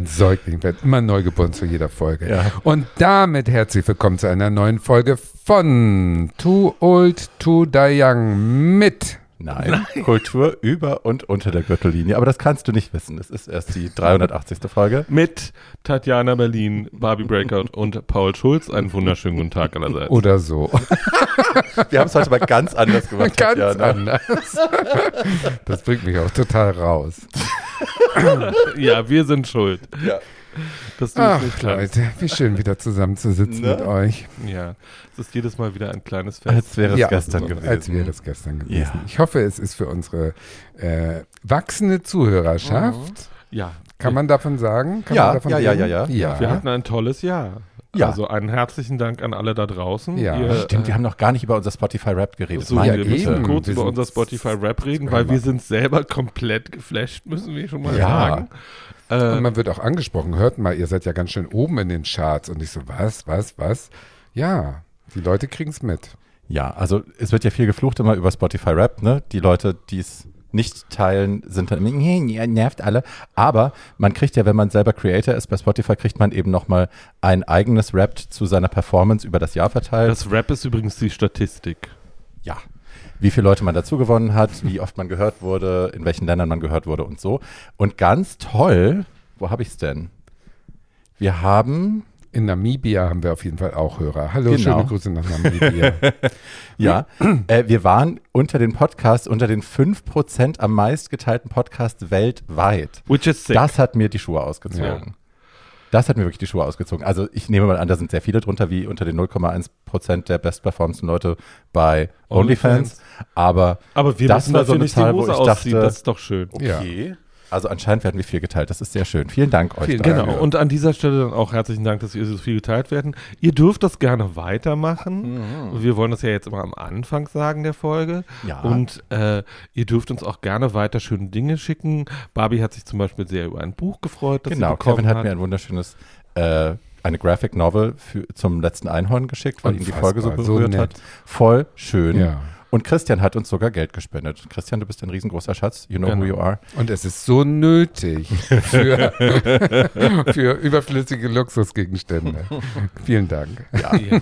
ein Säugling, werde immer neu geboren zu jeder Folge. Ja. Und damit herzlich willkommen zu einer neuen Folge von Too Old to Die Young mit. Nein, Kultur über und unter der Gürtellinie. Aber das kannst du nicht wissen. Es ist erst die 380. Folge. mit Tatjana Berlin, Barbie Breakout und Paul Schulz. Einen wunderschönen guten Tag allerseits. Oder so. Wir haben es heute mal ganz anders gemacht. Ganz Tatjana. anders. Das bringt mich auch total raus. Ja, wir sind schuld. Ja. Dass du es Ach, nicht kannst. Leute, wie schön wieder zusammenzusitzen Ne? mit euch. Ja, es ist jedes Mal wieder ein kleines Fest. Als wäre es Ja, gestern gewesen. Als wäre das gestern gewesen. Ja. Ich hoffe, es ist für unsere äh, wachsende Zuhörerschaft. Ja, Kann man davon sagen? Kann Ja, man davon ja, ja, reden? ja, ja. ja. wir hatten ein tolles Jahr. Ja. Also einen herzlichen Dank an alle da draußen. Ja. Ihr, Stimmt, wir äh, haben noch gar nicht über unser Spotify-Rap geredet. so, Meine wir müssen kurz Wir über unser Spotify-Rap reden, können weil wir wir sind selber komplett geflasht, müssen wir schon mal Ja. sagen. Und Äh, man wird auch angesprochen, hört mal, ihr seid ja ganz schön oben in den Charts. Und ich so, was, was, was? Ja, die Leute kriegen es mit. Ja, also es wird ja viel geflucht immer über Spotify Rap, ne? Die Leute, die es nicht teilen, sind dann immer, nervt alle. Aber man kriegt ja, wenn man selber Creator ist, bei Spotify kriegt man eben nochmal ein eigenes Rap zu seiner Performance über das Jahr verteilt. das Rap ist übrigens die Statistik. Wie viele Leute man dazu gewonnen hat, wie oft man gehört wurde, in welchen Ländern man gehört wurde und so. Und ganz toll, wo habe ich es denn? Wir haben In Namibia haben wir auf jeden Fall auch Hörer. Hallo, Genau. schöne Grüße nach Namibia. Ja, äh, wir waren unter den Podcasts, unter den 5% am meistgeteilten Podcasts weltweit. Which is sick. Das hat mir die Schuhe ausgezogen. Ja. Das hat mir wirklich die Schuhe ausgezogen. Also ich nehme mal an, da sind sehr viele drunter, wie unter den 0,1% der bestperformsten Leute bei OnlyFans. Aber Aber wir das wissen, war so eine Zahl, wo ich aussieht. dachte- das ist doch schön. okay. Also anscheinend werden wir viel geteilt. Das ist sehr schön. Vielen Dank euch. Vielen. Genau, und an dieser Stelle dann auch herzlichen Dank, dass wir so viel geteilt werden. Ihr dürft das gerne weitermachen. Mhm. Wir wollen das ja jetzt immer am Anfang sagen der Folge. Ja. Und äh, ihr dürft uns auch gerne weiter schöne Dinge schicken. Barbie hat sich zum Beispiel sehr über ein Buch gefreut, das sie Genau, bekommen Kevin hat mir ein wunderschönes, äh, eine Graphic Novel für, zum letzten Einhorn geschickt, weil ihn die Folge so so berührt nett. hat. Voll schön. ja. Und Christian hat uns sogar Geld gespendet. Christian, du bist ein riesengroßer Schatz. You know Genau. who you are. Und es ist so nötig für, für überflüssige Luxusgegenstände. Vielen Dank. Ja. Ja.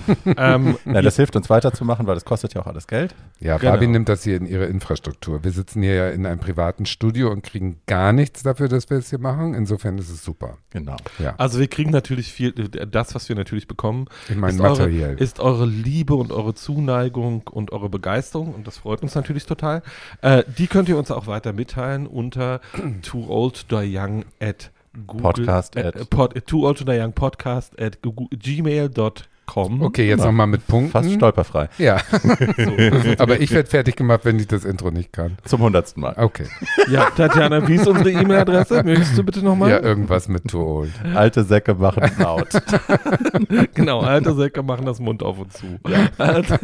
ähm, Nein, das hilft uns weiterzumachen, weil das kostet ja auch alles Geld. Ja, Genau. Barbie nimmt das hier in ihre Infrastruktur. Wir sitzen hier ja in einem privaten Studio und kriegen gar nichts dafür, dass wir es hier machen. Insofern ist es super. Genau. Ja, also wir kriegen natürlich viel, das, was wir natürlich bekommen, ich meine ist, eure, ist eure Liebe und eure Zuneigung und eure Begeisterung und das freut uns natürlich total. Äh, die könnt ihr uns auch weiter mitteilen unter too old to die young at Google, Podcast äh, at- pod, too old to die young podcast at google- gmail.com. okay, jetzt Ja. nochmal mit Punkten. Fast stolperfrei. Ja, aber ich werde fertig gemacht, wenn ich das Intro nicht kann. Zum hundertsten Mal. Okay. Ja, Tatjana, wie ist unsere E-Mail-Adresse? Möchtest du bitte nochmal? Ja, irgendwas mit Too Old. Alte Säcke machen laut. Genau, alte Säcke machen das Mund auf und zu. Alte-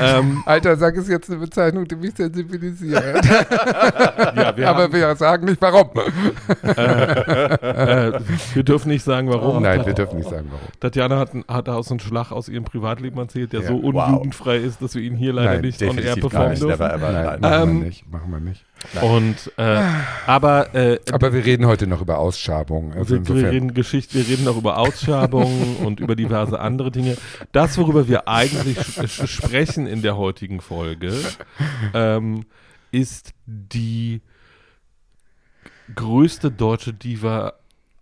ähm, Alter, sag es jetzt eine Bezeichnung, die mich sensibilisiert. ja, wir, aber haben, wir sagen nicht warum. äh, wir dürfen nicht sagen, warum. Nein, Tat- wir dürfen nicht sagen warum. Tatjana hat, hat aus einem Schlag aus ihrem Privatleben erzählt, der Ja, so wow. unjugendfrei ist, dass wir ihn hier leider Nein, nicht on air performen nicht. dürfen. Never ever. Nein, Nein. machen Ähm, wir nicht. Machen wir nicht. Und äh, aber äh, Aber wir reden heute noch über Ausschabung. Also wir, wir reden Geschichte, wir reden auch über Ausschabungen und über diverse andere Dinge. Das, worüber wir eigentlich sprechen in der heutigen Folge, ähm, ist die größte deutsche Diva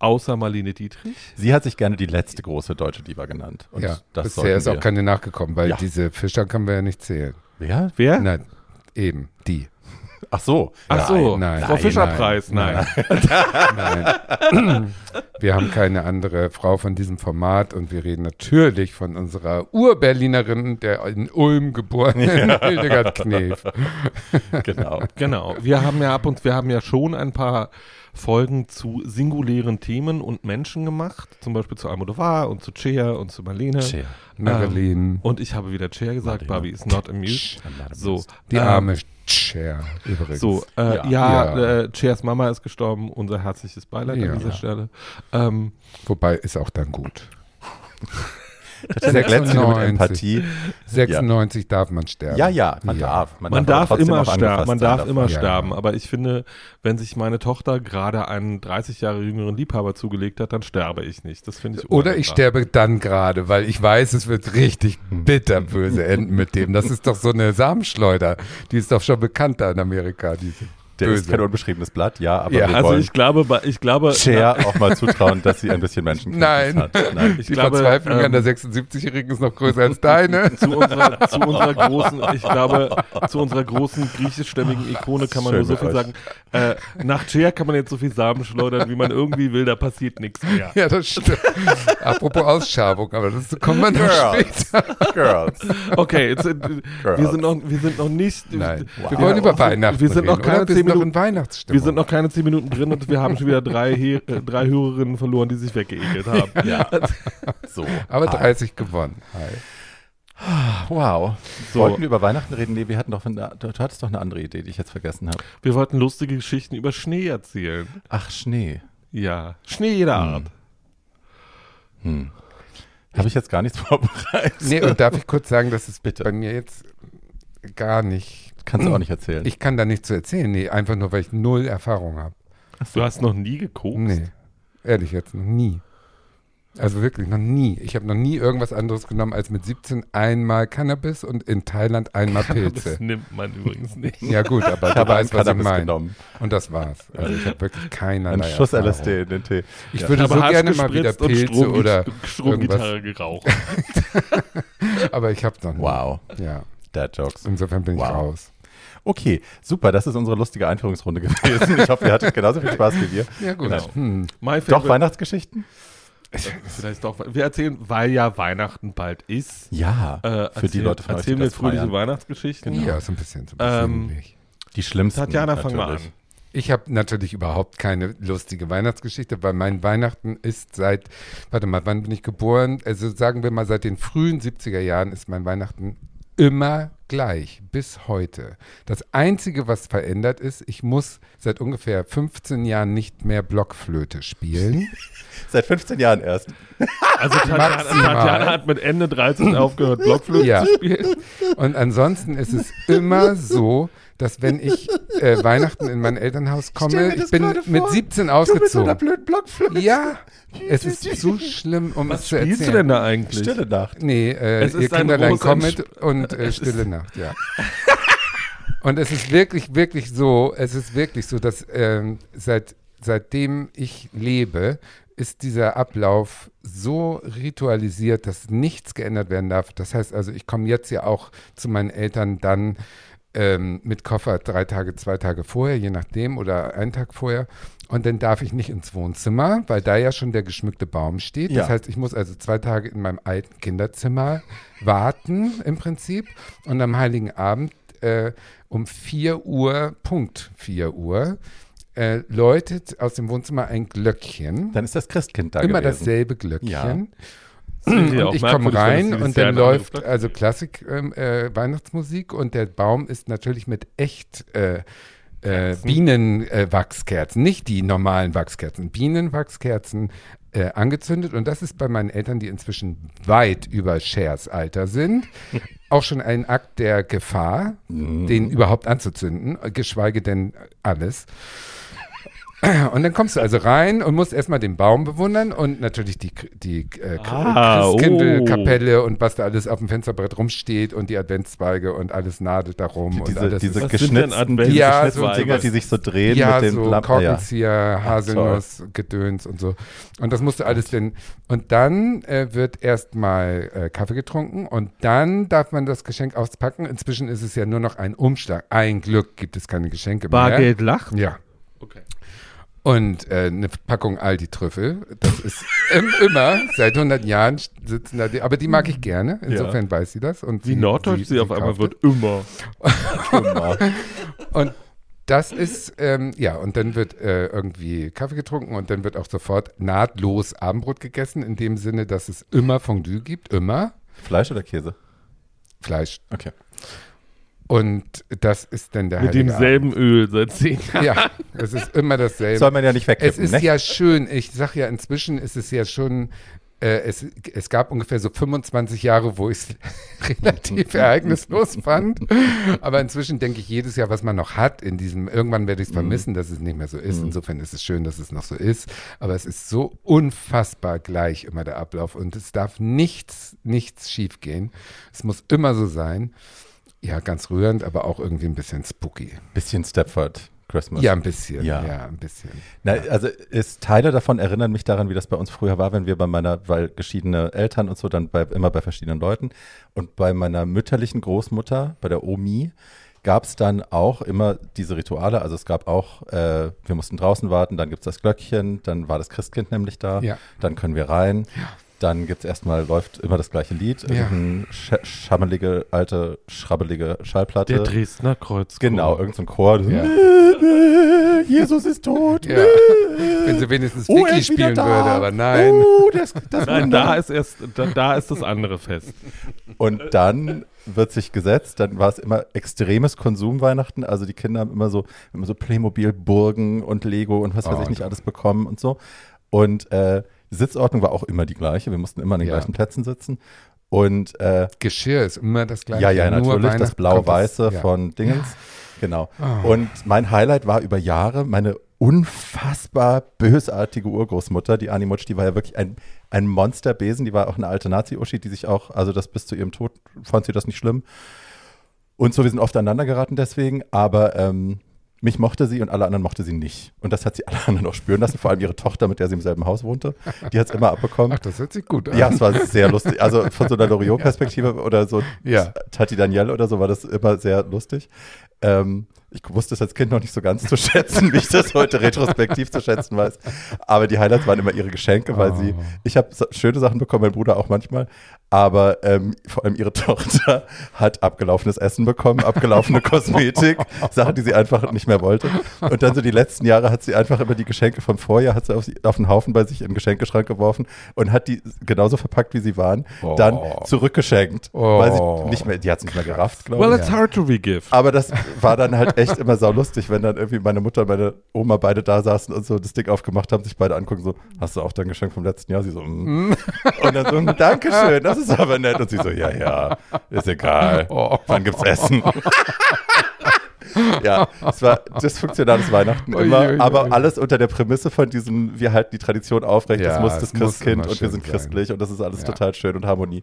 außer Marlene Dietrich. Sie hat sich gerne die letzte große deutsche Diva genannt. Und ja, das bisher ist auch keine nachgekommen, weil Ja. diese Fischer können wir ja nicht zählen. Wer? Wer? Nein, eben, die. Ach so. Ach so, nein, Frau nein, Fischer-Preis, nein. Nein. Wir haben keine andere Frau von diesem Format und wir reden natürlich von unserer Urberlinerin, der in Ulm geborenen Hildegard Knef. Genau. Genau. Wir haben ja ab und wir haben ja schon ein paar Folgen zu singulären Themen und Menschen gemacht, zum Beispiel zu Almodovar und zu Cher und zu Marlene. Cher. Marilyn, Und ich habe wieder Cher gesagt, Marlene. Barbie is not amused. So, die ähm, arme Cher übrigens. So, äh, Ja. ja, Ja. Äh, Chers Mama ist gestorben, unser herzliches Beileid Ja. an dieser Stelle. Ähm, Wobei ist auch dann gut. Glänzt wieder mit 96. Empathie. 96 darf man sterben. Ja, ja, man Ja. darf. Man aber darf trotzdem immer sterben, man darf immer Ja, sterben. ja. Aber ich finde, wenn sich meine Tochter gerade einen 30 Jahre jüngeren Liebhaber zugelegt hat, dann sterbe ich nicht. Das finde ich Oder ich sterbe dann gerade, weil ich weiß, es wird richtig bitterböse enden mit dem. Das ist doch so eine Samenschleuder. Die ist doch schon bekannt da in Amerika. Diese der Böse. ist kein unbeschriebenes Blatt, ja, aber ja, wir also ich glaube, ich glaube Cher auch mal zutrauen, dass sie ein bisschen Menschen hat. Nein, ich die glaube, Verzweiflung ähm, an der ähm, 76-Jährigen ist noch größer als deine. Zu unserer, zu unserer großen, ich glaube, zu unserer großen griechischstämmigen Ikone kann man nur so viel euch. sagen. Äh, nach Cher kann man jetzt so viel Samen schleudern, wie man irgendwie will, da passiert nichts mehr. Ja, das stimmt. Apropos Ausschabung, aber das kommt man Girls. später. Girls. Okay, jetzt, äh, Girls. Wir, sind noch, wir sind noch nicht. Nein. Wir, wow. wollen über Weihnachten. Wir sind noch keine 10 zehn Minuten-. Wir sind noch keine zehn Minuten drin und wir haben schon wieder drei, He äh, drei Hörerinnen verloren, die sich weggeekelt haben. Ja. So. aber Ah, 30 gewonnen. Hi. Wow. So. Wollten wir über Weihnachten reden? Nee, wir hatten doch, eine, du, du hattest doch eine andere Idee, die ich jetzt vergessen habe. Wir wollten lustige Geschichten über Schnee erzählen. Ach, Schnee. Ja, Schnee jeder Hm. Art. Hm. Habe ich jetzt gar nichts vorbereitet. Nee, und darf ich kurz sagen, dass es Bitte. bei mir jetzt gar nicht. Kannst du auch nicht erzählen. Ich kann da nichts zu erzählen. Nee, einfach nur, weil ich null Erfahrung habe. Du hast noch nie gekokst? Nee, ehrlich jetzt, noch nie. Also wirklich, noch nie. Ich habe noch nie irgendwas anderes genommen als mit 17 einmal Cannabis und in Thailand einmal Das Pilze. nimmt man übrigens nicht. Ja gut, aber ich du weißt, was ich Cannabis meine. genommen. Und das war's. Also ich habe wirklich Ein keinerlei Schuss Erfahrung. LSD in den Tee. Ich Ja. würde Aber so gerne mal wieder Pilze Strom, oder Stromgitarre geraucht. aber ich habe noch nie. Wow. Ja, Dad Jokes. insofern bin ich Wow. raus. Okay, super. Das ist unsere lustige Einführungsrunde gewesen. Ich hoffe, ihr hattet genauso viel Spaß wie wir. Ja gut. Genau. Hm. Doch, Weihnachtsgeschichten? Vielleicht doch. Wir erzählen, weil ja Weihnachten bald ist. Ja. Äh, für die erzähl- Leute von euch, Erzählen wir das fröhliche feiern. Weihnachtsgeschichten. Ja, so ein bisschen. So ein Ähm, bisschen Die schlimmsten. Tatjana, fang mal an. Ich habe natürlich überhaupt keine lustige Weihnachtsgeschichte, weil mein Weihnachten ist seit, warte mal, wann bin ich geboren? Also sagen wir mal, seit den frühen 70er Jahren ist mein Weihnachten immer gleich, bis heute. Das Einzige, was verändert ist, ich muss seit ungefähr 15 Jahren nicht mehr Blockflöte spielen. Seit 15 Jahren erst. Also Tatjana, hat mit Ende 13 aufgehört, Blockflöte Ja. zu spielen. Und ansonsten ist es immer so, dass wenn ich äh, Weihnachten in mein Elternhaus komme, ich bin mit 17 ausgezogen. blöden Blockflöte. Ja, es ist zu schlimm, um es Was zu spielst du erzählen. denn da eigentlich? Stille Nacht. Nee, äh, Es ist ihr ein Kinderlein kommet und äh, Stille Nacht, ja. und es ist wirklich, wirklich so, es ist wirklich so, dass ähm, seit, seitdem ich lebe, ist dieser Ablauf so ritualisiert, dass nichts geändert werden darf. Das heißt also, ich komme jetzt ja auch zu meinen Eltern dann ähm, mit Koffer drei Tage, zwei Tage vorher, je nachdem, oder einen Tag vorher. Und dann darf ich nicht ins Wohnzimmer, weil da ja schon der geschmückte Baum steht. Ja. Das heißt, ich muss also zwei Tage in meinem alten Kinderzimmer warten im Prinzip. Und am Heiligen Abend äh, um 4 Uhr, Punkt 4 Uhr, äh, läutet aus dem Wohnzimmer ein Glöckchen. Dann ist das Christkind da Immer gewesen. dasselbe Glöckchen. Ja. Und ich komme rein es und dann läuft also. Klassik ähm, äh, Weihnachtsmusik und der Baum ist natürlich mit echt äh, äh, Kerzen. Bienenwachskerzen, nicht die normalen Wachskerzen, Bienenwachskerzen äh, angezündet und das ist bei meinen Eltern, die inzwischen weit über Shares Alter sind, auch schon ein Akt der Gefahr, Mhm. den überhaupt anzuzünden, geschweige denn alles. Und dann kommst du also rein und musst erstmal den Baum bewundern und natürlich die, die äh, Ah, oh. Christkindlkapelle und was da alles auf dem Fensterbrett rumsteht und die Adventszweige und alles nadelt da rum und Diese, alles diese Was sind denn geschnitzten, diese Ja, geschnitzten so- Dinger, die sich so drehen ja, mit den so Lampen. Ja. Korkenzieher, Haselnuss, Gedöns und so. Und das musst du alles denn. Und dann äh, wird erstmal äh, Kaffee getrunken und dann darf man das Geschenk auspacken. Inzwischen ist es ja nur noch ein Umschlag. Ein Glück gibt es keine Geschenke mehr. Bargeld lacht? Ja. Und äh, eine Packung Aldi-Trüffel. Das ist im, immer, seit 100 Jahren sitzen da die, aber die mag ich gerne. Insofern weiß sie das. Und Wie sie, norddeutsch sie, auf einmal wird, immer. Immer. Und das ist, ähm, ja, und dann wird äh, irgendwie Kaffee getrunken und dann wird auch sofort nahtlos Abendbrot gegessen, in dem Sinne, dass es immer Fondue gibt, immer Fleisch oder Käse? Fleisch. Okay. Und das ist dann der Mit Heilige demselben Öl seit zehn Jahren. Abend. Ja, es ist immer dasselbe. Soll man ja nicht Es wegkippen, ist ne? ja schön, ich sag ja, inzwischen ist es ja schon äh, es, es gab ungefähr so 25 Jahre, wo ich es relativ ereignislos fand. Aber inzwischen denke ich jedes Jahr, was man noch hat in diesem, irgendwann werde ich es vermissen, dass es nicht mehr so ist. Insofern ist es schön, dass es noch so ist. Aber es ist so unfassbar gleich immer der Ablauf und es darf nichts, nichts schief gehen. Es muss immer so sein. Ja, ganz rührend, aber auch irgendwie ein bisschen spooky. Bisschen Stepford Christmas. Ja, ein bisschen. Ja. Ja, ein bisschen. Na, also ist Teile davon erinnern mich daran, wie das bei uns früher war, wenn wir bei meiner, weil geschiedene Eltern und so, dann bei, immer bei verschiedenen Leuten. Und bei meiner mütterlichen Großmutter, bei der Omi, gab es dann auch immer diese Rituale. Also es gab auch, äh, wir mussten draußen warten, dann gibt es das Glöckchen, dann war das Christkind nämlich da, Ja. dann können wir rein. Dann gibt es erstmal, läuft immer das gleiche Lied, Ja. irgendeine sch schammelige, alte, schrabbelige Schallplatte. Der Dresdner Kreuz. Genau, irgendein Chor. Ja. Jesus ist tot. Ja. Wenn sie wenigstens Oh, Vicky spielen da. würde, aber nein. Oh, das, das Nein, da ist erst, da, da ist das andere Fest. Und dann wird sich gesetzt, dann war es immer extremes Konsumweihnachten. Also die Kinder haben immer so, immer so Playmobil-Burgen und Lego und was weiß Oh, ich nicht alles bekommen und so. Und äh, Sitzordnung war auch immer die gleiche. Wir mussten immer an den Ja. gleichen Plätzen sitzen. Und äh, Geschirr ist immer das gleiche. ja, ja, natürlich, das blau-weiße ja. von Dingens. Genau. Oh. Und mein Highlight war über Jahre meine unfassbar bösartige Urgroßmutter, die Anni Mutsch, die war ja wirklich ein, ein Monsterbesen, die war auch eine alte Nazi-Uschi, die sich auch, also das bis zu ihrem Tod fand sie das nicht schlimm. Und so, wir sind oft aneinander geraten deswegen, aber ähm, mich mochte sie und alle anderen mochte sie nicht. Und das hat sie alle anderen auch spüren lassen, vor allem ihre Tochter, mit der sie im selben Haus wohnte. Die hat es immer abbekommen. Ach, das hört sich gut an. Ja, es war sehr lustig. Also von so einer Loriot-Perspektive oder so Ja. Tati Danielle oder so war das immer sehr lustig. Ähm, ich wusste es als Kind noch nicht so ganz zu schätzen, wie ich das heute retrospektiv zu schätzen weiß. Aber die Highlights waren immer ihre Geschenke, weil sie, Oh. ich habe so schöne Sachen bekommen, mein Bruder auch manchmal, aber ähm, vor allem ihre Tochter hat abgelaufenes Essen bekommen, abgelaufene Kosmetik, Sachen, die sie einfach nicht mehr wollte. Und dann so die letzten Jahre hat sie einfach immer die Geschenke vom Vorjahr, hat sie auf, auf einen Haufen bei sich in den Geschenkeschrank geworfen und hat die genauso verpackt, wie sie waren, Oh. dann zurückgeschenkt, Oh. weil sie nicht mehr, die hat es nicht mehr gerafft, glaube Well, ich. it's hard to regift. Aber das war dann halt echt immer saulustig, wenn dann irgendwie meine Mutter und meine Oma beide da saßen und so das Ding aufgemacht haben, sich beide angucken, so, hast du auch dein Geschenk vom letzten Jahr? Sie so, mm. und dann so, "Mm, Dankeschön, das ist aber nett. Und sie so, ja, ja, ist egal. Oh. Wann gibt's Essen? ja, es war dysfunktionales Weihnachten Ui, immer, ui, ui. aber alles unter der Prämisse von diesem, wir halten die Tradition aufrecht, Ja, es muss das Christkind und wir sind sein. christlich und das ist alles Ja. total schön und Harmonie.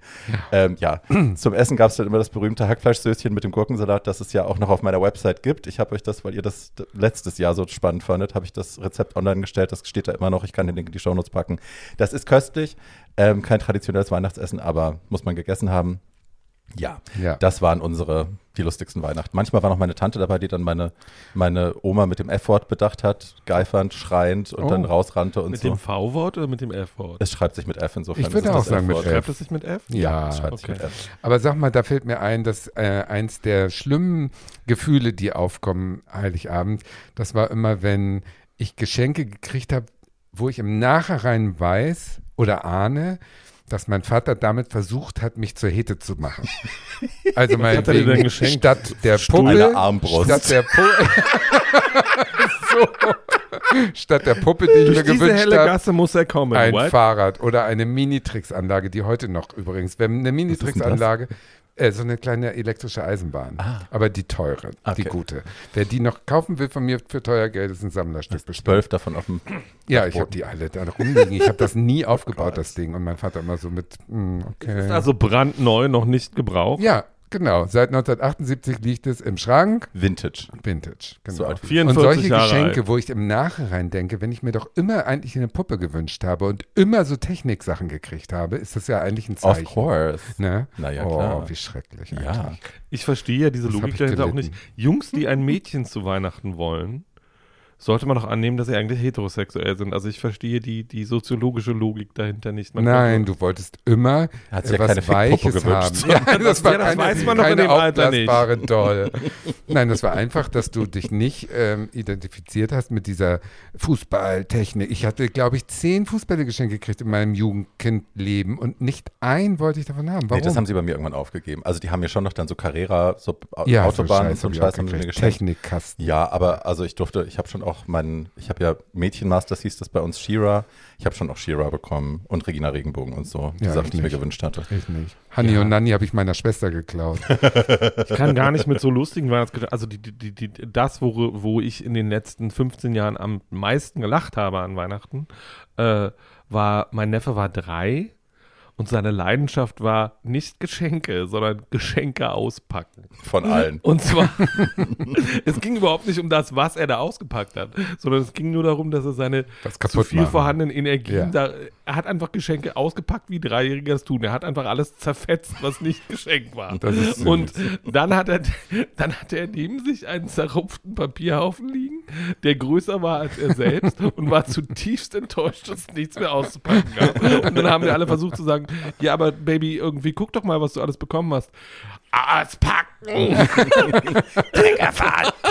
Ähm, ja, zum Essen gab es dann immer das berühmte Hackfleischsößchen mit dem Gurkensalat, das es ja auch noch auf meiner Website gibt. Ich habe euch das, weil ihr das letztes Jahr so spannend fandet, habe ich das Rezept online gestellt. Das steht da immer noch. Ich kann den Link in die Shownotes packen. Das ist köstlich. Ähm, kein traditionelles Weihnachtsessen, aber muss man gegessen haben. Ja, Ja. das waren unsere, die lustigsten Weihnachten. Manchmal war noch meine Tante dabei, die dann meine, meine Oma mit dem F-Wort bedacht hat, geifernd, schreiend und Oh. dann rausrannte und Mit so. dem V-Wort oder mit dem F-Wort? Es schreibt sich mit F insofern. Ich würde es auch sagen mit. F. Schreibt es sich mit F? Ja, Es schreibt sich Okay. mit F. aber sag mal, da fällt mir ein, dass äh, eins der schlimmen Gefühle, die aufkommen Heiligabend, das war immer, wenn ich Geschenke gekriegt habe, wo ich im Nachhinein weiß oder ahne, dass mein Vater damit versucht hat, mich zur Hete zu machen. Also geschenkt? statt der? Puppe, statt der Puppe, so, statt der Puppe, die ich Durch mir diese gewünscht helle habe, Gasse muss er kommen. ein What? Fahrrad oder eine Minitrix-Anlage, die heute noch übrigens, wenn eine Minitrix-Anlage, äh, so eine kleine elektrische Eisenbahn, aber die teure, Ah. Okay. die gute. Wer die noch kaufen will von mir für teuer Geld, ist ein Sammlerstück bestimmt. Zwölf davon auf dem. Ja, ich habe die alle da rumliegen. Ich habe das nie aufgebaut, das Ding. Und mein Vater immer so mit, hm, okay. Ist also brandneu, noch nicht gebraucht. ja, genau. Seit 1978 liegt es im Schrank. Vintage. Vintage, genau. So alt wie- 44 und solche Jahre Geschenke, alt. wo ich im Nachhinein denke, wenn ich mir doch immer eigentlich eine Puppe gewünscht habe und immer so Techniksachen gekriegt habe, ist das ja eigentlich ein Zeichen. Of course. Ne? Na ja, oh, klar. wie schrecklich. Ja. eigentlich. Ich verstehe ja diese Das Logik ich dahinter auch nicht. Jungs, die ein Mädchen zu Weihnachten wollen, sollte man doch annehmen, dass sie eigentlich heterosexuell sind. Also ich verstehe die, die soziologische Logik dahinter nicht. Man Nein, du wolltest immer Hat sich äh, ja keine was Weiches gewünscht. haben. Ja, das war Ja, das keine, weiß man doch in keine dem Alter nicht. aufblasbare Doll. Nein, das war einfach, dass du dich nicht ähm, identifiziert hast mit dieser Fußballtechnik. Ich hatte, glaube ich, zehn Fußballgeschenke gekriegt in meinem Jugendkindleben und nicht ein wollte ich davon haben. Warum? Nee, das haben sie bei mir irgendwann aufgegeben. Also die haben mir schon noch dann so Carrera, so ja, Autobahnen und so so einen Scheiß haben sie mir geschenkt. Technikkasten. Ja, aber also ich durfte, ich habe schon auch auch mein, ich habe ja Mädchenmasters hieß das bei uns, Shira. Ich habe schon auch Shira bekommen und Regina Regenbogen und so. Die Ja, Sachen, ich die ich mir gewünscht hatte. Ich nicht. Honey Ja. und Nanny habe ich meiner Schwester geklaut. Ich kann gar nicht mit so lustigen Weihnachtsgeschichten, also die, die, die, die, das, wo, wo ich in den letzten 15 Jahren am meisten gelacht habe an Weihnachten, äh, war, mein Neffe war drei und seine Leidenschaft war nicht Geschenke, sondern Geschenke auspacken. Von allen. Und zwar, es ging überhaupt nicht um das, was er da ausgepackt hat, sondern es ging nur darum, dass er seine zu viel machen. vorhandenen Energien Ja. da, er hat einfach Geschenke ausgepackt, wie Dreijährige das tun. Er hat einfach alles zerfetzt, was nicht geschenkt war. Und dann hat er, dann hatte er neben sich einen zerrupften Papierhaufen liegen, der größer war als er selbst und war zutiefst enttäuscht, dass es nichts mehr auszupacken gab. Und dann haben wir alle versucht zu sagen, ja, aber Baby, irgendwie guck doch mal, was du alles bekommen hast. Auspacken! Trinkerfahrt!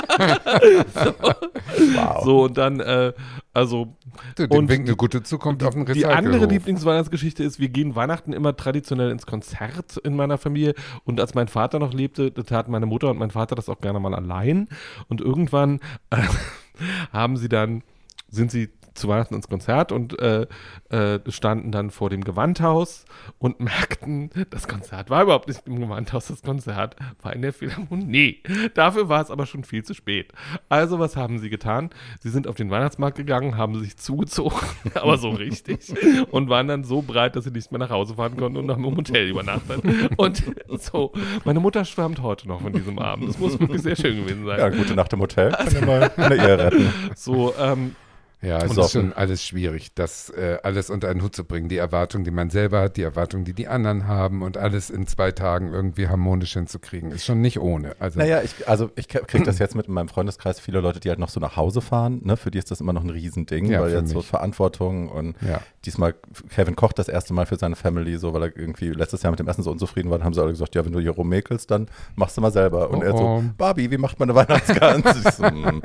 Wow. So, und dann, äh, also Du, dem Und winkt eine gute Zukunft auf dem die andere. Lieblingsweihnachtsgeschichte ist, wir gehen Weihnachten immer traditionell ins Konzert in meiner Familie. Und als mein Vater noch lebte, da taten meine Mutter und mein Vater das auch gerne mal allein. Und irgendwann äh, haben sie dann, sind sie zu Weihnachten ins Konzert und äh, äh, standen dann vor dem Gewandhaus und merkten, das Konzert war überhaupt nicht im Gewandhaus, das Konzert war in der Philharmonie. Dafür war es aber schon viel zu spät. Also was haben sie getan? Sie sind auf den Weihnachtsmarkt gegangen, haben sich zugezogen, aber so richtig und waren dann so breit, dass sie nicht mehr nach Hause fahren konnten und noch im Hotel übernachtet. Und so, meine Mutter schwärmt heute noch von diesem Abend. Das muss wirklich sehr schön gewesen sein. Ja, gute Nacht im Hotel. Kann ja mal eine Ehe retten. So, ähm, Ja, es ist schon alles schwierig, das äh, alles unter einen Hut zu bringen. Die Erwartung, die man selber hat, die Erwartung, die die anderen haben und alles in zwei Tagen irgendwie harmonisch hinzukriegen, ist schon nicht ohne. Also, Naja, ich, also ich kriege das jetzt mit in meinem Freundeskreis viele Leute, die halt noch so nach Hause fahren. Ne? Für die ist das immer noch ein Riesending, Ja, weil jetzt so mich. Verantwortung und Ja. Diesmal Kevin kocht das erste Mal für seine Family, so weil er irgendwie letztes Jahr mit dem Essen so unzufrieden war. Dann haben sie alle gesagt, ja, wenn du hier rummäkelst, dann machst du mal selber. Und Oh, er so, oh. Barbie, wie macht man eine Weihnachtsgans? ich so, hm,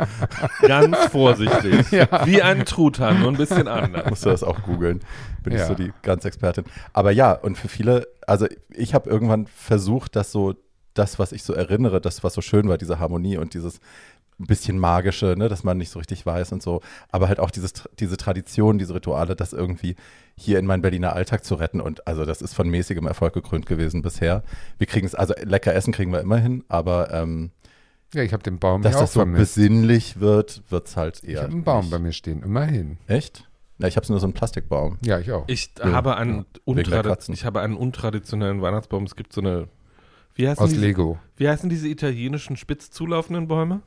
ganz vorsichtig. Wie ein Truthahn, nur ein bisschen anders. musst du das auch googeln. Bin ich Ja. so die ganz Expertin. Aber ja, und für viele, also ich habe irgendwann versucht, dass so das, was ich so erinnere, das, was so schön war, diese Harmonie und dieses ein bisschen magische, ne, dass man nicht so richtig weiß und so, aber halt auch dieses, diese Tradition, diese Rituale, das irgendwie hier in meinen Berliner Alltag zu retten und also das ist von mäßigem Erfolg gekrönt gewesen bisher. Wir kriegen es, also lecker essen kriegen wir immer hin, aber ähm, ja, ich habe den Baum dass hier auch das so vermisst. besinnlich wird, wird es halt Ich eher habe einen Baum nicht. bei mir stehen, immerhin. Echt? Na, ich habe nur so einen Plastikbaum. Ja, ich auch. Ich Ja. habe einen ich habe einen untraditionellen Weihnachtsbaum. Es gibt so eine wie heißen, Aus diese, Lego. wie heißen diese italienischen spitz zulaufenden Bäume?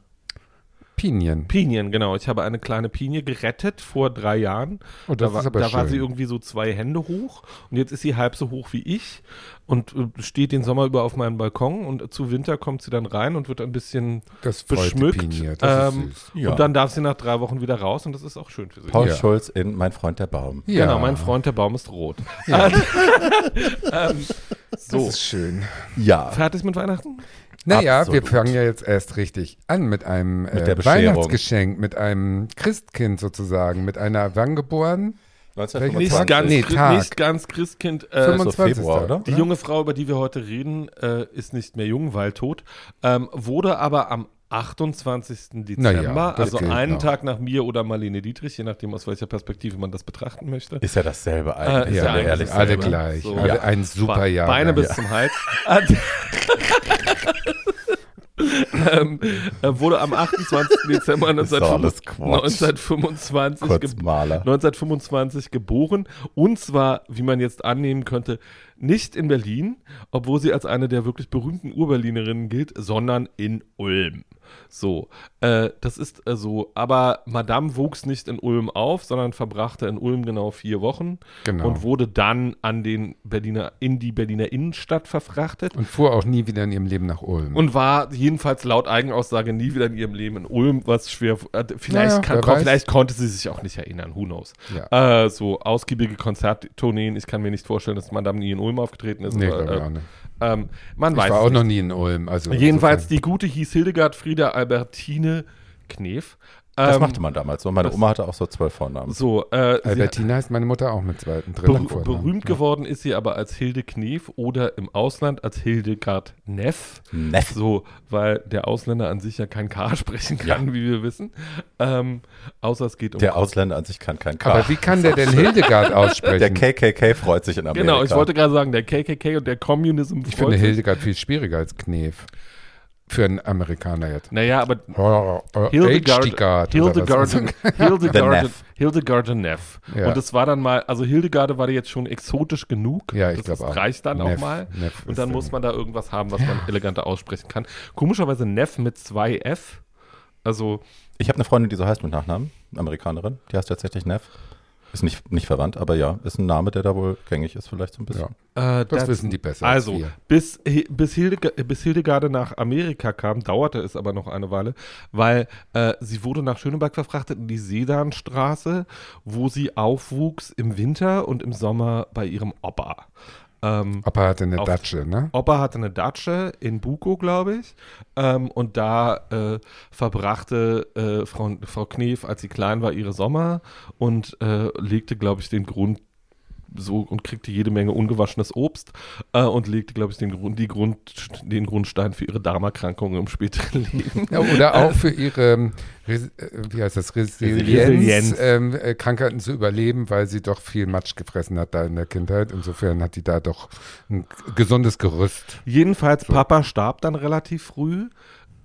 Pinien. Pinien, genau. Ich habe eine kleine Pinie gerettet vor drei Jahren. Oh, das da war, ist aber da war sie irgendwie so zwei Hände hoch und jetzt ist sie halb so hoch wie ich und äh, steht den Sommer über auf meinem Balkon und zu Winter kommt sie dann rein und wird ein bisschen Das beschmückt. Pinie. Das ähm, ist süß. Ja. und dann darf sie nach drei Wochen wieder raus und das ist auch schön für sie. Paul Ja. Schulz in Mein Freund der Baum. Ja, Genau, mein Freund, der Baum ist rot. Ja. ähm, Das so, ist schön. Ja. fertig mit Weihnachten? Naja, Absolut. wir fangen ja jetzt erst richtig an mit einem Mit äh. Weihnachtsgeschenk, mit einem Christkind sozusagen, mit einer wann geboren? Nicht 1925. ganz, Nee, Tag. nicht ganz Christkind. Äh, so 25. Februar, oder? die junge Frau, über die wir heute reden, äh, ist nicht mehr jung, weil tot, ähm, wurde aber am 28. Na ja, Dezember, das also gilt einen noch. Tag nach mir oder Marlene Dietrich, je nachdem aus welcher Perspektive man das betrachten möchte. Ist ja dasselbe eigentlich. Äh, Ja, ja, ehrlich alle sind. gleich. So. alle Ja. ein super Jahr. Beine bis ja. zum Hals. ähm, er wurde am 28. Dezember Ist doch alles Quatsch. 1925 Kurz geboren. Maler. 1925 geboren und zwar, wie man jetzt annehmen könnte, nicht in Berlin, obwohl sie als eine der wirklich berühmten Urberlinerinnen gilt, sondern in Ulm. So, äh, das ist äh, so, aber Madame wuchs nicht in Ulm auf, sondern verbrachte in Ulm genau vier Wochen Genau. und wurde dann an den Berliner, in die Berliner Innenstadt verfrachtet Und fuhr auch nie wieder in ihrem Leben nach Ulm. und war jedenfalls laut Eigenaussage nie wieder in ihrem Leben in Ulm, was schwer, äh, vielleicht, Naja, kann, kon, vielleicht konnte sie sich auch nicht erinnern, who knows. ja. Äh, so ausgiebige Konzerttourneen, ich kann mir nicht vorstellen, dass Madame nie in Ulm aufgetreten ist. nee, aber, ich auch äh, nicht. Ähm, man Ich weiß war auch noch nicht. nie in Ulm. Also Jedenfalls, die gute hieß Hildegard Frieda Albertine Knef. Das Ähm, machte man damals so. Meine Oma hatte auch so zwölf Vornamen. So, äh, Albertina heißt meine Mutter auch mit zweiten, dritten ber Vornamen. berühmt geworden ist sie aber als Hilde Knef oder im Ausland als Hildegard Neff. Neff. So, weil der Ausländer an sich ja kein K sprechen kann, wie wir wissen. Ähm, außer es geht um. Der Ausländer an sich kann kein K. Aber wie kann der denn Hildegard aussprechen? der KKK freut sich in Amerika. genau, ich wollte gerade sagen, der KKK und der Communism. ich finde Hildegard viel schwieriger als Knef. Für einen Amerikaner jetzt. Naja, aber Oh, oh, Hildegard, Hildegard. Hildegard, Hildegard, Neff. Ja. Und das war dann mal, also Hildegarde war jetzt schon exotisch genug. Ja, ich das glaube auch. reicht dann Neff- auch mal. Neff Und dann- muss man da irgendwas haben, was man eleganter aussprechen kann. Komischerweise Neff mit zwei F. Also, Ich habe eine Freundin, die so heißt mit Nachnamen, Amerikanerin. Die heißt tatsächlich Neff. Ist nicht, nicht verwandt, aber ja, ist ein Name, der da wohl gängig ist, vielleicht so ein bisschen. Ja. äh, Das that's- wissen die besser als Also, wir. bis, bis, Hildega bis Hildegarde nach Amerika kam, dauerte es aber noch eine Weile, weil äh, sie wurde nach Schöneberg verfrachtet in die Sedanstraße, wo sie aufwuchs im Winter und im Sommer bei ihrem Opa. Ähm, Opa hatte eine Auf- Datsche, ne? Opa hatte eine Datsche in Buko, glaube ich. Ähm, und da äh, verbrachte äh, Frau, Frau Knef, als sie klein war, ihre Sommer und äh, legte, glaube ich, den Grund so und kriegte jede Menge ungewaschenes Obst äh, und legte, glaube ich, den, Grund, die Grund, den Grundstein für ihre Darmerkrankungen im späteren Leben. Ja, oder auch für ihre, ähm, Res- äh, wie heißt das, Resilienz, Resilienz. Ähm, äh, Krankheiten zu überleben, weil sie doch viel Matsch gefressen hat da in der Kindheit. Insofern hat die da doch ein gesundes Gerüst. Jedenfalls, Papa starb dann relativ früh,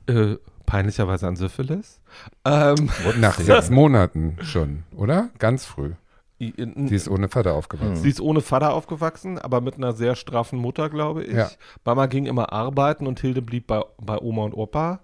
äh, peinlicherweise an Syphilis. Ähm, Nach sechs Monaten schon, oder? Ganz früh. Sie ist ohne Vater aufgewachsen. Sie ist ohne Vater aufgewachsen, aber mit einer sehr straffen Mutter, glaube ich. Ja. Mama ging immer arbeiten und Hilde blieb bei, bei Oma und Opa.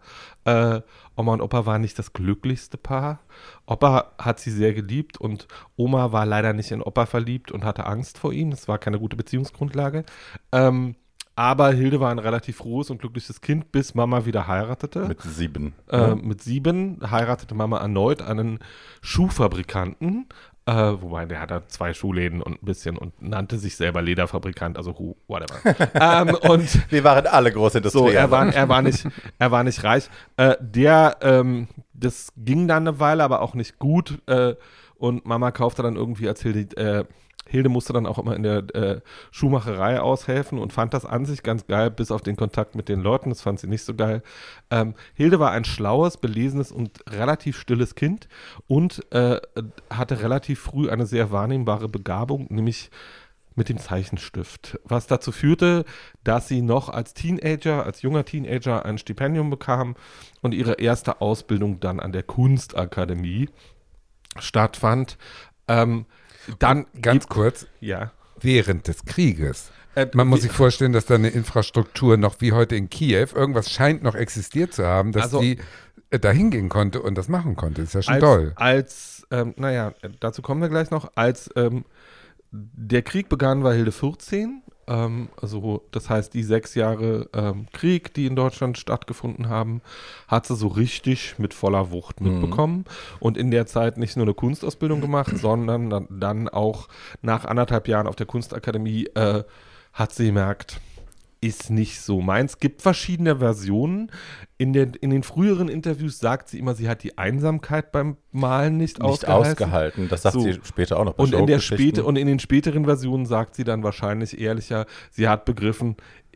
Äh, Oma und Opa waren nicht das glücklichste Paar. Opa hat sie sehr geliebt und Oma war leider nicht in Opa verliebt und hatte Angst vor ihm. Das war keine gute Beziehungsgrundlage. Ähm, aber Hilde war ein relativ frohes und glückliches Kind, bis Mama wieder heiratete. Mit sieben. Äh, mit sieben heiratete Mama erneut einen Schuhfabrikanten, äh, wobei der hatte zwei Schuhläden und ein bisschen und nannte sich selber Lederfabrikant, also who, whatever. ähm, und Wir waren alle Großindustrien. so, er war, er war nicht, er war nicht reich. Äh, der, ähm, das ging dann eine Weile, aber auch nicht gut. Äh, und Mama kaufte dann irgendwie als Hilde, äh, Hilde musste dann auch immer in der äh, Schuhmacherei aushelfen und fand das an sich ganz geil, bis auf den Kontakt mit den Leuten. Das fand sie nicht so geil. Ähm, Hilde war ein schlaues, belesenes und relativ stilles Kind und äh, hatte relativ früh eine sehr wahrnehmbare Begabung, nämlich mit dem Zeichenstift, was dazu führte, dass sie noch als Teenager, als junger Teenager ein Stipendium bekam und ihre erste Ausbildung dann an der Kunstakademie stattfand. Ähm, dann Ganz kurz, ja. während des Krieges. Äh, Man muss sich vorstellen, dass da eine Infrastruktur noch wie heute in Kiew, irgendwas scheint noch existiert zu haben, dass Also- die äh, da hingehen konnte und das machen konnte. Ist ja schon als, toll. Als, ähm, naja, dazu kommen wir gleich noch. Als ähm, der Krieg begann, war Hilde 14. Ähm, also, das heißt, die sechs Jahre ähm, Krieg, die in Deutschland stattgefunden haben, hat sie so richtig mit voller Wucht mitbekommen. Und in der Zeit nicht nur eine Kunstausbildung gemacht, sondern dann, dann auch nach anderthalb Jahren auf der Kunstakademie äh, hat sie gemerkt, ist nicht so meins. Gibt verschiedene Versionen. In, den in den früheren Interviews sagt sie immer, sie hat die Einsamkeit beim Malen nicht, nicht ausgehalten. ausgehalten. Das sagt So. sie später auch noch bei Und in, der späte, und in den späteren Versionen sagt sie dann wahrscheinlich ehrlicher, sie hat begriffen,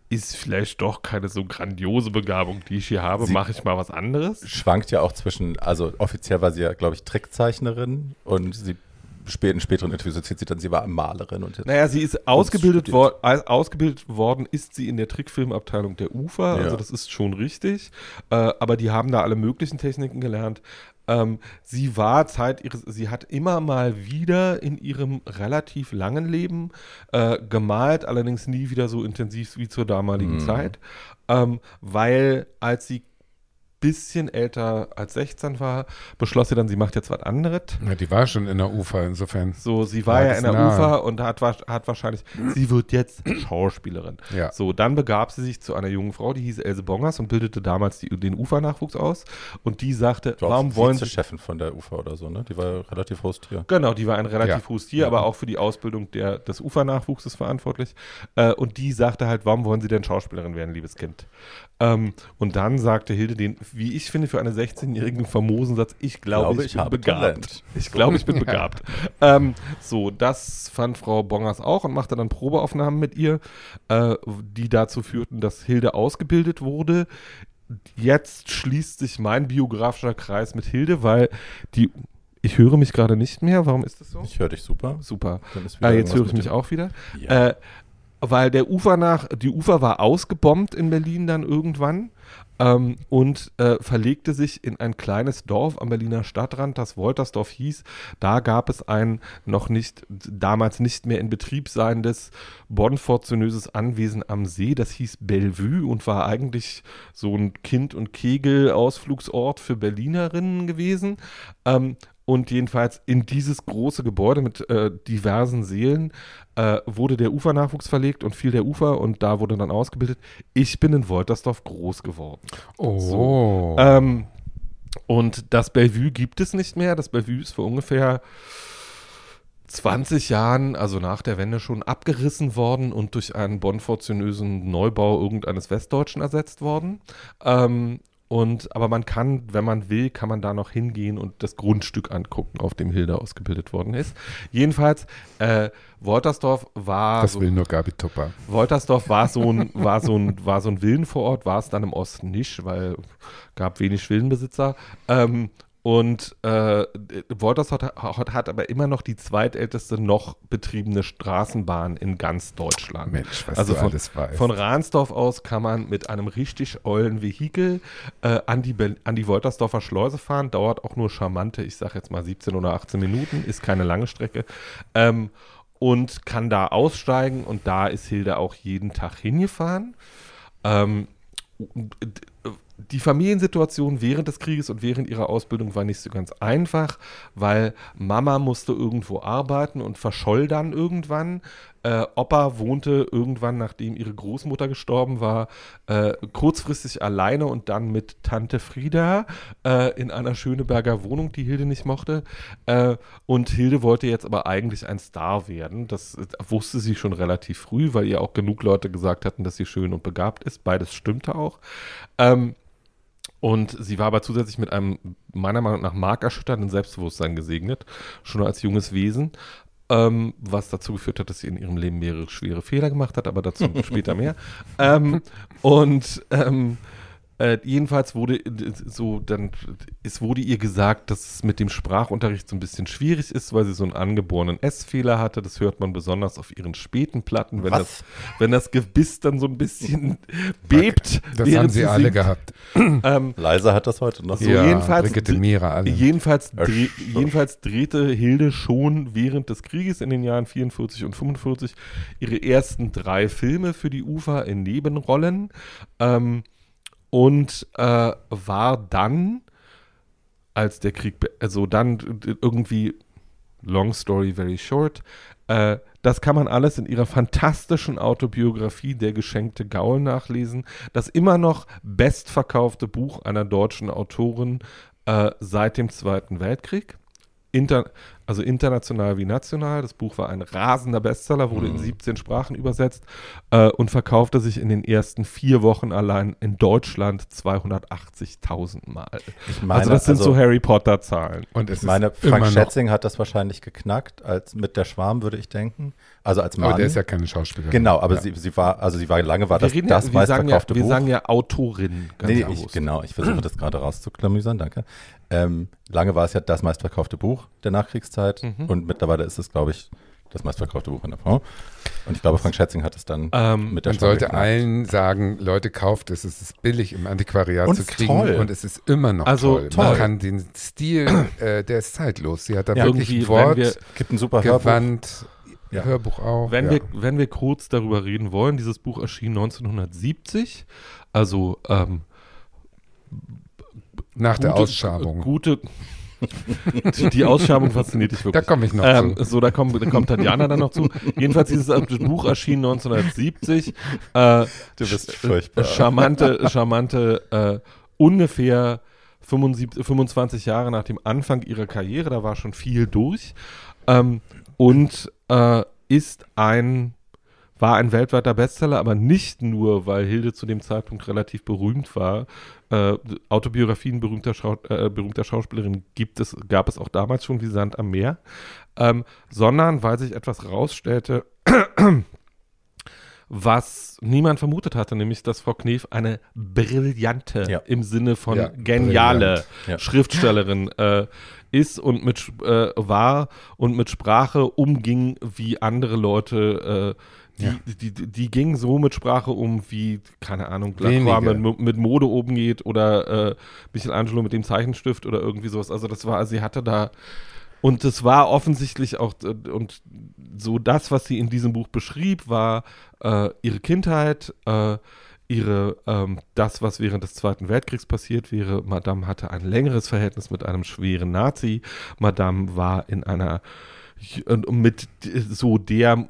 ist vielleicht doch keine so grandiose Begabung, die ich hier habe, mache ich mal was anderes. schwankt ja auch zwischen, also offiziell war sie ja, glaube ich, Trickzeichnerin und sie spät, in späteren Interviews erzählt sie dann, sie war Malerin und jetzt Naja, sie ist ausgebildet, wor ausgebildet worden, ist sie in der Trickfilmabteilung der UFA, Ja. also das ist schon richtig. Äh, aber die haben da alle möglichen Techniken gelernt. Ähm, sie war Zeit ihres, sie hat immer mal wieder in ihrem relativ langen Leben äh, gemalt, allerdings nie wieder so intensiv wie zur damaligen Zeit, ähm, weil als sie bisschen älter als 16 war, beschloss sie dann, sie macht jetzt was anderes. Ja, die war schon in der Ufer, insofern. So, sie war Ja, ja in der nahe. Ufer und hat, hat wahrscheinlich, sie wird jetzt Schauspielerin. Ja. So, dann begab sie sich zu einer jungen Frau, die hieß Else Bongers und bildete damals die, den Ufernachwuchs aus. Und die sagte, warum wollen sie. Chefin von der UFA oder so, ne? Die war relativ hohes Tier. Genau, die war ein relativ Ja. hohes Tier, aber auch für die Ausbildung der, des Ufernachwuchses verantwortlich. Äh, und die sagte halt, warum wollen Sie denn Schauspielerin werden, liebes Kind? Ähm, und dann sagte Hilde den, wie ich finde, für eine 16-jährigen famosen Satz, ich glaube, ich, ich bin begabt. Talent. Ich glaube, ich bin begabt. Ähm, so, das fand Frau Bongers auch und machte dann Probeaufnahmen mit ihr, äh, die dazu führten, dass Hilde ausgebildet wurde. Jetzt schließt sich mein biografischer Kreis mit Hilde, weil die, ich höre mich gerade nicht mehr. Warum ist das so? Ich höre dich super. Super. Äh, jetzt höre ich mich auch wieder. Ja. Äh, weil der Ufer nach, die Ufer war ausgebombt in Berlin dann irgendwann ähm, und äh, verlegte sich in ein kleines Dorf am Berliner Stadtrand, das Woltersdorf hieß. Da gab es ein noch nicht, damals nicht mehr in Betrieb seiendes bonfortunöses Anwesen am See, das hieß Bellevue und war eigentlich so ein Kind- und Kegel-Ausflugsort für Berlinerinnen gewesen. Ähm, und jedenfalls in dieses große Gebäude mit äh, diversen Seelen äh, wurde der Ufernachwuchs verlegt und fiel der Ufer und da wurde dann ausgebildet. Ich bin in Woltersdorf groß geworden. Oh. Ähm, und das Bellevue gibt es nicht mehr. Das Bellevue ist vor ungefähr 20 Jahren, also nach der Wende schon abgerissen worden und durch einen bonfortunösen Neubau irgendeines Westdeutschen ersetzt worden. Ähm, und, aber man kann, wenn man will, kann man da noch hingehen und das Grundstück angucken, auf dem Hilde ausgebildet worden ist. Jedenfalls, äh, Woltersdorf war das so, will nur Gabi Tupper. Woltersdorf war so ein, war so ein, war so ein Villenvorort, war es dann im Osten nicht, weil gab wenig Villenbesitzer. Ähm, und äh, Woltersdorf hat, hat, aber immer noch die zweitälteste noch betriebene Straßenbahn in ganz Deutschland. Mensch, was Also du von- alles weißt. Von Rahnsdorf aus kann man mit einem richtig ollen Vehikel äh, an, die an die Woltersdorfer Schleuse fahren. Dauert auch nur charmante, ich sage jetzt mal 17 oder 18 Minuten, ist keine lange Strecke. Ähm, und kann da aussteigen und da ist Hilde auch jeden Tag hingefahren. Ähm, die Familiensituation während des Krieges und während ihrer Ausbildung war nicht so ganz einfach, weil Mama musste irgendwo arbeiten und verscholl dann irgendwann. Äh, Opa wohnte irgendwann, nachdem ihre Großmutter gestorben war, äh, kurzfristig alleine und dann mit Tante Frieda äh, in einer Schöneberger Wohnung, die Hilde nicht mochte. Äh, und Hilde wollte jetzt aber eigentlich ein Star werden. Das äh, wusste sie schon relativ früh, weil ihr auch genug Leute gesagt hatten, dass sie schön und begabt ist. Beides stimmte auch. Ähm, und sie war aber zusätzlich mit einem meiner Meinung nach markerschütternden Selbstbewusstsein gesegnet, schon als junges Wesen, ähm, was dazu geführt hat, dass sie in ihrem Leben mehrere schwere Fehler gemacht hat, aber dazu später mehr. Ähm, und ähm, äh, jedenfalls wurde äh, so dann, es wurde ihr gesagt, dass es mit dem Sprachunterricht so ein bisschen schwierig ist, weil sie so einen angeborenen S-Fehler hatte. Das hört man besonders auf ihren späten Platten, wenn, Was? das, wenn das Gebiss dann so ein bisschen bebt. Das haben sie alle singt. gehabt. Ähm, Leise hat das heute noch. So, jedenfalls- Brigitte Mira alle. Jedenfalls, dreh, jedenfalls drehte Hilde schon während des Krieges in den Jahren 44 und 45 ihre ersten drei Filme für die UFA in Nebenrollen ähm, und äh, war dann, als der Krieg, also dann irgendwie, long story very short, äh, das kann man alles in ihrer fantastischen Autobiografie Der geschenkte Gaul nachlesen. Das immer noch bestverkaufte Buch einer deutschen Autorin äh, seit dem Zweiten Weltkrieg. Inter, also international wie national. Das Buch war ein rasender Bestseller, wurde in 17 Sprachen übersetzt äh, und verkaufte sich in den ersten vier Wochen allein in Deutschland 280.000 Mal. Ich meine, also das sind also- so Harry Potter-Zahlen. Und es Ich meine, Frank. Schätzing hat das wahrscheinlich geknackt als mit der Schwarm, würde ich denken. Also als Mann. Aber der ist ja keine Schauspielerin. genau, aber ja. sie, sie war, also sie war lange war das wir, reden das ja, wir, sagen ja, meistverkaufte wir Buch. sagen ja Autorin. Ganz nee, ich, genau, ich versuche das gerade rauszuklamüsern, danke. Ähm, lange war es ja das meistverkaufte Buch der Nachkriegszeit Mhm. und mittlerweile ist es, glaube ich, das meistverkaufte Buch in der Frau. Und ich glaube, Frank Schätzing hat es dann Ähm, mit der Man sollte geknackt. allen sagen, Leute, kauft es. Es ist billig im Antiquariat Und zu kriegen. toll. Und es ist immer noch Also, toll. toll. Man kann den Stil, äh, der ist zeitlos. Sie hat da Ja, wirklich Wort, wir- Gibt ein super Hörbuch. Gewandt, Ja. Hörbuch auch. Wenn, ja. wir, wenn wir kurz darüber reden wollen, dieses Buch erschien 1970, also ähm, Nach der gute- Ausschabung. Gute, die, Ausschabung fasziniert dich da wirklich. komme ich noch Ähm, zu. so, da kommt, da kommt Tatjana dann noch zu. Jedenfalls, dieses Buch erschien 1970. Äh, Du bist sch- furchtbar. Charmante, charmante, äh, ungefähr 75, 25 Jahre nach dem Anfang ihrer Karriere, da war schon viel durch. Ähm, und äh, ist ein war ein weltweiter Bestseller, aber nicht nur, weil Hilde zu dem Zeitpunkt relativ berühmt war. Äh, Autobiografien berühmter, Schau äh, berühmter Schauspielerin gibt es, gab es auch damals schon wie Sand am Meer, ähm, sondern weil sich etwas rausstellte, was niemand vermutet hatte, nämlich dass Frau Knef eine brillante, Ja. im Sinne von Ja, geniale. Ja. Schriftstellerin äh, ist und mit äh, war und mit Sprache umging wie andere Leute. Äh, die, Ja. die, die, die ging so mit Sprache um, wie, keine Ahnung. Lacroix mit, mit Mode oben geht oder äh, Michelangelo mit dem Zeichenstift oder irgendwie sowas. Also das war, sie hatte da und es war offensichtlich auch, und so das, was sie in diesem Buch beschrieb, war äh, ihre Kindheit, äh, ihre, ähm, das, was während des Zweiten Weltkriegs passiert wäre. Madame hatte ein längeres Verhältnis mit einem schweren Nazi. Madame war in einer und mit so der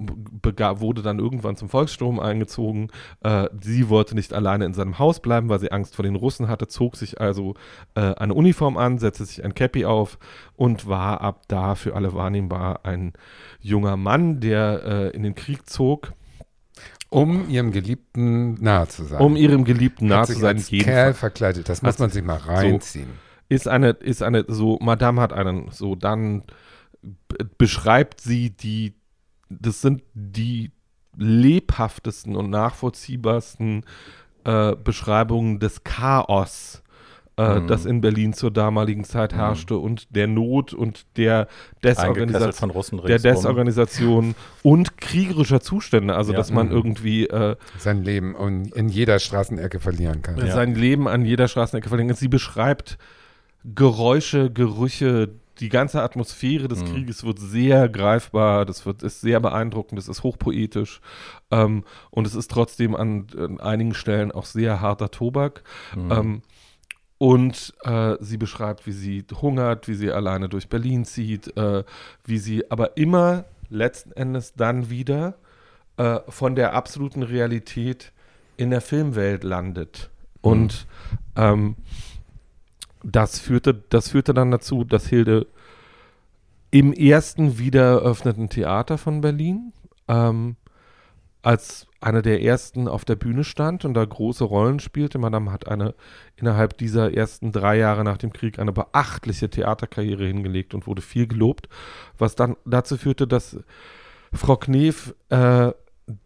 wurde dann irgendwann zum Volkssturm eingezogen. Äh, sie wollte nicht alleine in seinem Haus bleiben, weil sie Angst vor den Russen hatte, zog sich also äh, eine Uniform an, setzte sich ein Cappy auf und war ab da für alle wahrnehmbar ein junger Mann, der äh, in den Krieg zog, Um ihrem Geliebten nahe zu sein. um ihrem Geliebten nahe zu sein. als Kerl Fall. verkleidet. Das muss Hat man sich mal reinziehen. ist eine, ist eine, so, Madame hat einen, so, dann beschreibt sie die, das sind die lebhaftesten und nachvollziehbarsten äh, Beschreibungen des Chaos, äh, Mhm. das in Berlin zur damaligen Zeit Mhm. herrschte und der Not und der Desorganisation der. Desorganisation und kriegerischer Zustände, also Ja. dass man Mhm. irgendwie äh, Sein Leben in jeder Straßenecke verlieren kann. Ja. sein Leben an jeder Straßenecke verlängert. Sie beschreibt Geräusche, Gerüche, die ganze Atmosphäre des Mhm. Krieges wird sehr greifbar, das wird, ist sehr beeindruckend, das ist hochpoetisch ähm, und es ist trotzdem an, an einigen Stellen auch sehr harter Tobak. Mhm. Ähm, und äh, sie beschreibt, wie sie hungert, wie sie alleine durch Berlin zieht, äh, wie sie aber immer letzten Endes dann wieder äh, von der absoluten Realität in der Filmwelt landet. Und ähm, das, führte, das führte dann dazu, dass Hilde im ersten wieder eröffneten Theater von Berlin ähm, als eine der ersten auf der Bühne stand und da große Rollen spielte. Madame hat eine innerhalb dieser ersten drei Jahre nach dem Krieg eine beachtliche Theaterkarriere hingelegt und wurde viel gelobt, was dann dazu führte, dass Frau Knef äh,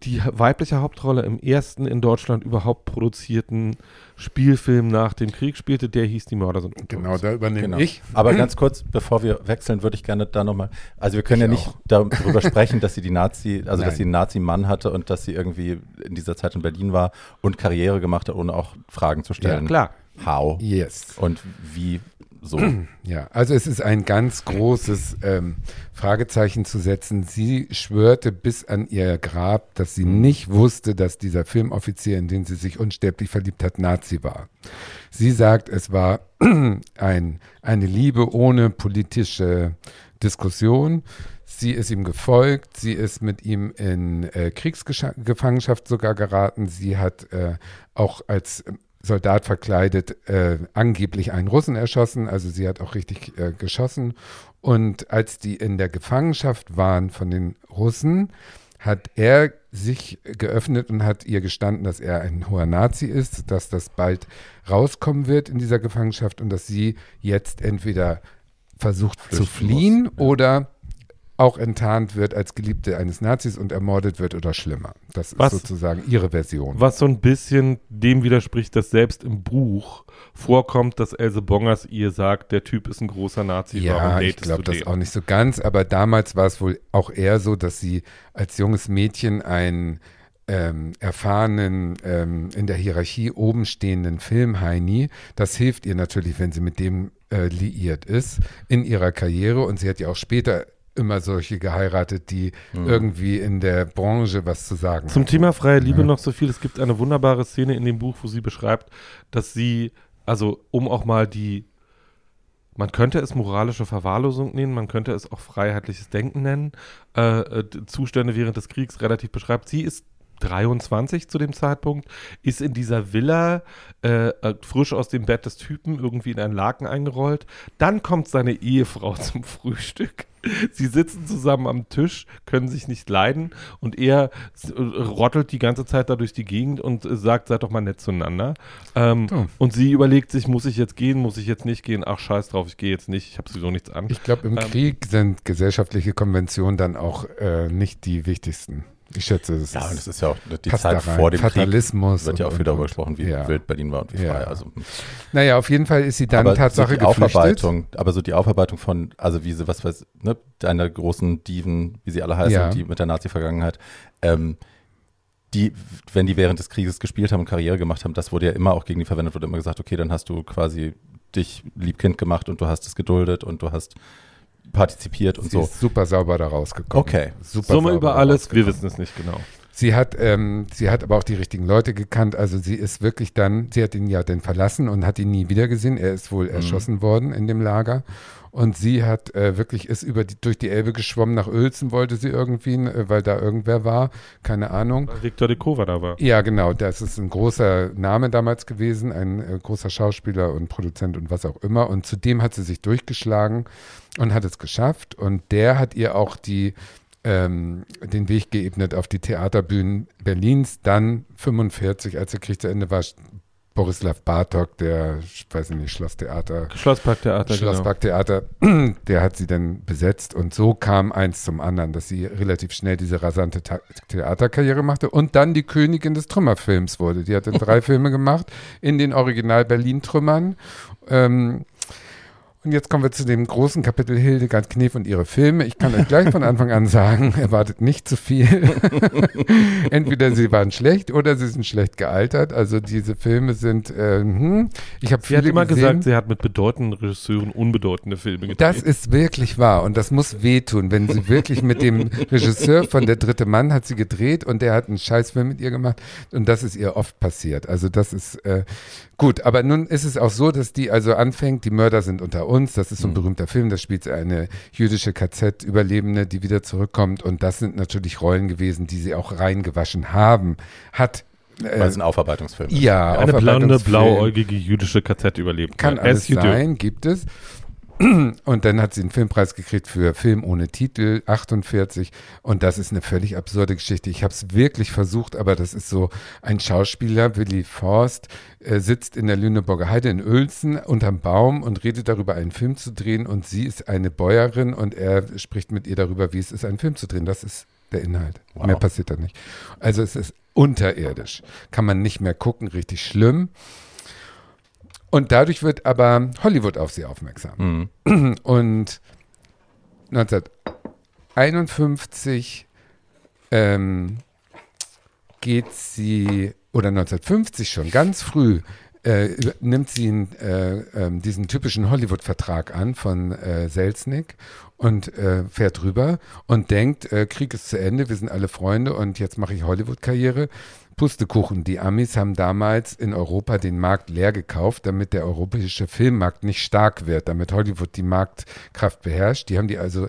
die weibliche Hauptrolle im ersten in Deutschland überhaupt produzierten Spielfilm nach dem Krieg spielte. Der hieß Die Mörder sind unter Genau, da übernehme Genau. ich. Aber ganz kurz, bevor wir wechseln, würde ich gerne da nochmal, also wir können Ich ja nicht auch. darüber sprechen, dass sie die Nazi, also dass Nein. sie einen Nazi-Mann hatte und dass sie irgendwie in dieser Zeit in Berlin war und Karriere gemacht hat, ohne auch Fragen zu Ja, stellen. klar. How Yes. und wie so. Ja, also es ist ein ganz großes ähm, Fragezeichen zu setzen. Sie schwörte bis an ihr Grab, dass sie nicht wusste, dass dieser Filmoffizier, in den sie sich unsterblich verliebt hat, Nazi war. Sie sagt, es war ein, eine Liebe ohne politische Diskussion. Sie ist ihm gefolgt, sie ist mit ihm in äh, Kriegsgefangenschaft sogar geraten. Sie hat äh, auch als Soldat verkleidet äh, angeblich einen Russen erschossen. Also sie hat auch richtig äh, geschossen. Und als die in der Gefangenschaft waren von den Russen, hat er sich geöffnet und hat ihr gestanden, dass er ein hoher Nazi ist, dass das bald rauskommen wird in dieser Gefangenschaft und dass sie jetzt entweder versucht zu Flüchten fliehen muss, ja. oder auch enttarnt wird als Geliebte eines Nazis und ermordet wird oder schlimmer. Das Was- ist sozusagen ihre Version. Was so ein bisschen dem widerspricht, dass selbst im Buch vorkommt, dass Else Bongers ihr sagt, der Typ ist ein großer Nazi. Ja, ich glaube das den? auch nicht so ganz, aber damals war es wohl auch eher so, dass sie als junges Mädchen einen ähm, erfahrenen, ähm, in der Hierarchie oben stehenden Filmheini, das hilft ihr natürlich, wenn sie mit dem äh, liiert ist in ihrer Karriere und sie hat ja auch später immer solche geheiratet, die irgendwie in der Branche was zu sagen Zum hatten. Thema freie Liebe Ja. noch so viel. Es gibt eine wunderbare Szene in dem Buch, wo sie beschreibt, dass sie, also um auch mal die, man könnte es moralische Verwahrlosung nennen, man könnte es auch freiheitliches Denken nennen, äh, äh, Zustände während des Kriegs relativ beschreibt. Sie ist 23 zu dem Zeitpunkt, ist in dieser Villa äh, äh, frisch aus dem Bett des Typen irgendwie in einen Laken eingerollt. Dann kommt seine Ehefrau zum Frühstück. Sie sitzen zusammen am Tisch, können sich nicht leiden und er äh, rottelt die ganze Zeit da durch die Gegend und äh, sagt, seid doch mal nett zueinander. Ähm, Oh. Und sie überlegt sich, muss ich jetzt gehen, muss ich jetzt nicht gehen? Ach, scheiß drauf, ich gehe jetzt nicht, ich habe sowieso nichts an. Ich glaube, im Ähm, Krieg sind gesellschaftliche Konventionen dann auch äh, nicht die wichtigsten. Ich schätze, es Ja, und es ist ja auch die Zeit vor dem Krieg. Fatalismus. Wird ja auch viel darüber gesprochen, wie ja. wild Berlin war und wie Ja. frei. Also, Naja, auf jeden Fall ist sie dann aber Tatsache so die. Aufarbeitung, aber so die Aufarbeitung von, also wie sie, was weiß, ne, deine großen Diven, wie sie alle heißen, Ja. die mit der Nazi-Vergangenheit, ähm, die, wenn die während des Krieges gespielt haben und Karriere gemacht haben, das wurde ja immer auch gegen die verwendet, wurde immer gesagt, okay, dann hast du quasi dich Liebkind gemacht und du hast es geduldet und du hast partizipiert und Sie so. ist super sauber da rausgekommen. Okay. Super Summe sauber über alles, wir wissen es nicht genau. Sie hat, ähm, sie hat aber auch die richtigen Leute gekannt. Also sie ist wirklich dann, sie hat ihn ja dann verlassen und hat ihn nie wieder gesehen. Er ist Mhm. wohl erschossen worden in dem Lager. Und sie hat äh, wirklich, ist über die, durch die Elbe geschwommen nach Uelzen, wollte sie irgendwie, äh, weil da irgendwer war. Keine Ahnung. Weil Victor de Kova da war. Ja, genau. Das ist ein großer Name damals gewesen, ein äh, großer Schauspieler und Produzent und was auch immer. Und zudem hat sie sich durchgeschlagen und hat es geschafft. Und der hat ihr auch die, ähm, den Weg geebnet auf die Theaterbühnen Berlins. Dann 45, als der Krieg zu Ende war, Borislav Bartok, der, ich weiß nicht, Schlosstheater, Schlossparktheater, genau. Schlossparktheater, der hat sie dann besetzt und so kam eins zum anderen, dass sie relativ schnell diese rasante Ta Theaterkarriere machte und dann die Königin des Trümmerfilms wurde. Die hat dann drei Filme gemacht in den Original Berlin-Trümmern. Ähm, und jetzt kommen wir zu dem großen Kapitel Hildegard Knef und ihre Filme. Ich kann euch gleich von Anfang an sagen, erwartet nicht zu viel. Entweder sie waren schlecht oder sie sind schlecht gealtert. Also diese Filme sind, äh, hm, ich habe Sie viele hat immer gesehen. gesagt, sie hat mit bedeutenden Regisseuren unbedeutende Filme gedreht. Das ist wirklich wahr und das muss wehtun, wenn sie wirklich mit dem Regisseur von Der dritte Mann hat sie gedreht und der hat einen Scheißfilm mit ihr gemacht und das ist ihr oft passiert. Also das ist äh, gut, aber nun ist es auch so, dass die also anfängt, die Mörder sind unter uns, das ist so ein berühmter Film, da spielt sie eine jüdische KZ-Überlebende, die wieder zurückkommt. Und das sind natürlich Rollen gewesen, die sie auch reingewaschen haben, hat äh, Weil es ein Aufarbeitungsfilm ist. ja, Eine blonde, blauäugige jüdische KZ überlebt. Kann alles sein, gibt es. Und dann hat sie einen Filmpreis gekriegt für Film ohne Titel, 48. Und das ist eine völlig absurde Geschichte. Ich habe es wirklich versucht, aber das ist so, ein Schauspieler, Willi Forst, äh, sitzt in der Lüneburger Heide in Uelzen unterm Baum und redet darüber, einen Film zu drehen. Und sie ist eine Bäuerin und er spricht mit ihr darüber, wie es ist, einen Film zu drehen. Das ist der Inhalt. Wow. Mehr passiert da nicht. Also es ist unterirdisch. Kann man nicht mehr gucken, richtig schlimm. Und dadurch wird aber Hollywood auf sie aufmerksam. Mhm. Und 1951 ähm, geht sie, oder 1950 schon, ganz früh, äh, nimmt sie äh, ähm, diesen typischen Hollywood-Vertrag an von äh, Selznick und äh, fährt rüber und denkt, äh, Krieg ist zu Ende, wir sind alle Freunde und jetzt mache ich Hollywood-Karriere. Pustekuchen, die Amis haben damals in Europa den Markt leer gekauft, damit der europäische Filmmarkt nicht stark wird, damit Hollywood die Marktkraft beherrscht. Die haben die also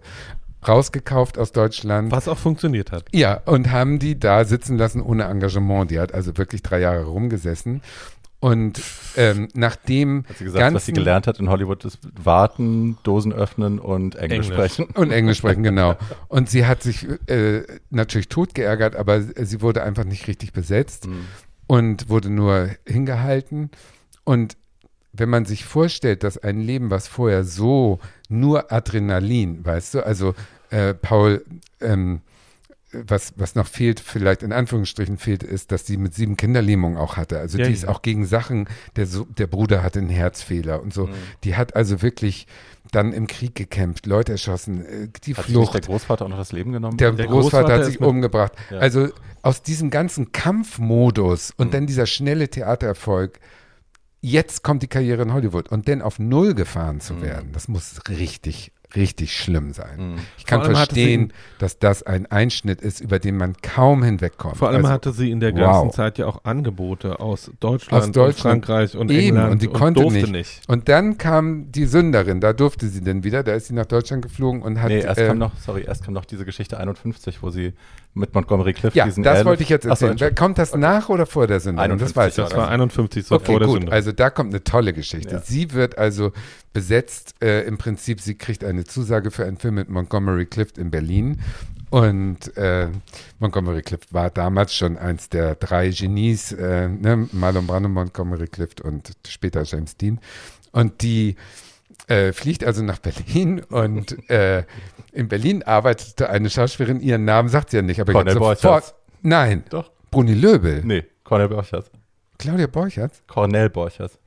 rausgekauft aus Deutschland. Was auch funktioniert hat. Ja, und haben die da sitzen lassen ohne Engagement. Die hat also wirklich drei Jahre rumgesessen. Und ähm, nachdem Hat sie gesagt, was sie ganzen- gelernt hat in Hollywood ist Warten, Dosen öffnen und Englisch, Englisch. sprechen. Und Englisch sprechen, genau. Und sie hat sich äh, natürlich tot geärgert, aber sie wurde einfach nicht richtig besetzt und wurde nur hingehalten. Und wenn man sich vorstellt, dass ein Leben, was vorher so nur Adrenalin, weißt du, also äh, Paul, ähm, was, was noch fehlt, vielleicht in Anführungsstrichen fehlt, ist, dass sie mit sieben Kinderlähmung auch hatte. Also Ja, die ist ja. auch gegen Sachen, der, so, der Bruder hatte einen Herzfehler und so. Mhm. Die hat also wirklich dann im Krieg gekämpft, Leute erschossen, äh, die Hat sich nicht der Flucht. Großvater auch noch das Leben genommen? Der, Der Großvater, Großvater hat ist sich mit- umgebracht. Ja. Also aus diesem ganzen Kampfmodus und dann dieser schnelle Theatererfolg, jetzt kommt die Karriere in Hollywood und dann auf Null gefahren zu werden, das muss richtig richtig schlimm sein. Mhm. Ich kann verstehen, dass das ein Einschnitt ist, über den man kaum hinwegkommt. Vor allem Also, hatte sie in der ganzen wow. Zeit ja auch Angebote aus Deutschland, Aus Deutschland. und Frankreich und Eben, England und die konnte durfte nicht. Und dann kam die Sünderin, da durfte sie dann wieder, da ist sie nach Deutschland geflogen und hat. Nee, erst äh, kam noch, sorry, erst kam noch diese Geschichte 51, wo sie mit Montgomery Clift Ja, diesen das wollte ich jetzt so, erzählen. Entschuldigung. Kommt das nach oder vor der Sünderin? 51 das weiß ich Das war war 51, so Okay, vor der gut. Sünde. Also da kommt eine tolle Geschichte. Ja. Sie wird also besetzt, äh, im Prinzip, sie kriegt eine Zusage für einen Film mit Montgomery Clift in Berlin. Und äh, Montgomery Clift war damals schon eins der drei Genies, äh, ne? Marlon Brando, Montgomery Clift und später James Dean. Und die äh, fliegt also nach Berlin und äh, in Berlin arbeitete eine Schauspielerin, ihren Namen sagt sie ja nicht, aber Cornel ich Borchers. sofort. Nein, Doch. Bruni Löbel. Nee, Cornel Borchers. Claudia Borchert, Cornel Borchers.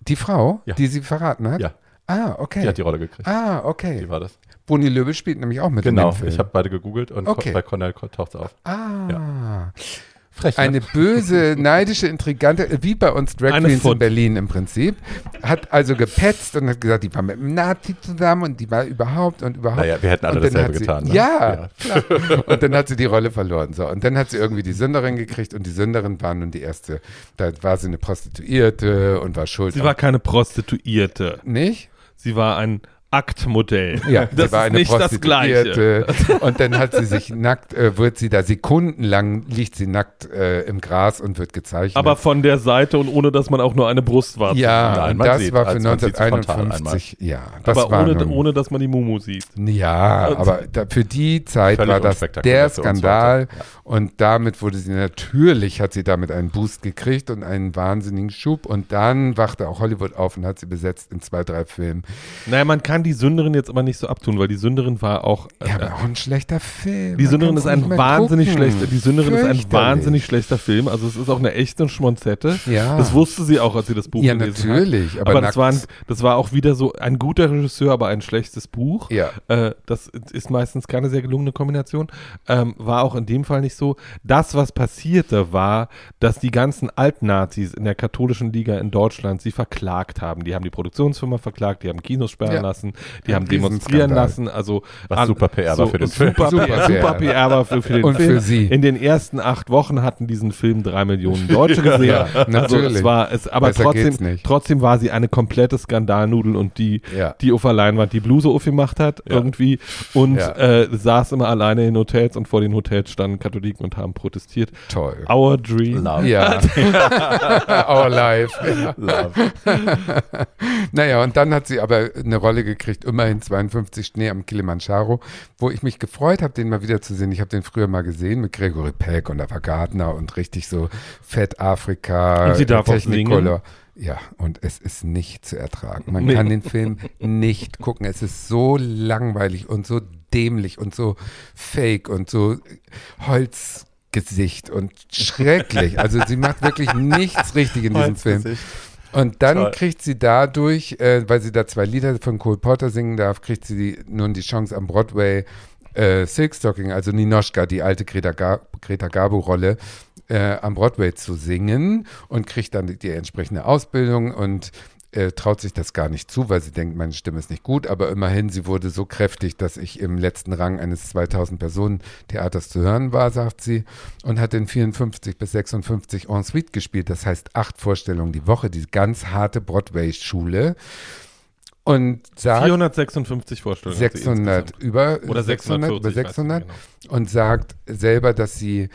die Frau, Ja. die sie verraten hat? Ja, Ah, okay. die hat die Rolle gekriegt. ah, okay. Wie war das? Bruni Löbel spielt nämlich auch mit Genau, ich habe beide gegoogelt und Okay. bei Cornel taucht es auf. ah, Frech, ne? eine böse, neidische, intrigante, wie bei uns Drag Queens in. Berlin im Prinzip, hat also gepetzt und hat gesagt, die war mit einem Nazi zusammen und die war überhaupt und überhaupt. Naja, wir hätten alle dasselbe sie, getan. Ne? Ja, klar. Und dann hat sie die Rolle verloren. So. Und dann hat sie irgendwie die Sünderin gekriegt und die Sünderin war nun die erste. Da war sie eine Prostituierte und war schuld. sie war keine Prostituierte. nicht? Sie war ein Aktmodell. Ja, das sie war ist eine nicht das Gleiche. Und dann hat sie sich nackt, äh, wird sie da sekundenlang, liegt sie nackt äh, im Gras und wird gezeichnet. Aber von der Seite und ohne, dass man auch nur eine Brust war. ja, Nein, das sieht, war für als man sieht sie frontal 1951. Ja, das aber war ohne, nun, ohne, dass man die Mumu sieht. Ja, aber da, für die Zeit war das der Skandal ja. und damit wurde sie natürlich, hat sie damit einen Boost gekriegt und einen wahnsinnigen Schub und dann wachte auch Hollywood auf und hat sie besetzt in zwei, drei Filmen. Naja, man kann die Sünderin jetzt aber nicht so abtun, weil die Sünderin war auch. Ja, äh, aber auch ein schlechter Film. die Sünderin ist ein wahnsinnig gucken. schlechter. Die Sünderin ist ein wahnsinnig schlechter Film. Also es ist auch eine echte Schmonzette. Ja. Das wusste sie auch, als sie das Buch Ja, gelesen natürlich, hat. aber Aber, das, war ein, das war auch wieder so ein guter Regisseur, aber ein schlechtes Buch. Ja. Äh, das ist meistens keine sehr gelungene Kombination. Ähm, war auch in dem Fall nicht so. Das, was passierte, war, dass die ganzen Altnazis in der katholischen Liga in Deutschland sie verklagt haben. Die haben die Produktionsfirma verklagt, die haben Kinos sperren Ja. lassen, die Ein haben demonstrieren lassen. Also Was an- super PR war für den Film. Super, Super PR, PR. super PR war für, für den Und Film. für sie. In den ersten acht Wochen hatten diesen Film drei Millionen Deutsche gesehen. Ja, Also natürlich. es war, es, aber Besser trotzdem, trotzdem war sie eine komplette Skandalnudel und die, Ja. die auf der Leinwand die Bluse aufgemacht hat Ja. irgendwie und Ja. äh, saß immer alleine in Hotels und vor den Hotels standen Katholiken und haben protestiert. Toll. Our Dream. Love. Ja. Our Life. Ja. Love. Naja, und dann hat sie aber eine Rolle gekriegt, immerhin 52 Schnee am Kilimanjaro, wo ich mich gefreut habe, den mal wieder zu sehen. Ich habe den früher mal gesehen mit Gregory Peck und da war Gardner und richtig so Fett Afrika, Und sie darf auch Technicolor. Ja, und es ist nicht zu ertragen. Man Nee. kann den Film nicht gucken. Es ist so langweilig und so dämlich und so fake und so Holzgesicht und schrecklich. Also sie macht wirklich nichts richtig in diesem Film. Und dann Toll. kriegt sie dadurch, äh, weil sie da zwei Lieder von Cole Porter singen darf, kriegt sie nun die Chance am Broadway äh, Silkstocking, also Ninoschka, die alte Greta, Ga Greta Garbo-Rolle, äh, am Broadway zu singen und kriegt dann die, die entsprechende Ausbildung und äh, traut sich das gar nicht zu, weil sie denkt, meine Stimme ist nicht gut, aber immerhin, sie wurde so kräftig, dass ich im letzten Rang eines 2000-Personen-Theaters zu hören war, sagt sie, und hat in 54 bis 56 en suite gespielt, das heißt acht Vorstellungen die Woche, die ganz harte Broadway-Schule und sagt 456 Vorstellungen. hat sie 600 insgesamt. über Oder 600 über 640, ich weiß nicht 600 genau. und sagt selber, dass sie,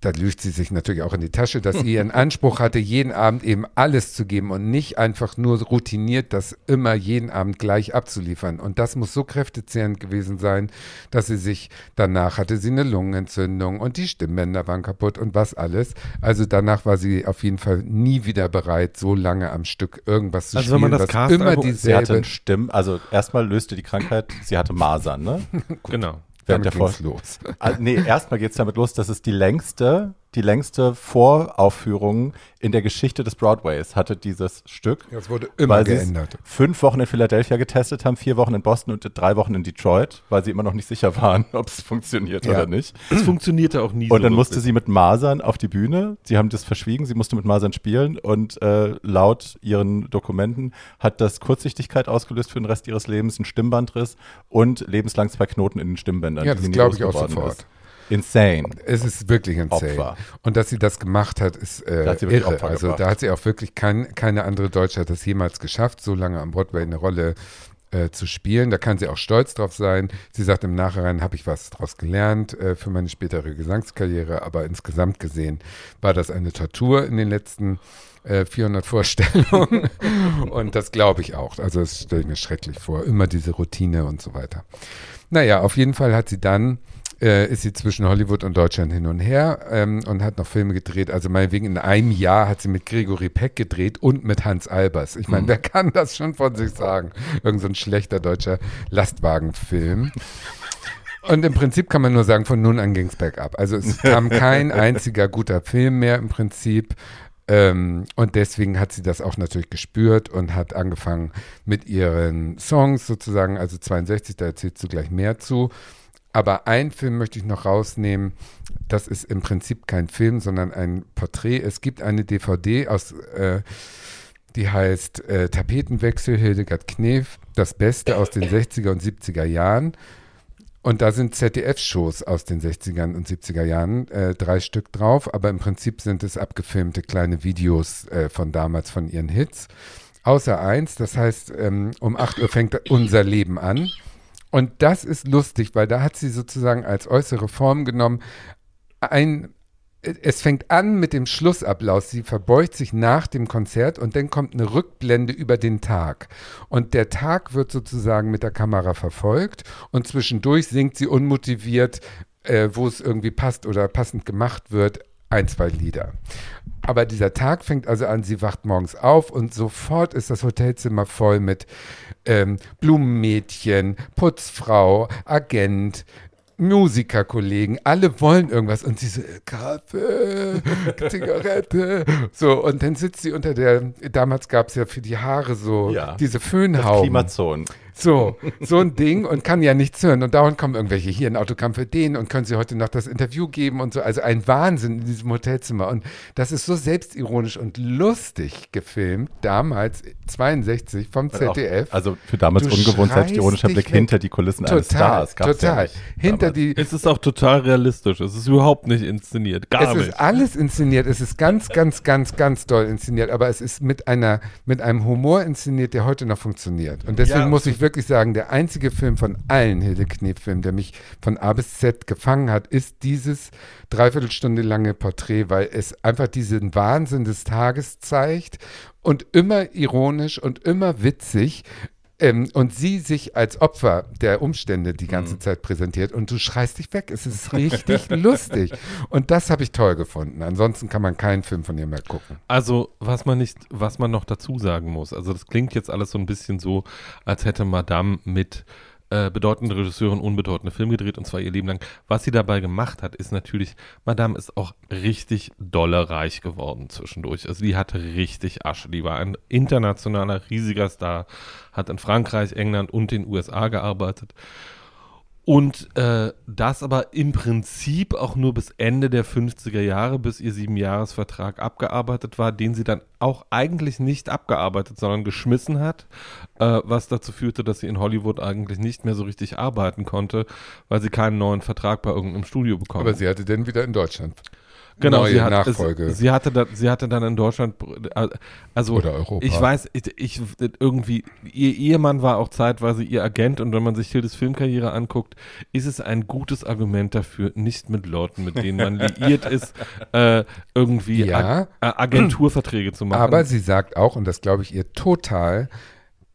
da lügt sie sich natürlich auch in die Tasche, dass sie ihren Anspruch hatte, jeden Abend eben alles zu geben und nicht einfach nur routiniert das immer jeden Abend gleich abzuliefern. Und das muss so kräftezehrend gewesen sein, dass sie sich, danach hatte sie eine Lungenentzündung und die Stimmbänder waren kaputt und was alles. Also danach war sie auf jeden Fall nie wieder bereit, so lange am Stück irgendwas zu Also spielen, wenn man das Cast immer Sie dieselbe hatte Stimmen, also erstmal löste die Krankheit, sie hatte Masern, ne? Genau. Während damit der Vor- los. Ah, nee, erstmal geht es damit los, dass es die längste die längste Voraufführung in der Geschichte des Broadways, hatte dieses Stück. Das wurde immer weil sie es geändert. fünf Wochen in Philadelphia getestet haben, vier Wochen in Boston und drei Wochen in Detroit, weil sie immer noch nicht sicher waren, ob es funktioniert Ja. oder nicht. Es funktionierte auch nie Und dann so musste wirklich. sie mit Masern auf die Bühne. Sie haben das verschwiegen. Sie musste mit Masern spielen und äh, laut ihren Dokumenten hat das Kurzsichtigkeit ausgelöst für den Rest ihres Lebens, einen Stimmbandriss und lebenslang zwei Knoten in den Stimmbändern. Ja, die das sie nie glaube ich auch sofort. Ist. Insane. Es ist wirklich insane. Opfer. Und dass sie das gemacht hat, ist äh, Da hat irre. Opfer Also gebracht. da hat sie auch wirklich kein, keine andere Deutsche hat das jemals geschafft, so lange am Broadway eine Rolle äh, zu spielen. Da kann sie auch stolz drauf sein. Sie sagt im Nachhinein, habe ich was draus gelernt äh, für meine spätere Gesangskarriere, aber insgesamt gesehen war das eine Tortur in den letzten äh, 400 Vorstellungen. und das glaube ich auch. Also das stelle ich mir schrecklich vor. Immer diese Routine und so weiter. Naja, auf jeden Fall hat sie dann, äh, ist sie zwischen Hollywood und Deutschland hin und her ähm, und hat noch Filme gedreht. Also meinetwegen in einem Jahr hat sie mit Gregory Peck gedreht und mit Hans Albers. Ich meine, wer kann das schon von sich sagen? Irgend so ein schlechter deutscher Lastwagenfilm. Und im Prinzip kann man nur sagen, von nun an ging es bergab. Also es kam kein einziger guter Film mehr im Prinzip. Ähm, und deswegen hat sie das auch natürlich gespürt und hat angefangen mit ihren Songs sozusagen, also 62, da erzählst du gleich mehr zu. Aber einen Film möchte ich noch rausnehmen. Das ist im Prinzip kein Film, sondern ein Porträt. Es gibt eine DVD aus, äh, die heißt äh, Tapetenwechsel Hildegard Knef, das Beste aus den 60er und 70er Jahren. Und da sind ZDF-Shows aus den 60ern und 70er Jahren, äh, drei Stück drauf, aber im Prinzip sind es abgefilmte kleine Videos äh, von damals, von ihren Hits. Außer eins, das heißt, ähm, um 8 Uhr fängt unser Leben an. Und das ist lustig, weil da hat sie sozusagen als äußere Form genommen, ein, es fängt an mit dem Schlussapplaus. Sie verbeugt sich nach dem Konzert und dann kommt eine Rückblende über den Tag. Und der Tag wird sozusagen mit der Kamera verfolgt und zwischendurch singt sie unmotiviert, äh, wo es irgendwie passt oder passend gemacht wird, ein, zwei Lieder. Aber dieser Tag fängt also an, sie wacht morgens auf und sofort ist das Hotelzimmer voll mit ähm, Blumenmädchen, Putzfrau, Agent, Musikerkollegen, alle wollen irgendwas und sie so, äh, Kaffee, Zigarette, so und dann sitzt sie unter der, damals gab es ja für die Haare so Ja. diese Das Föhnhauben. So, so ein Ding und kann ja nichts hören. Und dauernd kommen irgendwelche hier ein Autogramm für den und können sie heute noch das Interview geben und so. Also ein Wahnsinn in diesem Hotelzimmer. Und das ist so selbstironisch und lustig gefilmt, damals 62 vom Auch, ZDF. also für damals Du ungewohnt selbstironischer Blick hinter die Kulissen eines total, Stars. Gab's total. Ja Hinter damals. die, Es ist auch total realistisch. Es ist überhaupt nicht inszeniert. Gar es nicht. ist alles inszeniert. Es ist ganz, ganz, ganz, ganz doll inszeniert. Aber es ist mit einer, mit einem Humor inszeniert, der heute noch funktioniert. Und deswegen Ja, muss ich wirklich sagen, der einzige Film von allen Hilde Knef-Filmen, der mich von A bis Z gefangen hat, ist dieses dreiviertelstunde lange Porträt, weil es einfach diesen Wahnsinn des Tages zeigt und immer ironisch und immer witzig. Ähm, und sie sich als Opfer der Umstände die ganze Mhm. Zeit präsentiert und du schreist dich weg. Es ist richtig lustig. Und das habe ich toll gefunden. Ansonsten kann man keinen Film von ihr mehr gucken. Also, was man nicht, was man noch dazu sagen muss, also das klingt jetzt alles so ein bisschen so, als hätte Madame mit äh, bedeutenden Regisseuren unbedeutende Filme gedreht und zwar ihr Leben lang. Was sie dabei gemacht hat, ist natürlich, Madame ist auch richtig dolle reich geworden zwischendurch. Also die hatte richtig Asche. Die war ein internationaler, riesiger Star, hat in Frankreich, England und den USA gearbeitet. Und äh, das aber im Prinzip auch nur bis Ende der 50er Jahre, bis ihr Siebenjahresvertrag abgearbeitet war, den sie dann auch eigentlich nicht abgearbeitet, sondern geschmissen hat, äh, was dazu führte, dass sie in Hollywood eigentlich nicht mehr so richtig arbeiten konnte, weil sie keinen neuen Vertrag bei irgendeinem Studio bekommen Aber sie hatte dann wieder in Deutschland. Genau, neue sie hat, Nachfolge. Sie, hatte da, sie hatte dann in Deutschland, also Oder Europa. ich weiß, ich, ich irgendwie, ihr Ehemann war auch zeitweise ihr Agent und wenn man sich Hildes Filmkarriere anguckt, ist es ein gutes Argument dafür, nicht mit Leuten, mit denen man liiert ist, äh, irgendwie Ja. Ag äh, Agenturverträge zu machen. Aber sie sagt auch, und das glaube ich ihr total,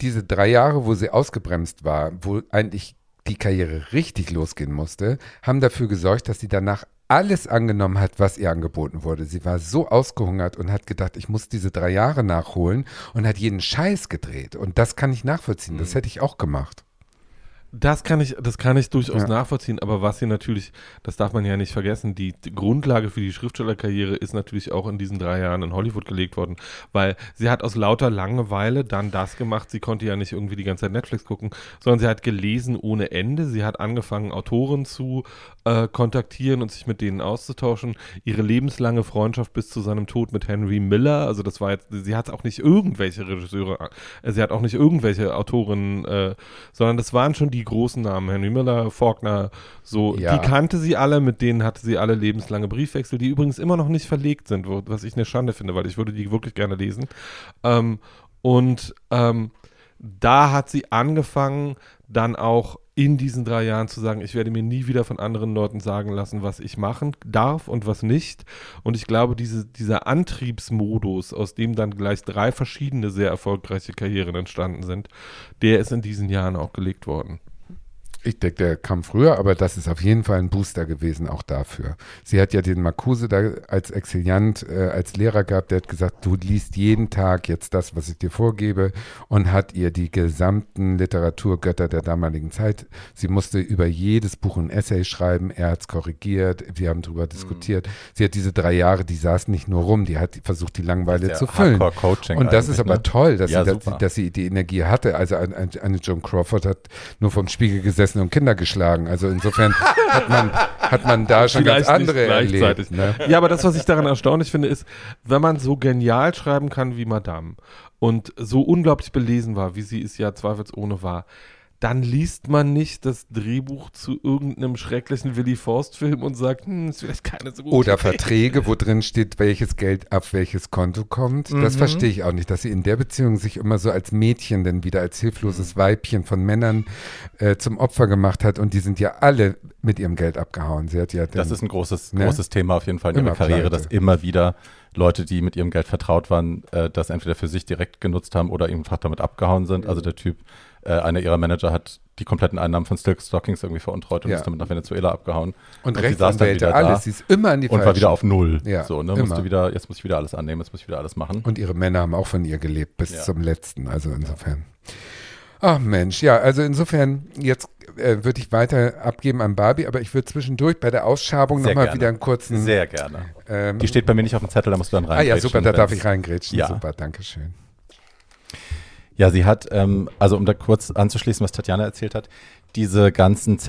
diese drei Jahre, wo sie ausgebremst war, wo eigentlich die Karriere richtig losgehen musste, haben dafür gesorgt, dass sie danach alles angenommen hat, was ihr angeboten wurde. Sie war so ausgehungert und hat gedacht, ich muss diese drei Jahre nachholen und hat jeden Scheiß gedreht. Und das kann ich nachvollziehen. Mhm. Das hätte ich auch gemacht. Das kann ich, das kann ich durchaus Ja. nachvollziehen, aber was sie natürlich, das darf man ja nicht vergessen, die Grundlage für die Schriftstellerkarriere ist natürlich auch in diesen drei Jahren in Hollywood gelegt worden, weil sie hat aus lauter Langeweile dann das gemacht, sie konnte ja nicht irgendwie die ganze Zeit Netflix gucken, sondern sie hat gelesen ohne Ende, sie hat angefangen, Autoren zu äh, kontaktieren und sich mit denen auszutauschen, ihre lebenslange Freundschaft bis zu seinem Tod mit Henry Miller, also das war jetzt, sie hat auch nicht irgendwelche Regisseure, äh, sie hat auch nicht irgendwelche Autorinnen, äh, sondern das waren schon die großen Namen, Henry Miller, Faulkner, so, Ja. die kannte sie alle, mit denen hatte sie alle lebenslange Briefwechsel, die übrigens immer noch nicht verlegt sind, wo, was ich eine Schande finde, weil ich würde die wirklich gerne lesen. Ähm, und ähm, da hat sie angefangen, dann auch in diesen drei Jahren zu sagen, ich werde mir nie wieder von anderen Leuten sagen lassen, was ich machen darf und was nicht. Und ich glaube, diese, dieser Antriebsmodus, aus dem dann gleich drei verschiedene sehr erfolgreiche Karrieren entstanden sind, der ist in diesen Jahren auch gelegt worden. Ich denke, der kam früher, aber das ist auf jeden Fall ein Booster gewesen, auch dafür. Sie hat ja den Marcuse da als Exiliant, äh, als Lehrer gehabt, der hat gesagt, du liest jeden Tag jetzt das, was ich dir vorgebe und hat ihr die gesamten Literaturgötter der damaligen Zeit, sie musste über jedes Buch ein Essay schreiben, er hat es korrigiert, wir haben darüber diskutiert. Sie hat diese drei Jahre, die saß nicht nur rum, die hat versucht, die Langeweile zu füllen. Und das ist aber ne? toll, dass, Ja, sie, dass, dass sie die Energie hatte. Also eine, eine Joan Crawford hat nur vom Spiegel gesessen und Kinder geschlagen. Also insofern hat man, hat man da schon ganz Vielleicht nicht andere erlebt. Ne? Ja, aber das, was ich daran erstaunlich finde, ist, wenn man so genial schreiben kann wie Madame und so unglaublich belesen war, wie sie es ja zweifelsohne war, dann liest man nicht das Drehbuch zu irgendeinem schrecklichen Willy Forst-Film und sagt, hm, ist vielleicht keine so gute Oder Idee. Verträge, wo drin steht, welches Geld auf welches Konto kommt. Das verstehe ich auch nicht, dass sie in der Beziehung sich immer so als Mädchen dann wieder als hilfloses Weibchen von Männern äh, zum Opfer gemacht hat. Und die sind ja alle mit ihrem Geld abgehauen. Sie hat ja Das dann- ist ein großes, Ne? großes Thema auf jeden Fall in ihrer Karriere, pleite. dass immer wieder Leute, die mit ihrem Geld vertraut waren, äh, das entweder für sich direkt genutzt haben oder einfach damit abgehauen sind. Also der Typ, äh, einer ihrer Manager hat die kompletten Einnahmen von Silk Stockings irgendwie veruntreut und Ja. ist damit nach Venezuela abgehauen. und dann Rechtsanwälte, wieder alles. da Sie ist immer an die und war falschen. wieder auf Null. Ja, so, ne, musste wieder, jetzt muss ich wieder alles annehmen, jetzt muss ich wieder alles machen. Und ihre Männer haben auch von ihr gelebt bis Ja. zum letzten. Also insofern. Ach Mensch, ja, also insofern, jetzt äh, würde ich weiter abgeben an Barbie, aber ich würde zwischendurch bei der Ausschabung nochmal wieder einen kurzen. Sehr gerne. ähm, Die steht bei mir nicht auf dem Zettel, da musst du dann rein. ah ja, super, da darf ich reingrätschen. Ja. Super, danke schön. Ja, sie hat, ähm, also um da kurz anzuschließen, was Tatjana erzählt hat, diese ganzen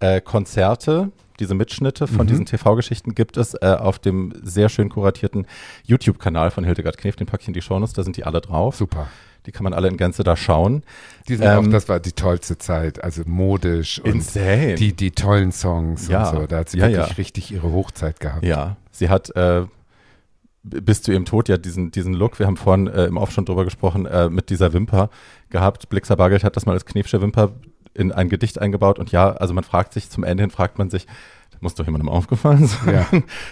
ZDF-Konzerte, diese Mitschnitte von Mhm. diesen TV-Geschichten gibt es äh, auf dem sehr schön kuratierten YouTube-Kanal von Hildegard Knef, den packe ich in die Shownotes, da sind die alle drauf. Super. Die kann man alle in Gänze da schauen. Die sind Ähm, auch, das war die tollste Zeit, also modisch und Insane. die, die tollen Songs Ja. und so. Da hat sie Ja, wirklich ja. richtig ihre Hochzeit gehabt. Ja, sie hat äh, bis zu ihrem Tod ja diesen, diesen Look, wir haben vorhin äh, im Off schon drüber gesprochen, äh, mit dieser Wimper gehabt. Blixer Bargeld hat das mal als Knefsche Wimper in ein Gedicht eingebaut und ja, also man fragt sich, zum Ende hin fragt man sich, muss doch jemandem aufgefallen sein. Ja.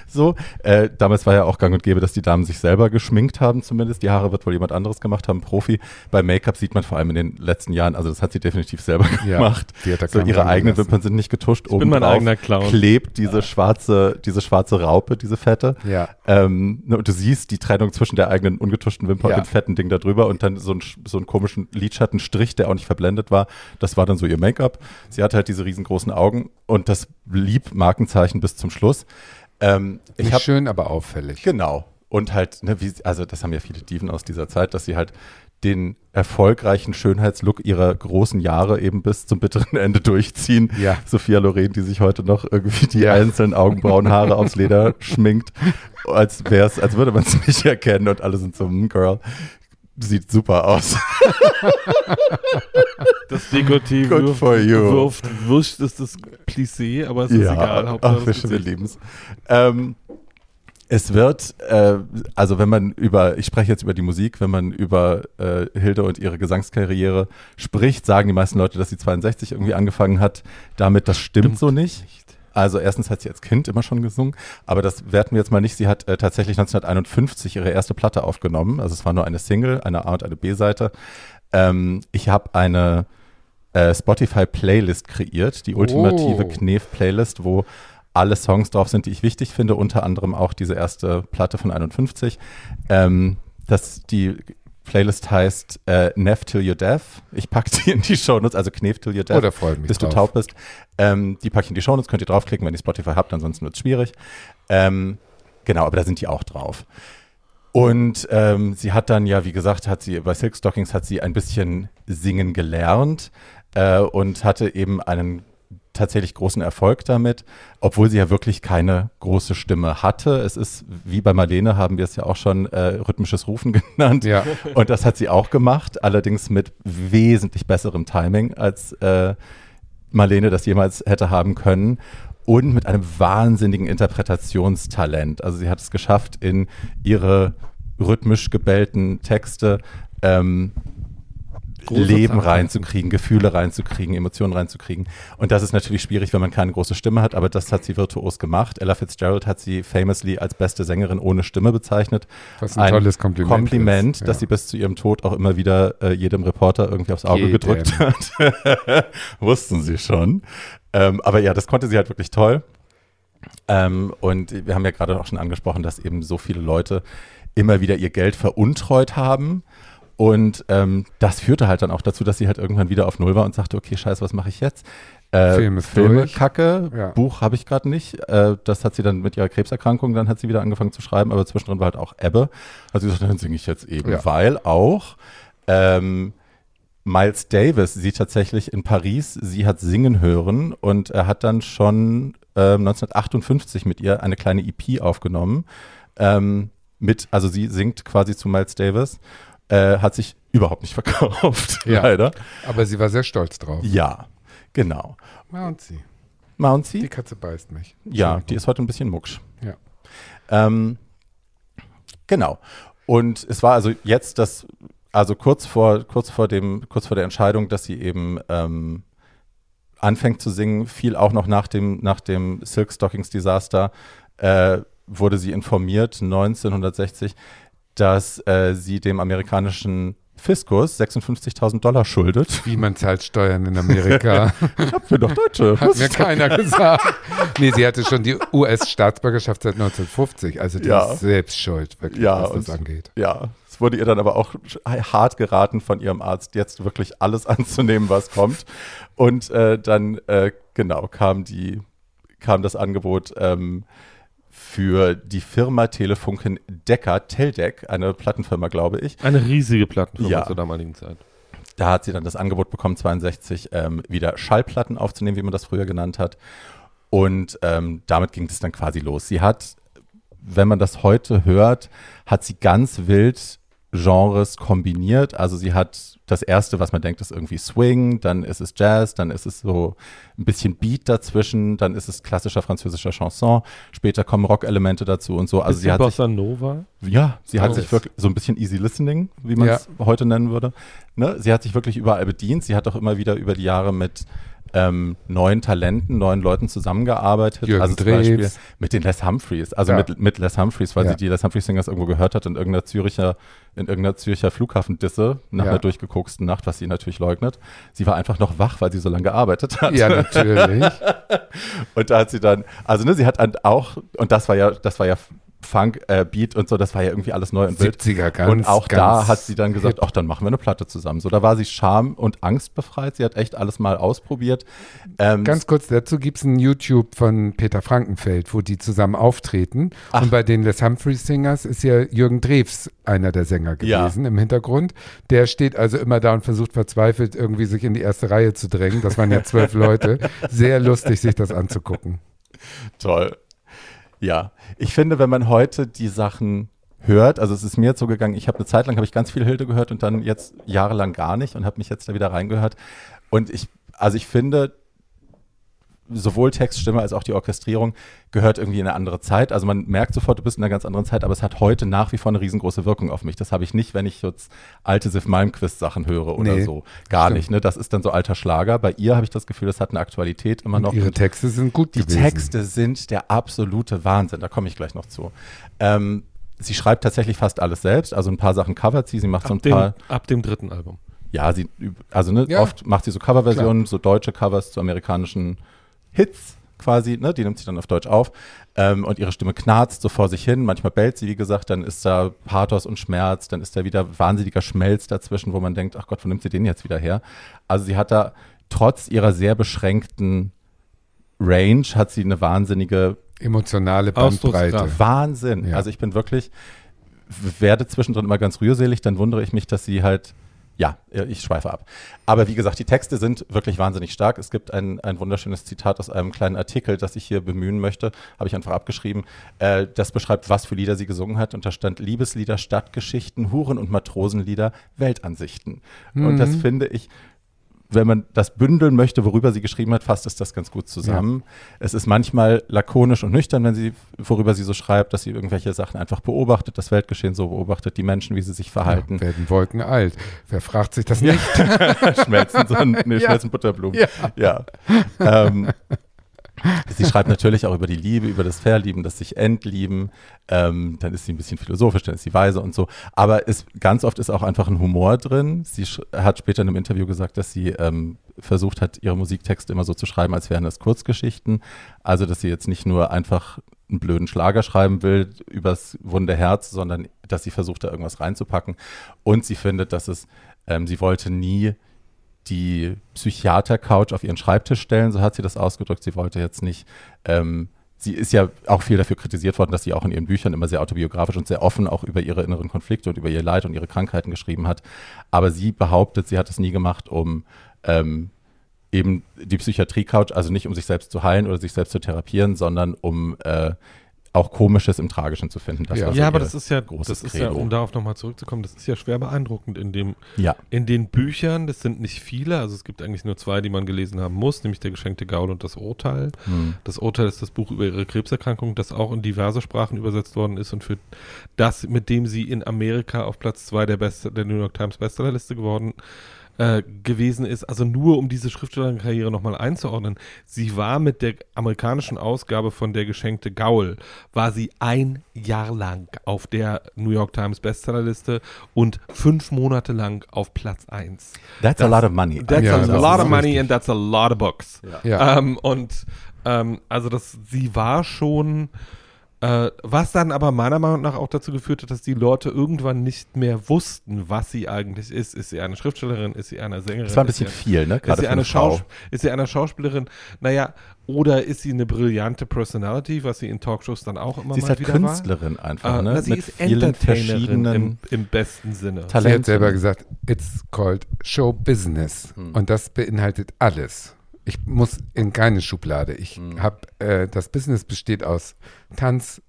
So, äh, damals war ja auch gang und gäbe, dass die Damen sich selber geschminkt haben zumindest. Die Haare wird wohl jemand anderes gemacht haben, Profi. Bei Make-up sieht man vor allem in den letzten Jahren, also das hat sie definitiv selber Ja, gemacht. die hat so, ihre eigenen. Wimpern sind nicht getuscht. bin mein eigener Clown. klebt diese schwarze, diese schwarze Raupe, diese fette. Ja. Ähm, ne, und du siehst die Trennung zwischen der eigenen ungetuschten Wimper Ja. und dem fetten Ding da drüber und dann so, ein, so einen komischen Lidschattenstrich, der auch nicht verblendet war. Das war dann so ihr Make-up. Sie hatte halt diese riesengroßen Augen und das blieb Markenzeichen bis zum Schluss. Ähm, ich habe schön, aber auffällig. Genau. Und halt, ne, wie, also das haben ja viele Diven aus dieser Zeit, dass sie halt den erfolgreichen Schönheitslook ihrer großen Jahre eben bis zum bitteren Ende durchziehen. Ja. Sophia Loren, die sich heute noch irgendwie die Ja. einzelnen Augenbrauenhaare aufs Leder schminkt, als wär's, als würde man es nicht erkennen und alle sind so, mm, Girl, sieht super aus. Das Dekolleté Good wirft, for you. wirft, wurscht ist das Plissé, aber es ist egal. Hauptsache ach, wir, schon, lieben's. Ähm, es wird, äh, also wenn man über, ich spreche jetzt über die Musik, wenn man über äh, Hilde und ihre Gesangskarriere spricht, sagen die meisten Leute, dass sie 62 irgendwie angefangen hat. Damit, das stimmt, so nicht. Also erstens hat sie als Kind immer schon gesungen, aber das werten wir jetzt mal nicht. Sie hat äh, tatsächlich 1951 ihre erste Platte aufgenommen. Also es war nur eine Single, eine A und eine B-Seite. Ähm, ich habe eine äh, Spotify-Playlist kreiert, die ultimative Oh. Knef-Playlist, wo alle Songs drauf sind, die ich wichtig finde, unter anderem auch diese erste Platte von 51. Ähm, das, die Playlist heißt äh, Neff Till You're Deaf. Ich packe die in die Shownotes, also Knef Till You're Deaf. Oh, da freue ich mich bis du drauf. taub bist. Ähm, die packe ich in die Shownotes, könnt ihr draufklicken, wenn ihr Spotify habt, ansonsten wird es schwierig. Ähm, genau, aber da sind die auch drauf. Und ähm, sie hat dann ja, wie gesagt, hat sie bei Silk Stockings hat sie ein bisschen singen gelernt äh, und hatte eben einen tatsächlich großen Erfolg damit, obwohl sie ja wirklich keine große Stimme hatte. Es ist wie bei Marlene haben wir es ja auch schon äh, rhythmisches Rufen genannt. Ja. Und das hat sie auch gemacht, allerdings mit wesentlich besserem Timing, als äh, Marlene das jemals hätte haben können. Und mit einem wahnsinnigen Interpretationstalent. Also sie hat es geschafft, in ihre rhythmisch gebellten Texte ähm, Große Leben Zahlen. reinzukriegen, Gefühle reinzukriegen, Emotionen reinzukriegen. Und das ist natürlich schwierig, wenn man keine große Stimme hat, aber das hat sie virtuos gemacht. Ella Fitzgerald hat sie famously als beste Sängerin ohne Stimme bezeichnet. Was ein tolles Kompliment Kompliment, ist, dass ja. sie bis zu ihrem Tod auch immer wieder äh, jedem Reporter irgendwie aufs Auge Jedem. gedrückt hat. Wussten sie schon. Ähm, aber ja, das konnte sie halt wirklich toll. Ähm, und wir haben ja gerade auch schon angesprochen, dass eben so viele Leute immer wieder ihr Geld veruntreut haben. Und ähm, das führte halt dann auch dazu, dass sie halt irgendwann wieder auf Null war und sagte, okay, scheiße, was mache ich jetzt? Äh, Film Filme, durch. Kacke, Ja. Buch habe ich gerade nicht. Äh, das hat sie dann mit ihrer Krebserkrankung, dann hat sie wieder angefangen zu schreiben, aber zwischendrin war halt auch Ebbe. Also sie gesagt, dann singe ich jetzt eben, Ja. weil auch ähm, Miles Davis sie tatsächlich in Paris, sie hat singen hören und er hat dann schon ähm, 1958 mit ihr eine kleine EP aufgenommen. Ähm, mit, also sie singt quasi zu Miles Davis, äh, hat sich überhaupt nicht verkauft, Ja. leider. Aber sie war sehr stolz drauf. Ja, genau. Mouncy. Die Mouncy? Katze beißt mich. Ja, die ist heute ein bisschen mucksch. Ja. Ähm, genau. Und es war also jetzt das, also kurz vor, kurz vor dem, kurz vor der Entscheidung, dass sie eben ähm, anfängt zu singen, fiel auch noch nach dem, nach dem Silk Stockings Desaster, äh, wurde sie informiert, 1960, dass äh, sie dem amerikanischen Fiskus 56.000 Dollar schuldet. Wie man zahlt Steuern in Amerika. Ich hab für doch Deutsche. Hat mir keiner gesagt. Nee, sie hatte schon die US-Staatsbürgerschaft seit 1950. Also die Ja. ist selbst schuld, wirklich, Ja, was das und- angeht. Ja, es wurde ihr dann aber auch hart geraten von ihrem Arzt, jetzt wirklich alles anzunehmen, was kommt. Und äh, dann, äh, genau, kam die, kam das Angebot ähm, für die Firma Telefunken Decker, Teldec, eine Plattenfirma, glaube ich. Eine riesige Plattenfirma Ja. zur damaligen Zeit. Da hat sie dann das Angebot bekommen, 62 ähm, wieder Schallplatten aufzunehmen, wie man das früher genannt hat. Und ähm, damit ging es dann quasi los. Sie hat, wenn man das heute hört, hat sie ganz wild Genres kombiniert. Also sie hat das erste, was man denkt, ist irgendwie Swing, dann ist es Jazz, dann ist es so ein bisschen Beat dazwischen, dann ist es klassischer französischer Chanson, später kommen Rock-Elemente dazu und so. Also sie hat sich Bossa Nova. ja, sie hat Alles. sich wirklich so ein bisschen easy listening, wie man es heute nennen würde. Ne? Sie hat sich wirklich überall bedient. Sie hat auch immer wieder über die Jahre mit ähm, neuen Talenten, neuen Leuten zusammengearbeitet. Jürgen also zum Beispiel Drews. mit den Les Humphreys, also Ja. mit, mit Les Humphreys, weil Ja. sie die Les Humphreys Singers irgendwo gehört hat in irgendeiner Züricher, in irgendeiner Zürcher Flughafendisse nach Ja. einer durchgekoksten Nacht, was sie natürlich leugnet. Sie war einfach noch wach, weil sie so lange gearbeitet hat. Ja, natürlich. Und da hat sie dann, also ne, sie hat auch, und das war ja, das war ja Funk, äh, Beat und so, das war ja irgendwie alles neu und wild. 70er, ganz, und auch da ganz hat sie dann gesagt, ach, dann machen wir eine Platte zusammen. So, da war sie Scham und Angst befreit. Sie hat echt alles mal ausprobiert. Ähm, Ganz kurz dazu gibt es ein YouTube von Peter Frankenfeld, wo die zusammen auftreten. Ach. Und bei den Les Humphreys Singers ist ja Jürgen Drews einer der Sänger Ja. gewesen im Hintergrund. Der steht also immer da und versucht verzweifelt irgendwie sich in die erste Reihe zu drängen. Das waren ja zwölf Leute. Sehr lustig, sich das anzugucken. Toll. Ja, ich finde, wenn man heute die Sachen hört, also es ist mir jetzt so gegangen, ich habe eine Zeit lang, habe ich ganz viel Hilde gehört und dann jetzt jahrelang gar nicht und habe mich jetzt da wieder reingehört. Und ich, also ich finde, sowohl Textstimme als auch die Orchestrierung gehört irgendwie in eine andere Zeit. Also man merkt sofort, du bist in einer ganz anderen Zeit, aber es hat heute nach wie vor eine riesengroße Wirkung auf mich. Das habe ich nicht, wenn ich jetzt alte Sif Malmquist Sachen höre oder Nee, so. Gar stimmt. nicht. Ne? Das ist dann so alter Schlager. Bei ihr habe ich das Gefühl, das hat eine Aktualität immer noch. Und ihre Und Texte sind gut die gewesen. Texte sind der absolute Wahnsinn, da komme ich gleich noch zu. Ähm, sie schreibt tatsächlich fast alles selbst, also ein paar Sachen covert sie, sie macht so ein Ab dem, paar, ab dem dritten Album. ja, sie, also ne, Ja. oft macht sie so Coverversionen, so deutsche Covers zu amerikanischen Hits quasi, ne, die nimmt sie dann auf Deutsch auf ähm, und ihre Stimme knarzt so vor sich hin. Manchmal bellt sie, wie gesagt, dann ist da Pathos und Schmerz, dann ist da wieder wahnsinniger Schmelz dazwischen, wo man denkt, ach Gott, wo nimmt sie den jetzt wieder her? Also sie hat da trotz ihrer sehr beschränkten Range, hat sie eine wahnsinnige Emotionale Bandbreite. Wahnsinn. Ja. Also ich bin wirklich, werde zwischendrin immer ganz rührselig, dann wundere ich mich, dass sie halt, ja, ich schweife ab. Aber wie gesagt, die Texte sind wirklich wahnsinnig stark. Es gibt ein, ein wunderschönes Zitat aus einem kleinen Artikel, das ich hier bemühen möchte, habe ich einfach abgeschrieben. Äh, das beschreibt, was für Lieder sie gesungen hat. Und da stand Liebeslieder, Stadtgeschichten, Huren- und Matrosenlieder, Weltansichten. Und das finde ich wenn man das bündeln möchte, worüber sie geschrieben hat, fasst es das ganz gut zusammen. Es ist manchmal lakonisch und nüchtern, wenn sie, worüber sie so schreibt, dass sie irgendwelche Sachen einfach beobachtet, das Weltgeschehen so beobachtet, die Menschen, wie sie sich verhalten. Ja, werden Wolken alt. Wer fragt sich das nicht? schmelzen, so nee, Ja. schmelzen Butterblumen. Ja. ja. Ähm, sie schreibt natürlich auch über die Liebe, über das Verlieben, das sich entlieben. Ähm, dann ist sie ein bisschen philosophisch, dann ist sie weise und so. Aber es, ganz oft ist auch einfach ein Humor drin. Sie hat später in einem Interview gesagt, dass sie ähm, versucht hat, ihre Musiktexte immer so zu schreiben, als wären das Kurzgeschichten. Also, dass sie jetzt nicht nur einfach einen blöden Schlager schreiben will übers wunde Herz, sondern dass sie versucht, da irgendwas reinzupacken. Und sie findet, dass es, ähm, sie wollte nie die Psychiater-Couch auf ihren Schreibtisch stellen, so hat sie das ausgedrückt. Sie wollte jetzt nicht, ähm, sie ist ja auch viel dafür kritisiert worden, dass sie auch in ihren Büchern immer sehr autobiografisch und sehr offen auch über ihre inneren Konflikte und über ihr Leid und ihre Krankheiten geschrieben hat. Aber sie behauptet, sie hat es nie gemacht, um ähm, eben die Psychiatrie-Couch, also nicht um sich selbst zu heilen oder sich selbst zu therapieren, sondern um äh, auch Komisches im Tragischen zu finden. Das Ja. so Ja, aber das ist ja, großes das ist ja, Credo. um darauf nochmal zurückzukommen, das ist ja schwer beeindruckend in dem, ja. in den Büchern, das sind nicht viele, also es gibt eigentlich nur zwei, die man gelesen haben muss, nämlich der geschenkte Gaul und das Urteil. Hm. Das Urteil ist das Buch über ihre Krebserkrankung, das auch in diverse Sprachen übersetzt worden ist und für das, mit dem sie in Amerika auf Platz zwei der, Best der New York Times Bestsellerliste geworden äh, gewesen ist. Also nur um diese Schriftstellerkarriere nochmal einzuordnen. Sie war mit der amerikanischen Ausgabe von Der geschenkte Gaul, war sie ein Jahr lang auf der New York Times Bestsellerliste und fünf Monate lang auf Platz eins. That's a Das- lot of money. That's Ja, a das lot of money richtig. and that's a lot of books. Ja. Ähm, und ähm, also das, sie war schon, was dann aber meiner Meinung nach auch dazu geführt hat, dass die Leute irgendwann nicht mehr wussten, was sie eigentlich ist. Ist sie eine Schriftstellerin? Ist sie eine Sängerin? Das war ein ist sie bisschen viel, ne? ist sie eine. Schaus ist sie eine Schauspielerin? Naja, oder ist sie eine brillante Personality, was sie in Talkshows dann auch immer Sie mal ist halt wieder Künstlerin war? einfach, Äh, ne? na, sie Mit ist vielen verschiedenen im, im besten Sinne. Talenten. Sie hat selber gesagt, it's called Show Business. Hm. Und das beinhaltet alles. Ich muss in keine Schublade. Ich Hm. habe, äh, das Business besteht aus Tanz,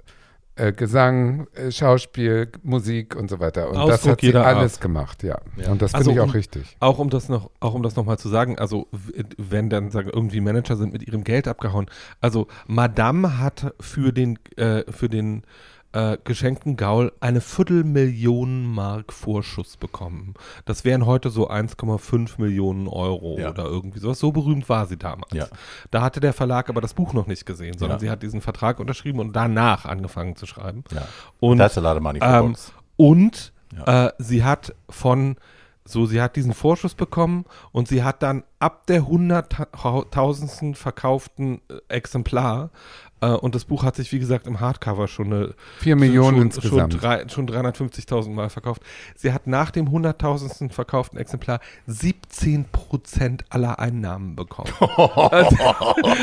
äh, Gesang, äh, Schauspiel, Musik und so weiter. Und das Ausdruck hat sie jeder alles Art. gemacht, ja. Ja. Und das Also finde ich auch um- richtig. Auch um das noch, auch um das noch mal zu sagen, also w- wenn dann sagen irgendwie Manager sind mit ihrem Geld abgehauen. Also Madame hat für den äh, für den äh, geschenkten Gaul eine Viertelmillion Mark Vorschuss bekommen. Das wären heute so 1,5 Millionen Euro Ja. oder irgendwie sowas. So berühmt war sie damals. Ja. Da hatte der Verlag aber das Buch noch nicht gesehen, sondern Ja. sie hat diesen Vertrag unterschrieben und danach angefangen zu schreiben. Ja. Und That's a lot of money for ähm, books. und äh, sie hat von, so sie hat diesen Vorschuss bekommen und sie hat dann ab der hunderttausendsten verkauften äh, Exemplar und das Buch hat sich, wie gesagt, im Hardcover schon eine Vier Millionen schon, insgesamt. Schon, drei, schon 350.000 Mal verkauft. Sie hat nach dem hunderttausendsten verkauften Exemplar 17 Prozent aller Einnahmen bekommen. also,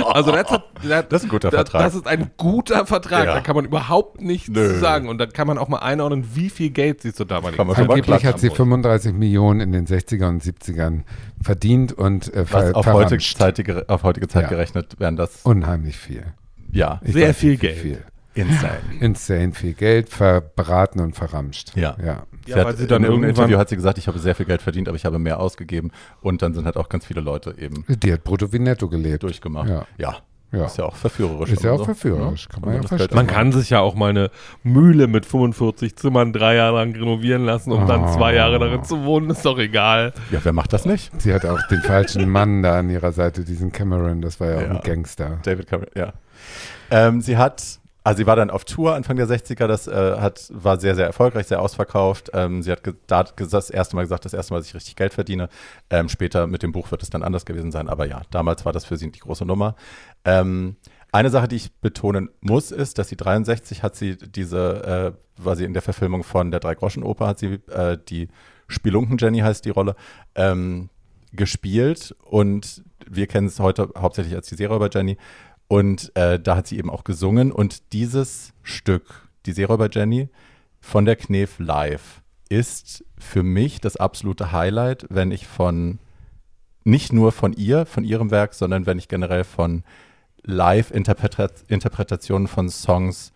also das, hat, das, Das ist ein guter das, Vertrag. Das ist ein guter Vertrag. Ja. Da kann man überhaupt nichts Nö. zu sagen. Und da kann man auch mal einordnen, wie viel Geld sie zur damaligen Zeit Angeblich hat sie haben 35 Millionen in den 60er und 70ern verdient und äh, ver auf heutige. Zeit, auf heutige Zeit Ja. gerechnet wären das, Unheimlich viel. Ja, Ich Sehr weiß viel Geld. Viel. insane. Insane viel Geld, verbraten und verramscht. Ja. ja. Sie Ja, hat, weil sie dann in irgendeinem irgendwann- Interview hat sie gesagt, ich habe sehr viel Geld verdient, aber ich habe mehr ausgegeben. Und dann sind halt auch ganz viele Leute eben Die hat brutto wie netto gelebt. durchgemacht. Ja. ja. Ja. Ist ja auch verführerisch. Ist ja auch so. verführerisch, kann man ja verstehen. Man auch- kann sich ja auch mal eine Mühle mit 45 Zimmern drei Jahre lang renovieren lassen, um dann Oh. zwei Jahre darin zu wohnen. Ist doch egal. Ja, wer macht das nicht? Sie hat auch den falschen Mann da an ihrer Seite, diesen Cameron, das war ja, auch Ja. ein Gangster. David Cameron, ja. Ähm, sie hat, also sie war dann auf Tour Anfang der 60er, das äh, hat, war sehr, sehr erfolgreich, sehr ausverkauft. Ähm, sie hat da das erste Mal gesagt, das erste Mal, dass ich richtig Geld verdiene. Ähm, später mit dem Buch wird es dann anders gewesen sein, aber ja, damals war das für sie die große Nummer. Ähm, Eine Sache, die ich betonen muss, ist, dass sie 63 hat sie diese, äh, war sie in der Verfilmung von der Drei-Groschen-Oper, hat sie äh, die Spelunken-Jenny heißt die Rolle, ähm, gespielt und wir kennen es heute hauptsächlich als die Seeräuber-Jenny und äh, da hat sie eben auch gesungen und dieses Stück, die Seeräuber-Jenny von der Knef live, ist für mich das absolute Highlight, wenn ich von, nicht nur von ihr, von ihrem Werk, sondern wenn ich generell von Live-Interpretationen von Songs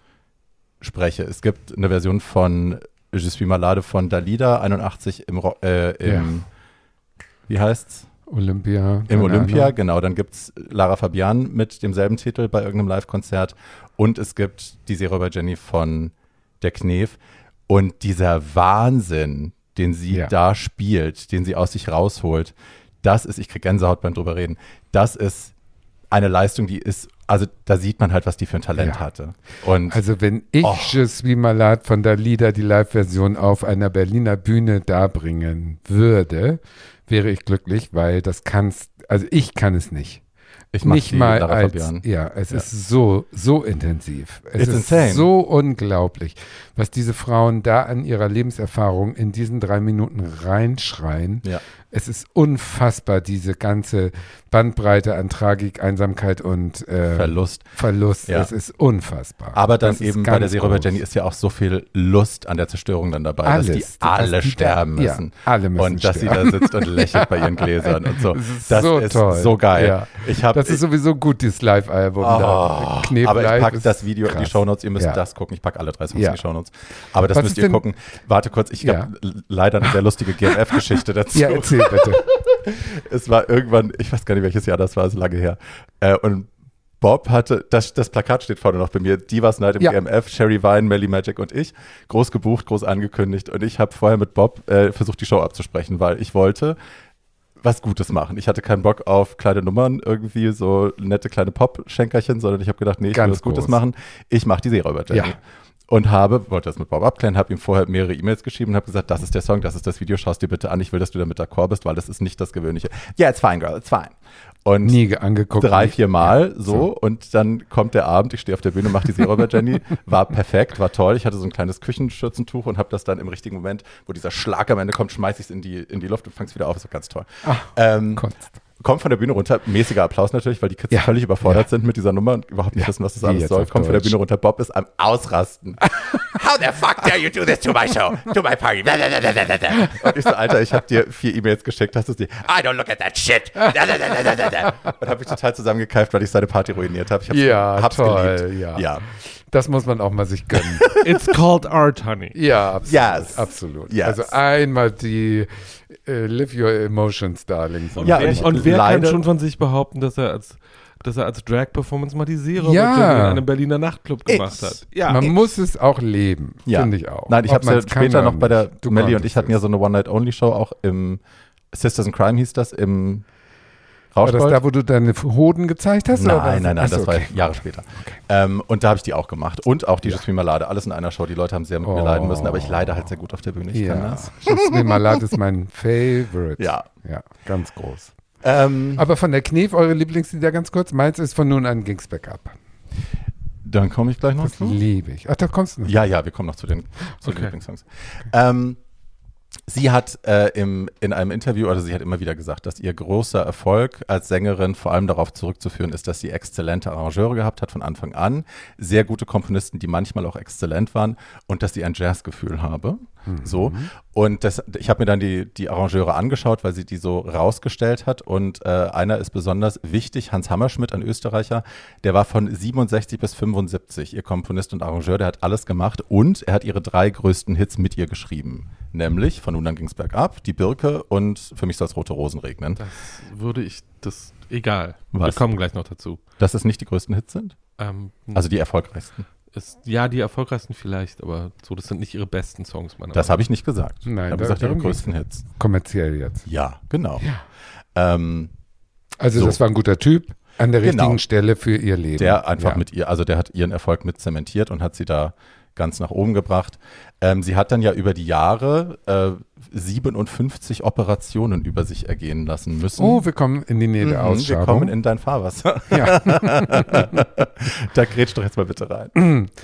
spreche. Es gibt eine Version von Je suis malade von Dalida 81 im, äh, im Ja. wie heißt's? Olympia. Im Olympia, Ahnung. genau. Dann gibt es Lara Fabian mit demselben Titel bei irgendeinem Live-Konzert. Und es gibt die Seeräuber Jenny von der Knef. Und dieser Wahnsinn, den sie Ja. da spielt, den sie aus sich rausholt, das ist, ich kriege Gänsehaut beim drüber reden, das ist eine Leistung, die ist, also da sieht man halt, was die für ein Talent Ja. hatte. Und Also wenn ich Oh. Je suis malade von Dalida die Live-Version auf einer Berliner Bühne darbringen würde, wäre ich glücklich, weil das kannst, also ich kann es nicht. ich nicht mal Lara als, Fabian. ja, es Ja. ist so, so intensiv. Es It's ist insane. so unglaublich, was diese Frauen da an ihrer Lebenserfahrung in diesen drei Minuten reinschreien. Ja. Es ist unfassbar, diese ganze Bandbreite an Tragik, Einsamkeit und äh, Verlust. Verlust. Ja. Es ist unfassbar. Aber dann Das eben bei der groß. Jenny ist ja auch so viel Lust an der Zerstörung dann dabei, dass Alles. die Dass alle die da- sterben ja, müssen. alle müssen und dass sterben. sie da sitzt und lächelt bei ihren Gläsern und so. Das ist Das so ist toll. so geil. Ja. Ich habe Das ist sowieso gut, dieses Live-Album. da. Oh, aber ich packe das Video in die krass. Shownotes. Ihr müsst Ja. das gucken. Ich packe alle drei Songs Ja. in die Shownotes. Aber das Was müsst ihr denn- gucken. Warte kurz, ich Ja. habe leider eine sehr lustige GMF-Geschichte dazu. Ja, erzähl bitte. Es war irgendwann, ich weiß gar nicht, welches Jahr das war, so lange her. Äh, und Bob hatte, das, das Plakat steht vorne noch bei mir, Divas Night im Ja. GMF, Sherry Vine, Melly Magic und ich, groß gebucht, groß angekündigt. Und ich habe vorher mit Bob äh, versucht, die Show abzusprechen, weil ich wollte was Gutes machen. Ich hatte keinen Bock auf kleine Nummern, irgendwie so nette kleine Pop-Schenkerchen, sondern ich habe gedacht, nee, ich will Ganz was Gutes groß. machen. Ich mache die Seeräuber Ja. Und habe, wollte das mit Bob abklären, habe ihm vorher mehrere E-Mails geschrieben und habe gesagt, das ist der Song, das ist das Video, schaust dir bitte an, ich will, dass du damit d'accord bist, weil das ist nicht das Gewöhnliche. Ja, it's fine, girl, it's fine. Und Nie ge- angeguckt. drei, vier Mal Ja, so, und dann kommt der Abend, ich stehe auf der Bühne, mache die Seeräuber Jenny, war perfekt, war toll. Ich hatte so ein kleines Küchenschürzentuch und habe das dann im richtigen Moment, wo dieser Schlag am Ende kommt, schmeiße ich es in die, in die Luft und fange es wieder auf. Das war ganz toll. Ach, ähm, Kunst. Kommt von der Bühne runter, mäßiger Applaus natürlich, weil die Kids Ja, völlig überfordert ja. sind mit dieser Nummer und überhaupt nicht Ja, wissen, was das alles soll. Kommt von der. Bühne runter, Bob ist am Ausrasten. How the fuck dare you do this to my show, to my party? Und ich so, Alter, ich habe dir vier E-Mails geschickt, hast du sie? I don't look at that shit. Und habe mich total zusammengekeift, weil ich seine Party ruiniert habe. Ich hab's, Ja, hab's toll, geliebt. ja. ja. Das muss man auch mal sich gönnen. It's called art, honey. ja, absolut. Yes. absolut. Yes. Also einmal die äh, Live Your Emotions, Darling. Und Ja, wer, ich- und wer kann schon von sich behaupten, dass er als dass er als Drag-Performance mal die Serie Ja. in einem Berliner Nachtclub gemacht It's- hat. Ja, Man muss es auch leben, Ja. finde ich auch. Nein, ich habe ja später noch bei der. Du Melly und ich hatten ja so eine One-Night-Only-Show auch im Sisters in Crime hieß das, im War das Rauschgold. da, wo du deine Hoden gezeigt hast? war Nein, nein, nein, Achso, das war okay. Jahre später. Ähm, und da habe ich die auch gemacht. Und auch die Ja. ja. Malade, alles in einer Show. Die Leute haben sehr mit mir Oh. leiden müssen, aber ich leide halt sehr gut auf der Bühne. Ich kann Ja, das. Jasmin Malad ist mein Favorite. Ja. Ja, ganz groß. Ähm, Aber von der Knef, eure Lieblingslieder ganz kurz. Meins ist von nun an ging's bergab. dann komme ich gleich noch Das zu. liebe ich. Ach, da kommst du noch. Ja, ja, wir kommen noch zu den, zu den Okay. Lieblingssongs. Ähm, sie hat äh, im, in einem Interview, oder sie hat immer wieder gesagt, dass ihr großer Erfolg als Sängerin vor allem darauf zurückzuführen ist, dass sie exzellente Arrangeure gehabt hat von Anfang an, sehr gute Komponisten, die manchmal auch exzellent waren und dass sie ein Jazzgefühl habe. So. Und das, ich habe mir dann die, die Arrangeure angeschaut, weil sie die so rausgestellt hat. Und äh, einer ist besonders wichtig, Hans Hammerschmidt, ein Österreicher, der war von 67 bis 75 ihr Komponist und Arrangeur, der hat alles gemacht und er hat ihre drei größten Hits mit ihr geschrieben. Nämlich Von nun an ging's bergab, Die Birke und Für mich soll es rote Rosen regnen. das würde ich, das, egal. Was? Wir kommen gleich noch dazu. Dass es nicht die größten Hits sind? Ähm, Also die erfolgreichsten. Ist, ja, die erfolgreichsten vielleicht, aber so, das sind nicht ihre besten Songs, meiner Das habe ich nicht gesagt. Nein, ich habe gesagt, ihre größten Hits. Kommerziell jetzt. Ja, genau. Ähm, Also So. das war ein guter Typ an der Genau. richtigen Stelle für ihr Leben. der einfach ja. mit ihr, also der hat ihren Erfolg mit zementiert und hat sie da ganz nach oben gebracht. Ähm, sie hat dann ja über die Jahre äh, 57 Operationen über sich ergehen lassen müssen. Oh, wir kommen in die Nähe der Mhm, Ausschabung. Wir kommen in dein Fahrwasser. ja. da grätsch doch jetzt mal bitte rein.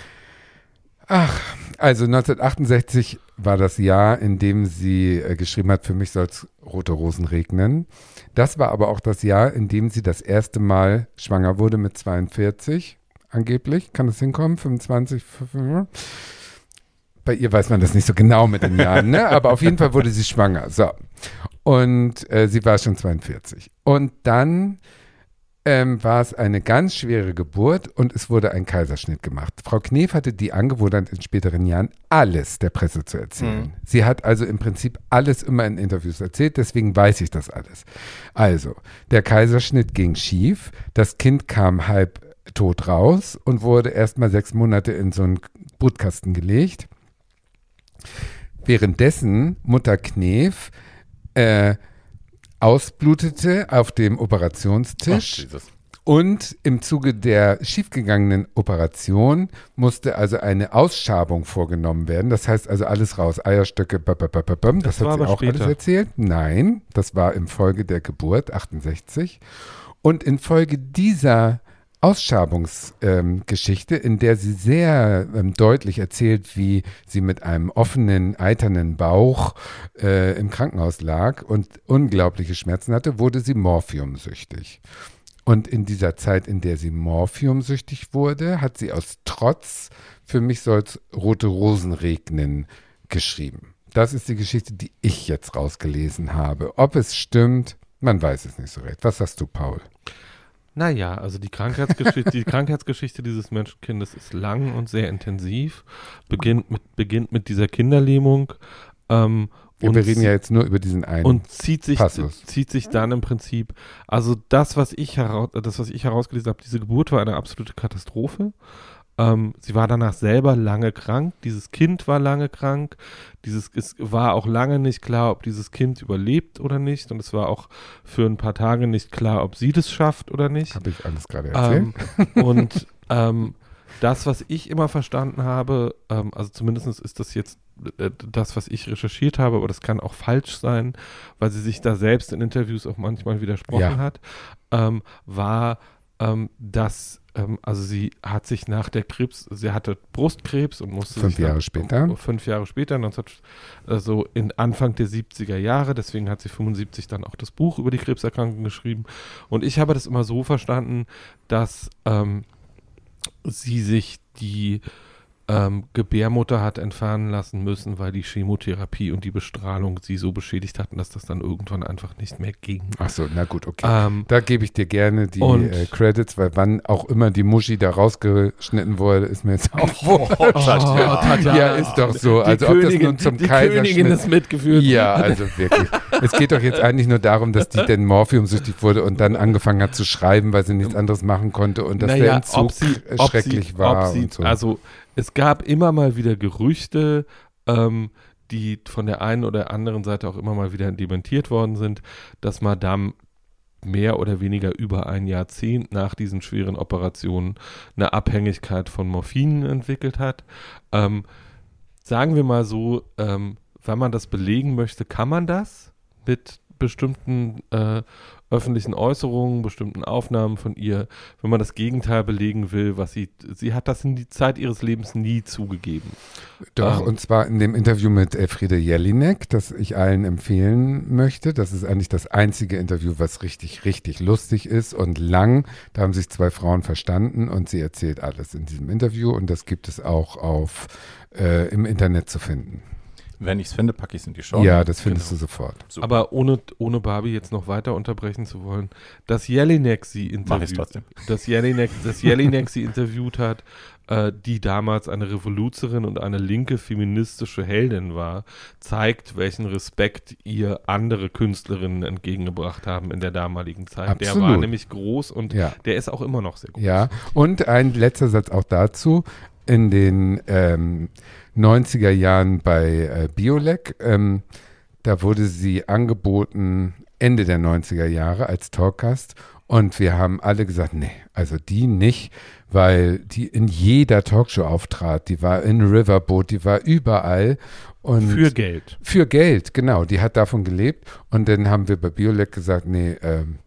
Also 1968 war das Jahr, in dem sie äh, geschrieben hat, für mich soll es rote Rosen regnen. Das war aber auch das Jahr, in dem sie das erste Mal schwanger wurde mit 42, angeblich. Kann das hinkommen? 25? Bei ihr weiß man das nicht so genau mit den Jahren, ne? aber auf jeden Fall wurde sie schwanger. So. Und äh, sie war schon 42. Und dann ähm, war es eine ganz schwere Geburt und es wurde ein Kaiserschnitt gemacht. Frau Knef hatte die Angewohnheit in späteren Jahren, alles der Presse zu erzählen. Mhm. Sie hat also im Prinzip alles immer in Interviews erzählt, deswegen weiß ich das alles. Also, der Kaiserschnitt ging schief, das Kind kam halb tot raus und wurde erstmal sechs Monate in so einen Brutkasten gelegt. Währenddessen Mutter Knef äh, ausblutete auf dem Ach, Operationstisch. Jesus. Und im Zuge der schiefgegangenen Operation musste also eine Ausschabung vorgenommen werden. Das heißt also alles raus, Eierstöcke, bababababam. das, Das war hat sie auch alles später. erzählt. Nein, das war im Folge der Geburt 68. Und infolge dieser Ausschabungsgeschichte, ähm, in der sie sehr ähm, deutlich erzählt, wie sie mit einem offenen, eiternen Bauch äh, im Krankenhaus lag und unglaubliche Schmerzen hatte, wurde sie morphiumsüchtig. Und in dieser Zeit, in der sie morphiumsüchtig wurde, hat sie aus Trotz für mich soll's rote Rosen regnen geschrieben. Das ist die Geschichte, die ich jetzt rausgelesen habe. Ob es stimmt, man weiß es nicht so recht. Was sagst du, Paul? Naja, also die Krankheitsgeschichte, die Krankheitsgeschichte dieses Menschenkindes ist lang und sehr intensiv. Beginnt mit, beginnt mit dieser Kinderlähmung. Ähm, Ja, und wir reden ja jetzt nur über diesen einen. und zieht sich, Passus. zieht sich dann im Prinzip, also das, was ich heraus, das, was ich herausgelesen habe, diese Geburt war eine absolute Katastrophe. Ähm, sie war danach selber lange krank, dieses Kind war lange krank, dieses, es war auch lange nicht klar, ob dieses Kind überlebt oder nicht und es war auch für ein paar Tage nicht klar, ob sie das schafft oder nicht. Habe ich alles gerade erzählt? Ähm, und ähm, das, was ich immer verstanden habe, ähm, also zumindest ist das jetzt äh, das, was ich recherchiert habe, aber das kann auch falsch sein, weil sie sich da selbst in Interviews auch manchmal widersprochen Ja. hat, ähm, war, ähm, dass, also sie hat sich nach der Krebs, sie hatte Brustkrebs und musste Fünf Jahre später. Fünf Jahre später, 19, also in Anfang der 70er Jahre, deswegen hat sie 75 dann auch das Buch über die Krebserkrankung geschrieben. Und ich habe das immer so verstanden, dass ähm, sie sich die ähm, Gebärmutter hat entfernen lassen müssen, weil die Chemotherapie und die Bestrahlung sie so beschädigt hatten, dass das dann irgendwann einfach nicht mehr ging. Ach so, na gut, okay. Ähm, Da gebe ich dir gerne die Und- äh, Credits, weil wann auch immer die Muschi da rausgeschnitten wurde, ist mir jetzt auch wurscht. Tatjana. Ja, ist doch so. die Also ob das Königin, nun zum die Königin Kaiserschnitt ist mitgeführt. Ja, also wirklich. Es geht doch jetzt eigentlich nur darum, dass die denn morphiumsüchtig wurde und dann angefangen hat zu schreiben, weil sie nichts anderes machen konnte und dass der Entzug ob sie, äh, ob schrecklich sie, war. Ob sie, und so. Also es gab immer mal wieder Gerüchte, ähm, die von der einen oder anderen Seite auch immer mal wieder dementiert worden sind, dass Madame mehr oder weniger über ein Jahrzehnt nach diesen schweren Operationen eine Abhängigkeit von Morphin entwickelt hat. Ähm, sagen wir mal so, ähm, wenn man das belegen möchte, kann man das mit bestimmten äh, öffentlichen Äußerungen, bestimmten Aufnahmen von ihr, wenn man das Gegenteil belegen will, was sie, sie hat das in die Zeit ihres Lebens nie zugegeben. Doch, ähm, und zwar in dem Interview mit Elfriede Jelinek, das ich allen empfehlen möchte. Das ist eigentlich das einzige Interview, was richtig, richtig lustig ist und lang. Da haben sich zwei Frauen verstanden und sie erzählt alles in diesem Interview und das gibt es auch auf äh, im Internet zu finden. Wenn ich es finde, packe ich es in die Show. ja, das findest genau. du sofort. Super. Aber ohne, ohne Barbie jetzt noch weiter unterbrechen zu wollen, dass Jelinek sie interviewt, trotzdem. dass Jelinek, dass Jelinek sie interviewt hat, äh, die damals eine Revoluzerin und eine linke feministische Heldin war, zeigt, welchen Respekt ihr andere Künstlerinnen entgegengebracht haben in der damaligen Zeit. Der war Absolut. nämlich groß und Ja. der ist auch immer noch sehr groß. Ja, und ein letzter Satz auch dazu. In den ähm, 90er Jahren bei äh, Biolek, ähm, da wurde sie angeboten Ende der 90er Jahre als Talkgast Und wir haben alle gesagt, nee, also die nicht, weil die in jeder Talkshow auftrat. Die war in Riverboat, die war überall. Und Für Geld. für Geld, genau. Die hat davon gelebt. Und dann haben wir bei Biolek gesagt, nee, ähm,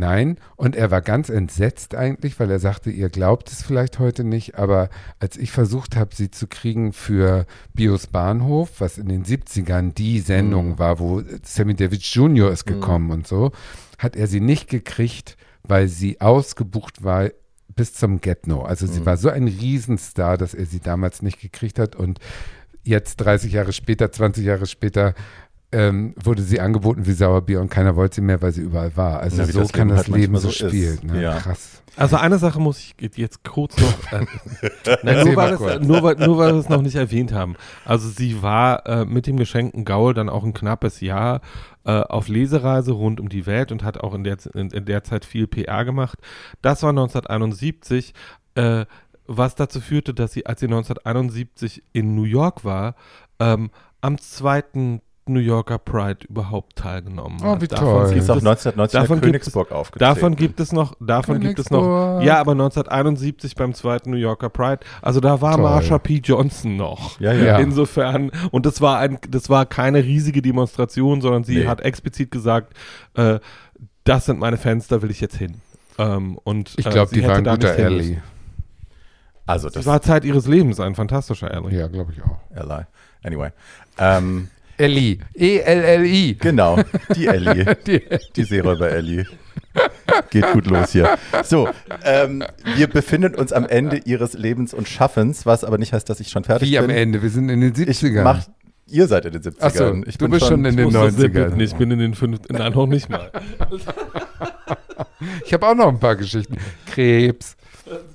nein. Und er war ganz entsetzt eigentlich, weil er sagte, ihr glaubt es vielleicht heute nicht, aber als ich versucht habe, sie zu kriegen für Bios Bahnhof, was in den 70ern die Sendung war, wo Sammy Davis Jr. ist gekommen und so, hat er sie nicht gekriegt, weil sie ausgebucht war bis zum Get-No. Also sie war so ein Riesenstar, dass er sie damals nicht gekriegt hat und jetzt 30 Jahre später, 20 Jahre später ähm, wurde sie angeboten wie Sauerbier und keiner wollte sie mehr, weil sie überall war. Also Na, wie so das kann Leben das halt Leben so spielen. Ne? Ja. Krass. Also eine Sache muss ich jetzt kurz noch, äh, nein, nur, weil es, nur, weil, nur weil wir es noch nicht erwähnt haben. Also sie war äh, mit dem geschenkten Gaul dann auch ein knappes Jahr äh, auf Lesereise rund um die Welt und hat auch in der, in, in der Zeit viel PR gemacht. Das war 1971, äh, was dazu führte, dass sie, als sie 1971 in New York war, ähm, am zweiten New Yorker Pride überhaupt teilgenommen Oh, hat. wie Davon toll. Gibt ist auch es- 1990 davon in gibt Königsburg aufgetreten. Davon gibt es noch, davon gibt es noch, ja, aber 1971 beim zweiten New Yorker Pride, also da war Toll. Marsha P. Johnson noch. Ja, ja. Insofern, und das war ein, das war keine riesige Demonstration, sondern sie Nee. hat explizit gesagt, äh, das sind meine Fans, da will ich jetzt hin. Ähm, und Ich äh, glaube, sie die war hätte ein da guter Ally. Also Sie das war Zeit ihres Lebens ein fantastischer Ally. Ja, glaube ich auch. Ally. Anyway. Ähm, Ellie. E E-L-L-I. genau, die Ellie. Die- Die Seeräuber Ellie. Geht gut los hier. So, ähm, wir befinden uns am Ende ihres Lebens und Schaffens, was aber nicht heißt, dass ich schon fertig Wie bin. am Ende? Wir sind in den Ich 70ern. mach, ihr seid in den 70ern. Ach so, ich du bin bist schon in den muss das sippeln. 90ern. Ich bin in den fünf, nein, noch nicht mal. Ich habe auch noch ein paar Geschichten. Krebs.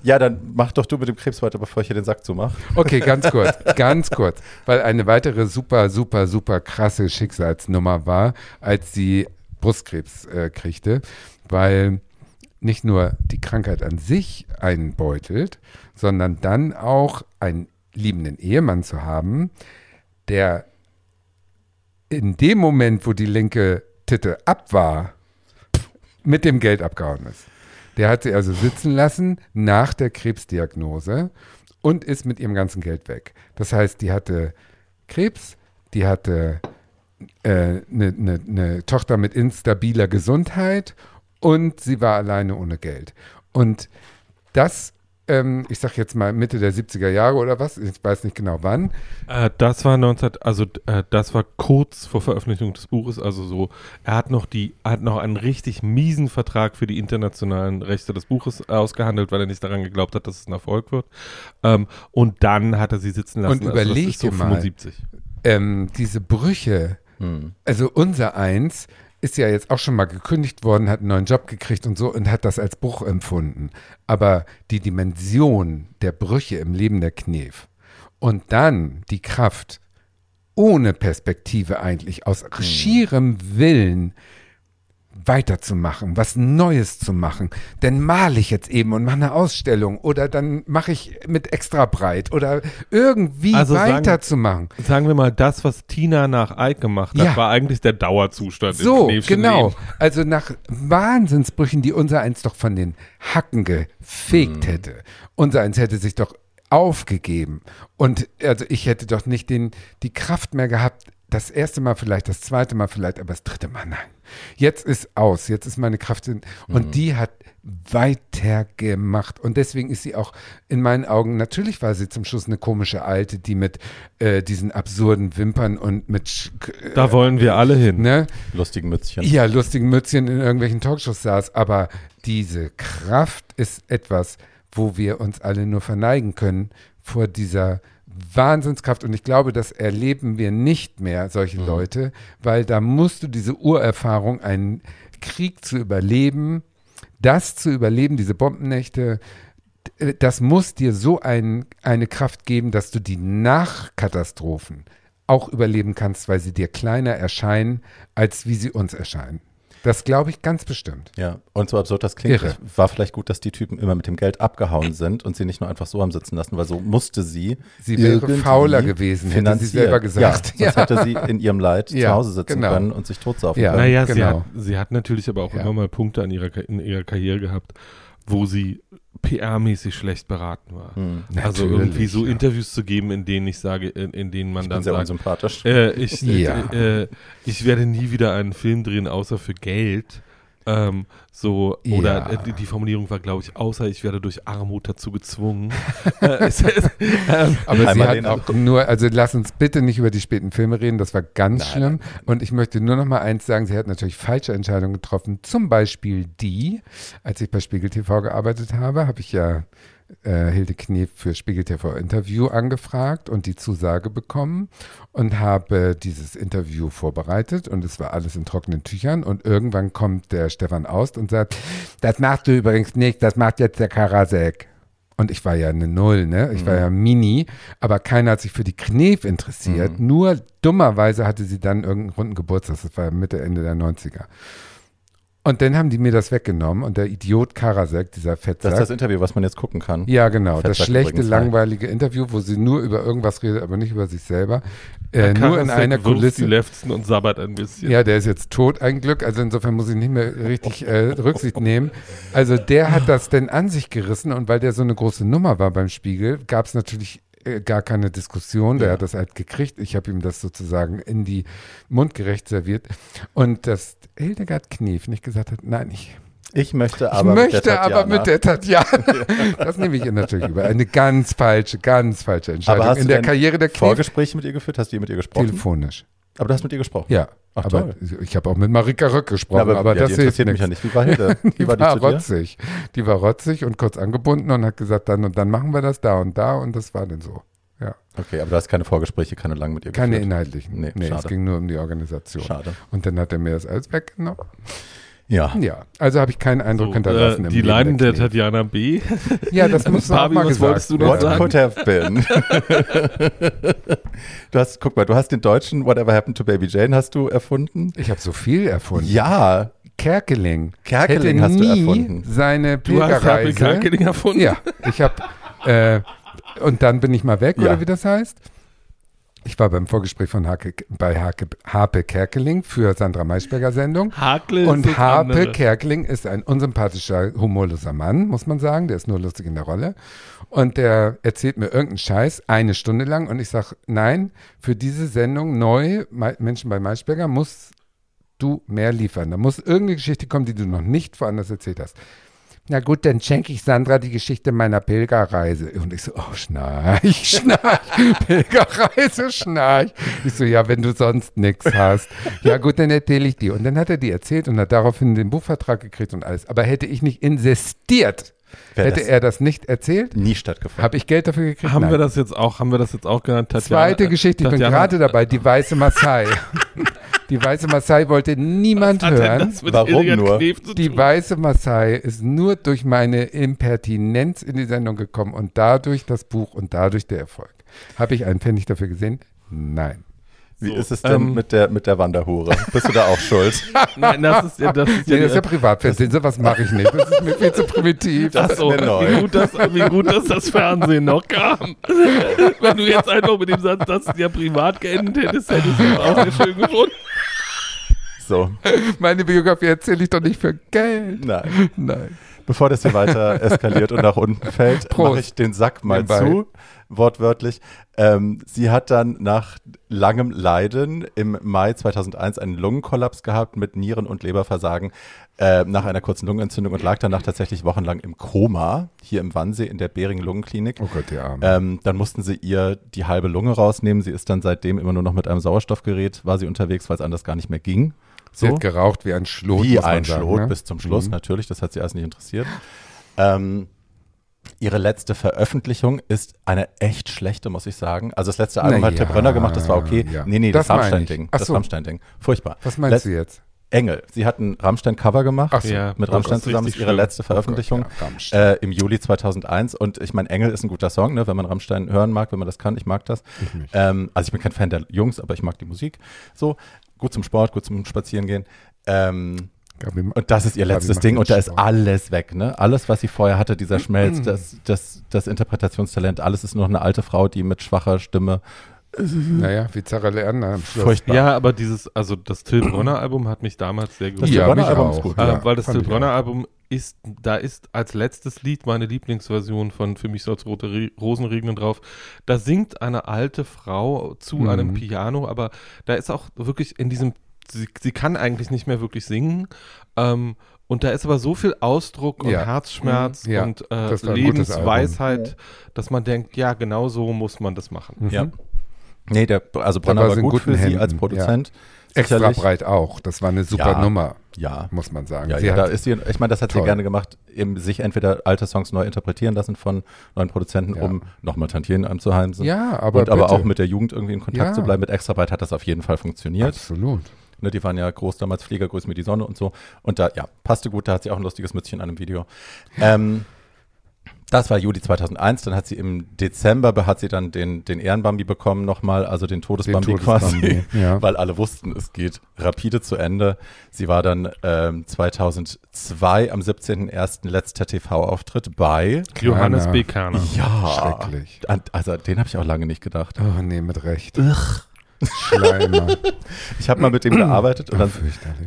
Ja, dann mach doch du mit dem Krebs weiter, bevor ich hier den Sack zumache. Okay, ganz kurz, ganz kurz. Weil eine weitere super, super, super krasse Schicksalsnummer war, als sie Brustkrebs äh, kriegte, weil nicht nur die Krankheit an sich einen beutelt, sondern dann auch einen liebenden Ehemann zu haben, der in dem Moment, wo die linke Titte ab war, mit dem Geld abgehauen ist. Der hat sie also sitzen lassen nach der Krebsdiagnose und ist mit ihrem ganzen Geld weg. Das heißt, die hatte Krebs, die hatte eine äh, ne, ne, ne Tochter mit instabiler Gesundheit und sie war alleine ohne Geld. Und das, ähm, ich sag jetzt mal Mitte der 70er Jahre oder was, ich weiß nicht genau wann, Äh, das war 19, also äh, das war kurz vor Veröffentlichung des Buches, also so, er hat noch die, er hat noch einen richtig miesen Vertrag für die internationalen Rechte des Buches ausgehandelt, weil er nicht daran geglaubt hat, dass es ein Erfolg wird. Ähm, und dann hat er sie sitzen lassen. Und also überleg ist so dir mal. 75. ähm, diese Brüche, also unser Eins ist ja jetzt auch schon mal gekündigt worden, hat einen neuen Job gekriegt und so und hat das als Bruch empfunden. Aber die Dimension der Brüche im Leben der Knef und dann die Kraft ohne Perspektive eigentlich aus schierem Willen weiterzumachen, was Neues zu machen. Dann male ich jetzt eben und mache eine Ausstellung oder dann mache ich mit extra breit oder irgendwie Also sagen- weiterzumachen. Sagen wir mal, das, was Tina nach Ike gemacht hat, Ja. war eigentlich der Dauerzustand So, genau. Leben. Also nach Wahnsinnsbrüchen, die unser eins doch von den Hacken gefegt hätte. Unser eins hätte sich doch aufgegeben. Und also ich hätte doch nicht den, die Kraft mehr gehabt, das erste Mal vielleicht, das zweite Mal vielleicht, aber das dritte Mal nein. Jetzt ist aus, jetzt ist meine Kraft in, und die hat weitergemacht. Und deswegen ist sie auch in meinen Augen, natürlich war sie zum Schluss eine komische Alte, die mit äh, diesen absurden Wimpern und mit äh, Da wollen wir alle hin. ne, Lustigen Mützchen. ja, lustigen Mützchen in irgendwelchen Talkshows saß, aber diese Kraft ist etwas, wo wir uns alle nur verneigen können vor dieser Wahnsinnskraft. Und ich glaube, das erleben wir nicht mehr, solche Leute, weil da musst du diese Urerfahrung, einen Krieg zu überleben, das zu überleben, diese Bombennächte, das muss dir so ein, eine Kraft geben, dass du die Nachkatastrophen auch überleben kannst, weil sie dir kleiner erscheinen, als wie sie uns erscheinen. Das glaube ich ganz bestimmt. Ja, und so absurd das klingt, Irre. war vielleicht gut, dass die Typen immer mit dem Geld abgehauen sind und sie nicht nur einfach so haben sitzen lassen, weil so musste sie. Sie wäre irgendwie fauler gewesen, hätte sie selber gesagt. Ja, sonst hätte sie in ihrem Leid Ja, zu Hause sitzen genau. können und sich totsaufen Ja. können. Naja, sie, genau. hat, sie hat natürlich aber auch Ja. immer mal Punkte an ihrer, in ihrer Karriere gehabt, wo sie PR-mäßig schlecht beraten war. Hm. Also irgendwie so ja. Interviews zu geben, in denen ich sage, in, in denen man Ich dann sagt, unsympathisch. äh, ich, Ja. äh, äh, ich werde nie wieder einen Film drehen, außer für Geld. Ähm, so, oder Ja. äh, die, Formulierung war, glaube ich, außer ich werde durch Armut dazu gezwungen. äh, es, es, ähm, Aber sie hat auch nur, also lass uns bitte nicht über die späten Filme reden, das war ganz Nein, schlimm. Und ich möchte nur noch mal eins sagen, sie hat natürlich falsche Entscheidungen getroffen. Zum Beispiel die, als ich bei Spiegel TV gearbeitet habe, habe ich ja äh, Hilde Knef für Spiegel TV Interview angefragt und die Zusage bekommen und habe dieses Interview vorbereitet und es war alles in trockenen Tüchern und irgendwann kommt der Stefan Aust und sagt, das machst du übrigens nicht, das macht jetzt der Karasek. Und ich war ja eine Null, ne? Ich war ja mini, aber keiner hat sich für die Knef interessiert. Nur dummerweise hatte sie dann irgendeinen runden Geburtstag, das war Mitte, Ende der 90er. Und dann haben die mir das weggenommen und der Idiot Karasek, dieser Das Fettsack, ist das Interview, was man jetzt gucken kann. ja, genau. Das Fettsack schlechte, übrigens, hi. langweilige Interview, wo sie nur über irgendwas redet, aber nicht über sich selber. Äh, nur in einer wirft die Kulisse. Lefzen und sabbert ein bisschen. Ja, der ist jetzt tot, ein Glück. Also insofern muss ich nicht mehr richtig äh, Rücksicht nehmen. Also der hat das denn an sich gerissen und weil der so eine große Nummer war beim Spiegel, gab es natürlich äh, gar keine Diskussion. Der hat das halt gekriegt. Ich habe ihm das sozusagen in die mundgerecht serviert. Und dass Hildegard Knef nicht gesagt hat, nein, ich Ich möchte ich aber mit möchte der aber mit Tatjana. der Tatjana. Das nehme ich ihr natürlich über. Eine ganz falsche, ganz falsche Entscheidung. Aber hast In du der Karriere der Knef Vorgespräche mit ihr geführt? Hast du je mit ihr gesprochen? telefonisch. Aber du hast mit ihr gesprochen? Ja, Ach, aber toll. ich habe auch mit Marika Röck gesprochen, Ja, aber, aber ja, das die interessiert mich ja nicht. Wie war Hilde? Die war die war zu dir? rotzig. Die war rotzig und kurz angebunden und hat gesagt, dann und dann machen wir das da und da und das war dann so. Ja, Okay, aber du hast keine Vorgespräche, keine langen mit ihr keine geführt. inhaltlichen. Nee, Nee, es schade. ging nur um die Organisation. Schade. Und dann hat er mir das alles weggenommen. Ja. Ja, also habe ich keinen Eindruck So, hinterlassen. äh, die Leiden der. Tatjana B. Ja, das muss man auch mal was gesagt wolltest du noch What sagen? could have been? du hast, guck mal, du hast den deutschen Whatever Happened to Baby Jane hast du erfunden. Ich habe so viel erfunden. Ja, Kerkeling. Kerkeling hätte hast du erfunden. seine Du hast Pilgerreise. Kerkeling erfunden? Ja, ich habe äh, und dann bin ich mal weg Ja. oder wie das heißt. Ich war beim Vorgespräch von Hake, bei Hake, Harpe Kerkeling für Sandra Maischberger Sendung. Hakle Und Harpe andere. Kerkeling ist ein unsympathischer, humorloser Mann, muss man sagen. Der ist nur lustig in der Rolle. Und der erzählt mir irgendeinen Scheiß eine Stunde lang. Und ich sage, nein, für diese Sendung neu, Me- Menschen bei Maischberger, musst du mehr liefern. Da muss irgendeine Geschichte kommen, die du noch nicht woanders erzählt hast. Na gut, dann schenke ich Sandra die Geschichte meiner Pilgerreise. Und ich so, oh, schnarch, schnarch, Pilgerreise, schnarch. Ich so, ja, wenn du sonst nichts hast. Ja gut, dann erzähle ich die. Und dann hat er die erzählt und hat daraufhin den Buchvertrag gekriegt und alles. Aber hätte ich nicht insistiert, hätte das er das nicht erzählt, nie stattgefunden. habe ich Geld dafür gekriegt? Haben Nein. wir das jetzt auch, haben wir das jetzt auch genannt? Tatjana, Zweite Geschichte, ich bin Tatjana- gerade dabei, die weiße Maasai. die weiße Maasai wollte niemand Hat denn hören. das mit Warum nur? Die weiße Maasai ist nur durch meine Impertinenz in die Sendung gekommen und dadurch das Buch und dadurch der Erfolg. Habe ich einen Pfennig dafür gesehen? Nein. Wie So, ist es denn ähm, mit, der, mit der Wanderhure? Bist du da auch schuld? Nein, das ist ja, das ist Nee, ja, das ist ja Privatfernsehen, sowas mache ich nicht. Das ist mir viel zu primitiv. Das Ach so, ist mir neu. wie gut, dass, wie gut, dass das Fernsehen noch kam. Wenn du jetzt einfach mit dem Satz, dass es ja privat geendet hättest, hättest du es auch sehr schön gefunden. So, Meine Biografie erzähle ich doch nicht für Geld. nein. Nein. Bevor das hier weiter eskaliert und nach unten fällt, mache ich den Sack mal Nebenbei. zu, wortwörtlich. Ähm, sie hat dann nach langem Leiden im Mai 2001 einen Lungenkollaps gehabt mit Nieren- und Leberversagen äh, nach einer kurzen Lungenentzündung und lag danach tatsächlich wochenlang im Koma hier im Wannsee in der Bering-Lungenklinik. Oh Gott, die Arme. Ähm, dann mussten sie ihr die halbe Lunge rausnehmen. Sie ist dann seitdem immer nur noch mit einem Sauerstoffgerät, war sie unterwegs, weil es anders gar nicht mehr ging. Sie So. hat geraucht wie ein Schlot. Wie ein sagen, Schlot ne? bis zum Schluss, Mhm. natürlich, das hat sie alles nicht interessiert. Ähm, ihre letzte Veröffentlichung ist eine echt schlechte, muss ich sagen. Also das letzte Album Na hat ja, Brönner gemacht, das war okay. ja. Nee, nee, das, Das ich. Rammstein-Ding. Das so. Rammstein-Ding. Furchtbar. Was meinst Letz- du jetzt? Engel. Sie hat ein Rammstein-Cover gemacht. Ach so. Ja. Mit Oh Rammstein Gott, zusammen ist ihre schlimm. letzte Veröffentlichung. Oh Gott, ja, äh, Im Juli 2001. Und ich meine, Engel ist ein guter Song, ne, wenn man Rammstein hören mag, wenn man das kann. Ich mag das. Ähm, also ich bin kein Fan der Jungs, aber ich mag die Musik. So, gut zum Sport, gut zum Spazierengehen. Ähm, Gabi, Und das ist ihr letztes Ding und da ist alles weg, ne? Alles, was sie vorher hatte, dieser Schmelz, das, das, das Interpretationstalent, alles ist nur noch eine alte Frau, die mit schwacher Stimme Naja, wie Zara Leander am Schluss. Ja, aber dieses, also das Till Bronner Album hat mich damals sehr Das gut. Till ja, mich Album auch. ist gut, Äh, ja, weil das Till Bronner auch. Album ist, da ist als letztes Lied meine Lieblingsversion von Für mich soll's rote Re Rosen regnen drauf. Da singt eine alte Frau zu Mhm. einem Piano, aber da ist auch wirklich in diesem, sie, sie kann eigentlich nicht mehr wirklich singen. Ähm, und da ist aber so viel Ausdruck und Ja. Herzschmerz Mhm. Ja, und äh, das Lebensweisheit, dass man denkt, ja, genau so muss man das machen. Mhm. Ja. Nee, der, also Bronner war war sie gut für guten sie Händen, als Produzent. Extra Sicherlich. breit auch. Das war eine super Ja. Nummer, Ja. muss man sagen. Ja, Sie ja, da ist sie, ich meine, das hat sie Toll. gerne gemacht, eben sich entweder alte Songs neu interpretieren lassen von neuen Produzenten, Ja. um nochmal Tantien einzuheimsen. ja, aber und aber bitte. auch mit der Jugend irgendwie in Kontakt Ja. zu bleiben. Mit Extrabreit hat das auf jeden Fall funktioniert. Absolut. Ne, die waren ja groß damals, Flieger, grüß mir die Sonne und so. Und da, ja, passte gut, da hat sie auch ein lustiges Mützchen an einem Video. Ähm, das war Juli 2001, dann hat sie im Dezember, hat sie dann den, den Ehrenbambi bekommen nochmal, also den Todesbambi Den quasi, ja. weil alle wussten, es geht rapide zu Ende. Sie war dann ähm, 2002 am 17.01. letzter TV-Auftritt bei, Johannes Kerner. B. Kerner. ja, Schrecklich. also den habe ich auch lange nicht gedacht. Oh, nee, mit Recht. Schleimer. Ich habe mal mit dem gearbeitet und dann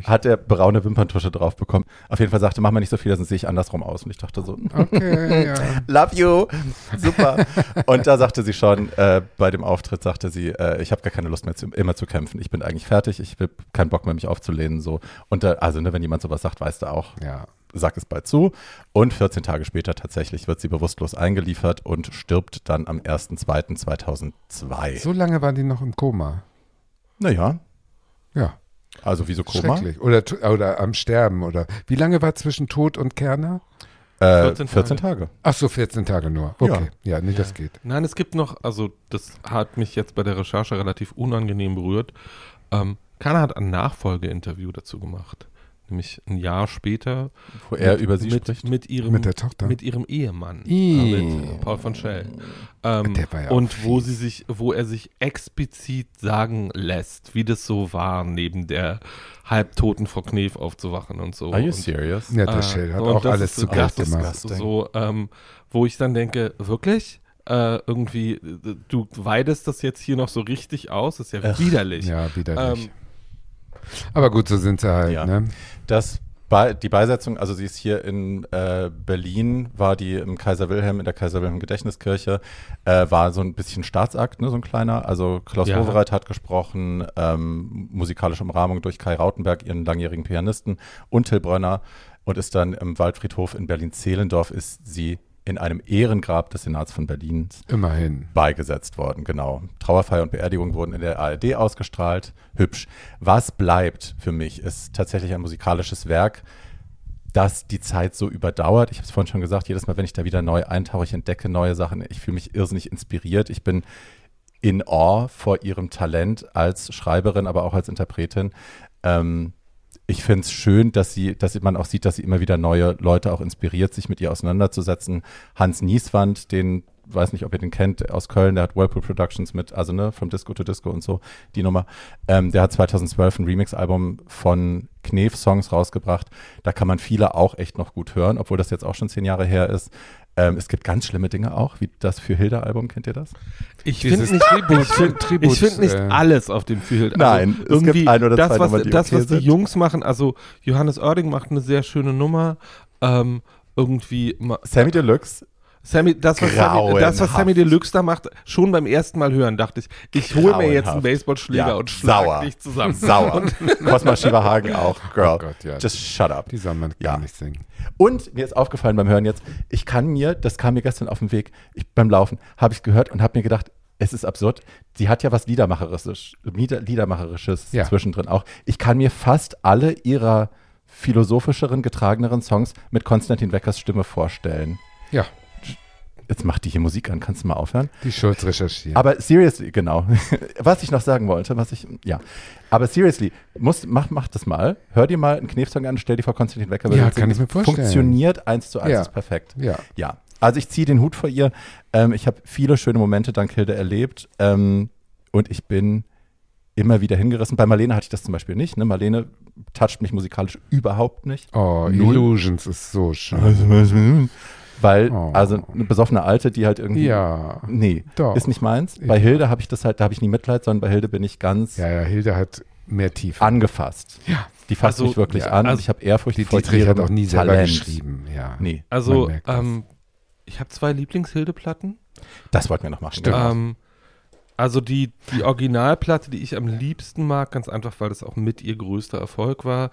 hat er braune Wimperntusche drauf bekommen. Auf jeden Fall sagte, mach mal nicht so viel, sonst sehe ich andersrum aus. Und ich dachte so, Okay, ja. love you, super. und da sagte sie schon, äh, bei dem Auftritt sagte sie, äh, ich habe gar keine Lust mehr, zu, immer zu kämpfen. Ich bin eigentlich fertig, ich will keinen Bock mehr, mich aufzulehnen. So. Und da, also, ne, wenn jemand sowas sagt, weißt du auch, ja. Sag es bald zu. Und 14 Tage später tatsächlich wird sie bewusstlos eingeliefert und stirbt dann am 1.2.2002. So lange war die noch im Koma. Naja, Ja, also wie so Koma. schrecklich. Oder, oder am Sterben. Oder wie lange war zwischen Tod und Kerner? Äh, 14 14 Tage. Tage. Ach so, 14 Tage nur. Okay. Ja, nee, das geht. Nein, es gibt noch, also das hat mich jetzt bei der Recherche relativ unangenehm berührt. Ähm, Kerner hat ein Nachfolgeinterview dazu gemacht. Nämlich ein Jahr später. Wo er mit, über sie mit, spricht. Mit ihrem, Mit der Tochter? mit ihrem Ehemann. Äh, Mit Paul von Schell. Ähm, Der war ja und auch wo sie sich, wo er sich explizit sagen lässt, wie das so war, neben der halbtoten Frau Knef aufzuwachen und so. Are you und, serious? Ja, der Shell hat auch das alles zu ganz gemacht. So, ähm, wo ich dann denke, wirklich? Äh, irgendwie, äh, du weidest das jetzt hier noch so richtig aus, ist ja Ach, widerlich. Ja, widerlich. Ähm, Aber gut, so sind sie halt, Ja. ne? Das Be die Beisetzung, also sie ist hier in äh, Berlin, war die im Kaiser Wilhelm, in der Kaiser Wilhelm Gedächtniskirche, äh, war so ein bisschen Staatsakt, ne, so ein kleiner. Also Klaus Ja. Wowereit hat gesprochen, ähm, musikalische Umrahmung durch Kai Rautenberg, ihren langjährigen Pianisten, und Till Brönner und ist dann im Waldfriedhof in Berlin-Zehlendorf, ist sie in einem Ehrengrab des Senats von Berlin Immerhin. beigesetzt worden, genau. Trauerfeier und Beerdigung wurden in der ARD ausgestrahlt. Hübsch. Was bleibt für mich, ist tatsächlich ein musikalisches Werk, das die Zeit so überdauert. Ich habe es vorhin schon gesagt, jedes Mal, wenn ich da wieder neu eintauche, ich entdecke neue Sachen. Ich fühle mich irrsinnig inspiriert. Ich bin in Awe vor ihrem Talent als Schreiberin, aber auch als Interpretin. Ähm, ich finde es schön, dass sie, dass man auch sieht, dass sie immer wieder neue Leute auch inspiriert, sich mit ihr auseinanderzusetzen. Hans Nieswand, den, weiß nicht, ob ihr den kennt, aus Köln, der hat Whirlpool Productions mit, also ne, From Disco to Disco und so, die Nummer. Ähm, der hat 2012 ein Remix-Album von Knef-Songs rausgebracht. Da kann man viele auch echt noch gut hören, obwohl das jetzt auch schon zehn Jahre her ist. Ähm, es gibt ganz schlimme Dinge auch, wie das für Hilda-Album, kennt ihr das? Ich finde nicht, Tribut- ich find, Tribut, ich find nicht äh, alles auf dem Field. Nein, es irgendwie gibt ein oder das, zwei was, Nummern, die das, okay was die sind. Jungs machen, also Johannes Oerding macht eine sehr schöne Nummer. Ähm, irgendwie Sammy Deluxe, Sammy, das, was Sammy, das, was. Sammy Deluxe da macht, schon beim ersten Mal hören, dachte ich, ich hole mir jetzt einen. Baseballschläger Ja, und schlag sauer. dich zusammen. sauer. Cosma Shivahagen auch, Girl. Oh Gott, ja. Just shut up. Die soll man Ja. gar nicht singen. Und mir ist aufgefallen beim Hören jetzt, ich kann mir, das kam mir gestern auf dem Weg, ich, beim Laufen, habe ich gehört und habe mir gedacht, es ist absurd. Sie hat ja was Liedermacherisches, Lieder, Liedermacherisches Ja. zwischendrin auch. Ich kann mir fast alle ihrer philosophischeren, getrageneren Songs mit Konstantin Weckers Stimme vorstellen. Ja, Jetzt macht die hier Musik an, kannst du mal aufhören? die Schulz recherchieren. Aber seriously, genau. was ich noch sagen wollte, was ich, ja. Aber seriously, muss, mach, mach das mal. Hör dir mal einen Knefsong an, stell dir vor Konstantin Wecker. Ja, kann ich mir vorstellen. Funktioniert eins zu eins, Ja. ist perfekt. ja. Ja. Also ich ziehe den Hut vor ihr. Ähm, ich habe viele schöne Momente dank Hilde erlebt. Ähm, und ich bin immer wieder hingerissen. Bei Marlene hatte ich das zum Beispiel nicht. Ne? Marlene toucht mich musikalisch überhaupt nicht. Oh, Null. Illusions ist so schön. Weil, Oh. also eine besoffene Alte, die halt irgendwie. Ja. Nee, Doch. ist nicht meins. Bei Ja. Hilde habe ich das halt, da habe ich nie Mitleid, sondern bei Hilde bin ich ganz Ja, ja, Hilde hat mehr Tiefe. angefasst. Ja. Die fasst Also, mich wirklich ja, an also ich habe Ehrfurcht Die vor Dietrich hat auch nie selber Talent. geschrieben. Ja. Nee, Also, ähm, ich habe zwei Lieblingshilde-Platten. das wollten wir noch machen. Stimmt. genau. Ähm, also die, die Originalplatte, die ich am liebsten mag, ganz einfach, weil das auch mit ihr größter Erfolg war,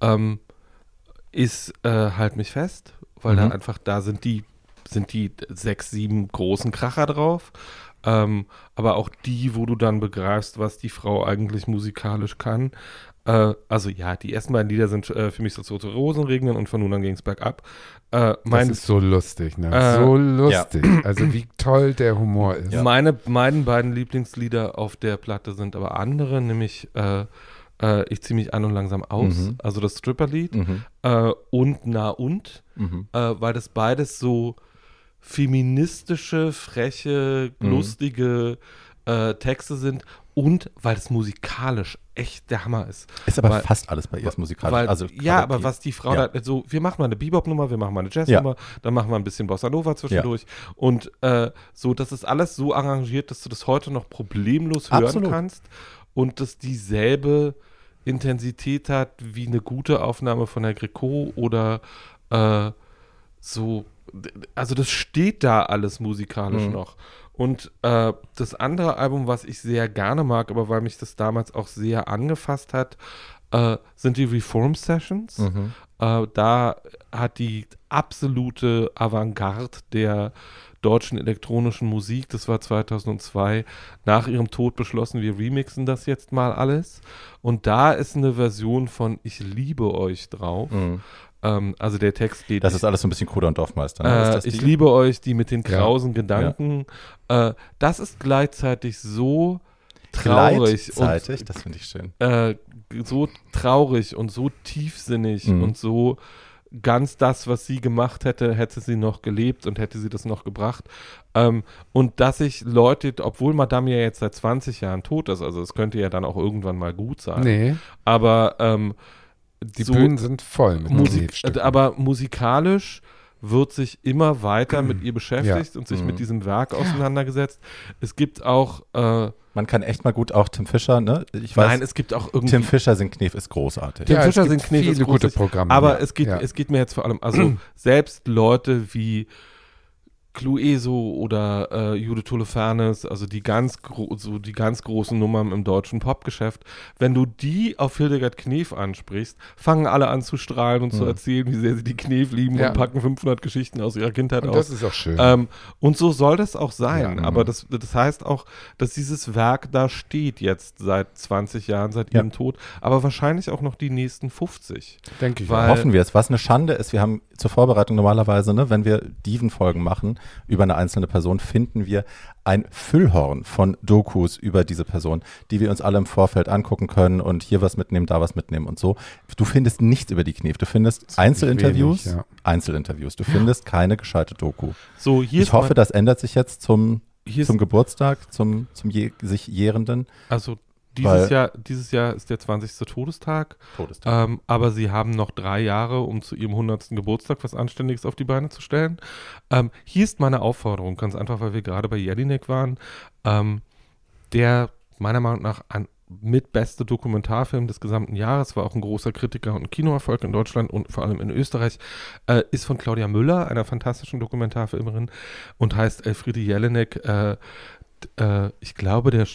ähm, ist äh, Halt mich fest, weil Mhm. einfach, da sind die, sind die sechs, sieben großen Kracher drauf. Ähm, aber auch die, wo du dann begreifst, was die Frau eigentlich musikalisch kann. Äh, also ja, die ersten beiden Lieder sind äh, für mich so Tote Rosen regnen und von nun an ging es bergab. Äh, Das mein, ist so lustig, ne? Äh, so lustig. Also wie toll der Humor ist. Meine, meine beiden Lieblingslieder auf der Platte sind aber andere, nämlich äh, Ich ziehe mich an und langsam aus, Mhm. also das Stripperlied, Mhm. äh, und Na und, Mhm. äh, weil das beides so feministische, freche, Mhm. lustige äh, Texte sind und weil es musikalisch echt der Hammer ist. Ist aber Weil- fast alles bei ihr ist musikalisch. Weil, also ja, aber die- was die Frau ja. da, so, wir machen mal eine Bebop-Nummer, wir machen mal eine Jazz-Nummer, dann machen wir ein bisschen Bossa Nova zwischendurch. Und äh, so, das ist alles so arrangiert, dass du das heute noch problemlos hören Absolut. kannst und das dieselbe Intensität hat wie eine gute Aufnahme von der Greco oder äh, so. Also das steht da alles musikalisch Mhm. noch. Und äh, das andere Album, was ich sehr gerne mag, aber weil mich das damals auch sehr angefasst hat, äh, sind die Reform Sessions. Mhm. Äh, da hat die absolute Avantgarde der deutschen elektronischen Musik, das war 2002, nach ihrem Tod beschlossen, wir remixen das jetzt mal alles. Und da ist eine Version von Ich liebe euch drauf. Mhm. Ähm, also der Text geht Das ist alles so ein bisschen Kruder und Dorfmeister. Ne? Äh, ich liebe euch, die mit den Ja. krausen Gedanken. Äh, das ist gleichzeitig so traurig Gleichzeitig, das finde ich schön. und äh, so traurig und so tiefsinnig Mhm. und so ganz das, was sie gemacht hätte, hätte sie noch gelebt und hätte sie das noch gebracht. Ähm, und dass sich Leute, obwohl Madame ja jetzt seit 20 Jahren tot ist, also es könnte ja dann auch irgendwann mal gut sein, Nee, aber ähm, die so- Bühnen sind voll mit Musik, aber musikalisch wird sich immer weiter mit ihr beschäftigt und sich Mhm. mit diesem Werk auseinandergesetzt. Es gibt auch, äh, Man kann echt mal gut auch Tim Fischer, ne? Ich weiß, nein, es gibt auch irgendwie Tim Fischer singt Knef ist großartig. Tim Ja, Fischer sind Knef ist viele gute großartig, Programme. Aber ja. es, geht, ja. es geht mir jetzt vor allem, also selbst Leute wie Clueso oder äh, Judith Holofernes, also die ganz, so die ganz großen Nummern im deutschen Popgeschäft, wenn du die auf Hildegard Knef ansprichst, fangen alle an zu strahlen und zu Mhm. erzählen, wie sehr sie die Knef lieben Ja. und packen 500 Geschichten aus ihrer Kindheit Und aus. das ist auch schön. Ähm, und so soll das auch sein. Ja. Aber das, das heißt auch, dass dieses Werk da steht jetzt seit 20 Jahren, seit Ja. ihrem Tod, aber wahrscheinlich auch noch die nächsten 50. denke ich. Hoffen wir es. Was eine Schande ist, wir haben zur Vorbereitung normalerweise, ne, wenn wir Diven-Folgen machen über eine einzelne Person, finden wir ein Füllhorn von Dokus über diese Person, die wir uns alle im Vorfeld angucken können und hier was mitnehmen, da was mitnehmen und so. Du findest nichts über die Knef. Du findest Einzelinterviews, wenig, ja. Einzelinterviews. Du findest keine gescheite Doku. So, hier Ich hoffe, mein, das ändert sich jetzt zum, zum Geburtstag, zum, zum je, sich jährenden also dieses weil- Jahr, dieses Jahr ist der 20. Todestag, Todestag. ähm, aber sie haben noch drei Jahre, um zu ihrem 100. Geburtstag was Anständiges auf die Beine zu stellen. Ähm, hier ist meine Aufforderung, ganz einfach, weil wir gerade bei Jelinek waren, ähm, der meiner Meinung nach ein mit beste Dokumentarfilm des gesamten Jahres, war auch ein großer Kritiker und Kinoerfolg in Deutschland und vor allem in Österreich, äh, ist von Claudia Müller, einer fantastischen Dokumentarfilmerin und heißt Elfriede Jelinek. Äh, äh, ich glaube, der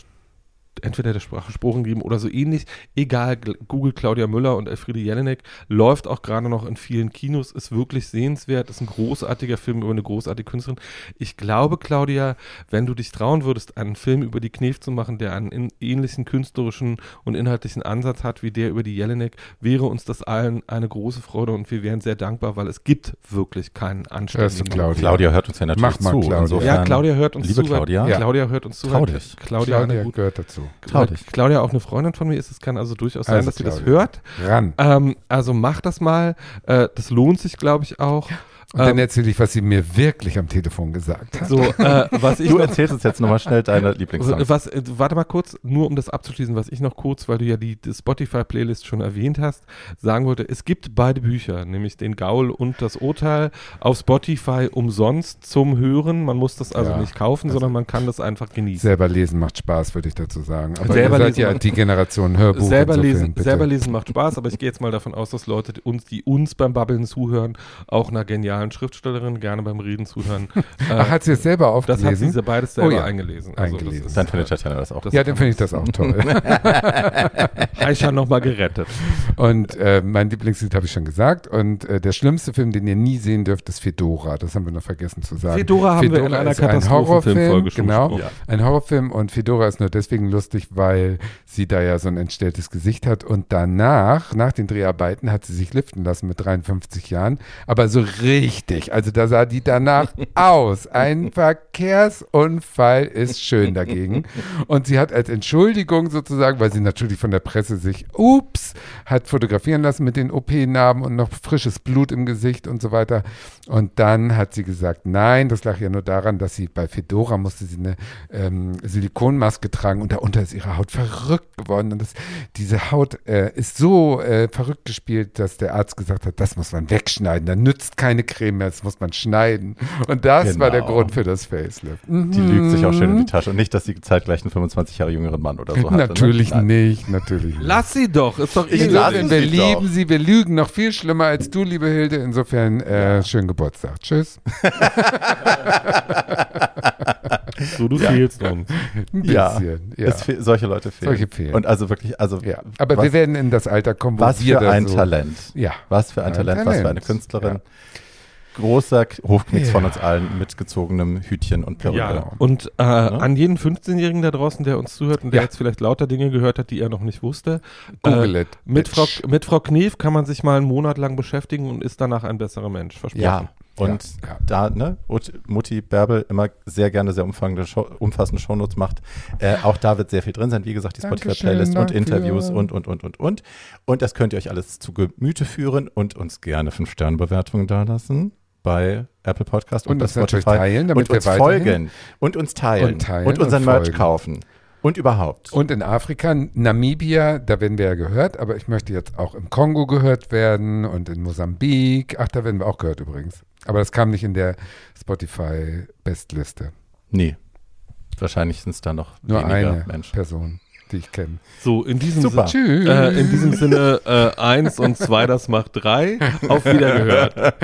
entweder der Sprache Sporen geben oder so ähnlich. Egal, gl- Google Claudia Müller und Elfriede Jelinek läuft auch gerade noch in vielen Kinos, ist wirklich sehenswert, ist ein großartiger Film über eine großartige Künstlerin. Ich glaube, Claudia, wenn du dich trauen würdest, einen Film über die Knef zu machen, der einen in, ähnlichen künstlerischen und inhaltlichen Ansatz hat wie der über die Jelinek, wäre uns das allen eine große Freude und wir wären sehr dankbar, weil es gibt wirklich keinen anständigen Claudia? Claudia hört uns ja natürlich Mach mal, zu. Claudia. Insofern, ja, Claudia hört uns liebe zu. Claudia. Ja. Claudia hört uns zu. Trau weil dich. Claudia, Claudia gehört dazu. Trau weil dich. Claudia auch eine Freundin von mir ist. Es kann also durchaus sein, Also, dass sie das hört. Ran. Ähm, also mach das mal. Äh, das lohnt sich, glaube ich, auch. Und dann erzähle ich, was sie mir wirklich am Telefon gesagt hat. So, äh, was ich Du erzählst uns jetzt nochmal schnell deine Lieblingssongs. was, äh, warte mal kurz, nur um das abzuschließen, was ich noch kurz, weil du ja die, die Spotify-Playlist schon erwähnt hast, sagen wollte, es gibt beide Bücher, nämlich den Gaul und das Urteil auf Spotify umsonst zum Hören. Man muss das also Ja, nicht kaufen, also sondern man kann das einfach genießen. Selber lesen macht Spaß, würde ich dazu sagen. Aber Selber ihr seid lesen ja macht- die Generation Hörbuch. selber, insofern, lesen, bitte. selber lesen macht Spaß, aber ich gehe jetzt mal davon aus, dass Leute, die uns, die uns beim Babbeln zuhören, auch einer genialen Schriftstellerin gerne beim Reden zuhören. Äh, Ach, hat sie es selber das hat aufgelesen? sie beides selber Oh ja, eingelesen. eingelesen. das ist, Dann findet Tatjana das auch. das ja, dann finde ich das auch toll. Aisha nochmal gerettet. Und äh, mein Lieblingslied habe ich schon gesagt. Und äh, der schlimmste Film, den ihr nie sehen dürft, ist Fedora. Das haben wir noch vergessen zu sagen. Fedora haben wir in einer ist ein Katastrophenfilmfolge Horrorfilm, schon genau. besprochen. Ein Horrorfilm und Fedora ist nur deswegen lustig, weil sie da ja so ein entstelltes Gesicht hat. Und danach, nach den Dreharbeiten, hat sie sich liften lassen mit 53 Jahren. Aber so richtig. Also da sah die danach aus. Ein Verkehrsunfall ist schön dagegen. Und sie hat als Entschuldigung sozusagen, weil sie natürlich von der Presse sich, ups, hat fotografieren lassen mit den OP-Narben und noch frisches Blut im Gesicht und so weiter. Und dann hat sie gesagt, nein, das lag ja nur daran, dass sie bei Fedora musste sie eine ähm, Silikonmaske tragen und darunter ist ihre Haut verrückt geworden. Und das, diese Haut äh, ist so äh, verrückt gespielt, dass der Arzt gesagt hat, das muss man wegschneiden. Da nützt keine Creme mehr, das muss man schneiden. Und das war der Genau. Grund für das Facelift. Die lügt sich auch schön in die Tasche. Und nicht, dass sie zeitgleich einen 25 Jahre jüngeren Mann oder so hatte. Natürlich ne? Nicht, natürlich nicht. Lass sie doch, ist doch Ich ihr lass Leben. wir sie lieben doch. sie, wir lügen noch viel schlimmer als du, liebe Hilde. Insofern äh, schönen Geburtstag. Tschüss. So, du fehlst uns. Ein Ja, bisschen. Ja. Es fe solche Leute fehlen. Solche fehlen. Und also wirklich, also ja. Aber was, wir werden in das Alter kommen, wo was wir für ein so, Talent. Ja. Was für ein Ein Talent, was für eine Talent. Künstlerin. Ja. Großer Hochknicks Ja. von uns allen mit gezogenem Hütchen und Perücke. Ja, und äh, an jeden 15-Jährigen da draußen, der uns zuhört und der Ja. jetzt vielleicht lauter Dinge gehört hat, die er noch nicht wusste. Google äh, it, Mit Frau, mit Frau Knef kann man sich mal einen Monat lang beschäftigen und ist danach ein besserer Mensch. Versprochen. Ja, und Ja, ja. da, ne, Ut- Mutti Bärbel immer sehr gerne sehr umfangende Show, umfassende Shownotes macht. Äh, auch da wird sehr viel drin sein. Wie gesagt, die Spotify-Playlist und. Interviews und, und, und, und, und. Und das könnt ihr euch alles zu Gemüte führen und uns gerne fünf Sternbewertungen dalassen bei Apple Podcast und, Und bei Spotify. teilen, damit und wir uns weiterhin- folgen und uns teilen Und teilen und unseren und Merch kaufen. Und überhaupt. Und in Afrika, Namibia, da werden wir ja gehört, aber ich möchte jetzt auch im Kongo gehört werden und in Mosambik. Ach, da werden wir auch gehört übrigens. Aber das kam nicht in der Spotify-Bestliste. nee. Wahrscheinlich sind es da noch Nur weniger eine Menschen. Person, die ich kenne. So, in diesem Super. Sinne. Tschüss. Äh, in diesem Sinne, äh, eins und zwei, das macht drei. Auf Wiedergehört.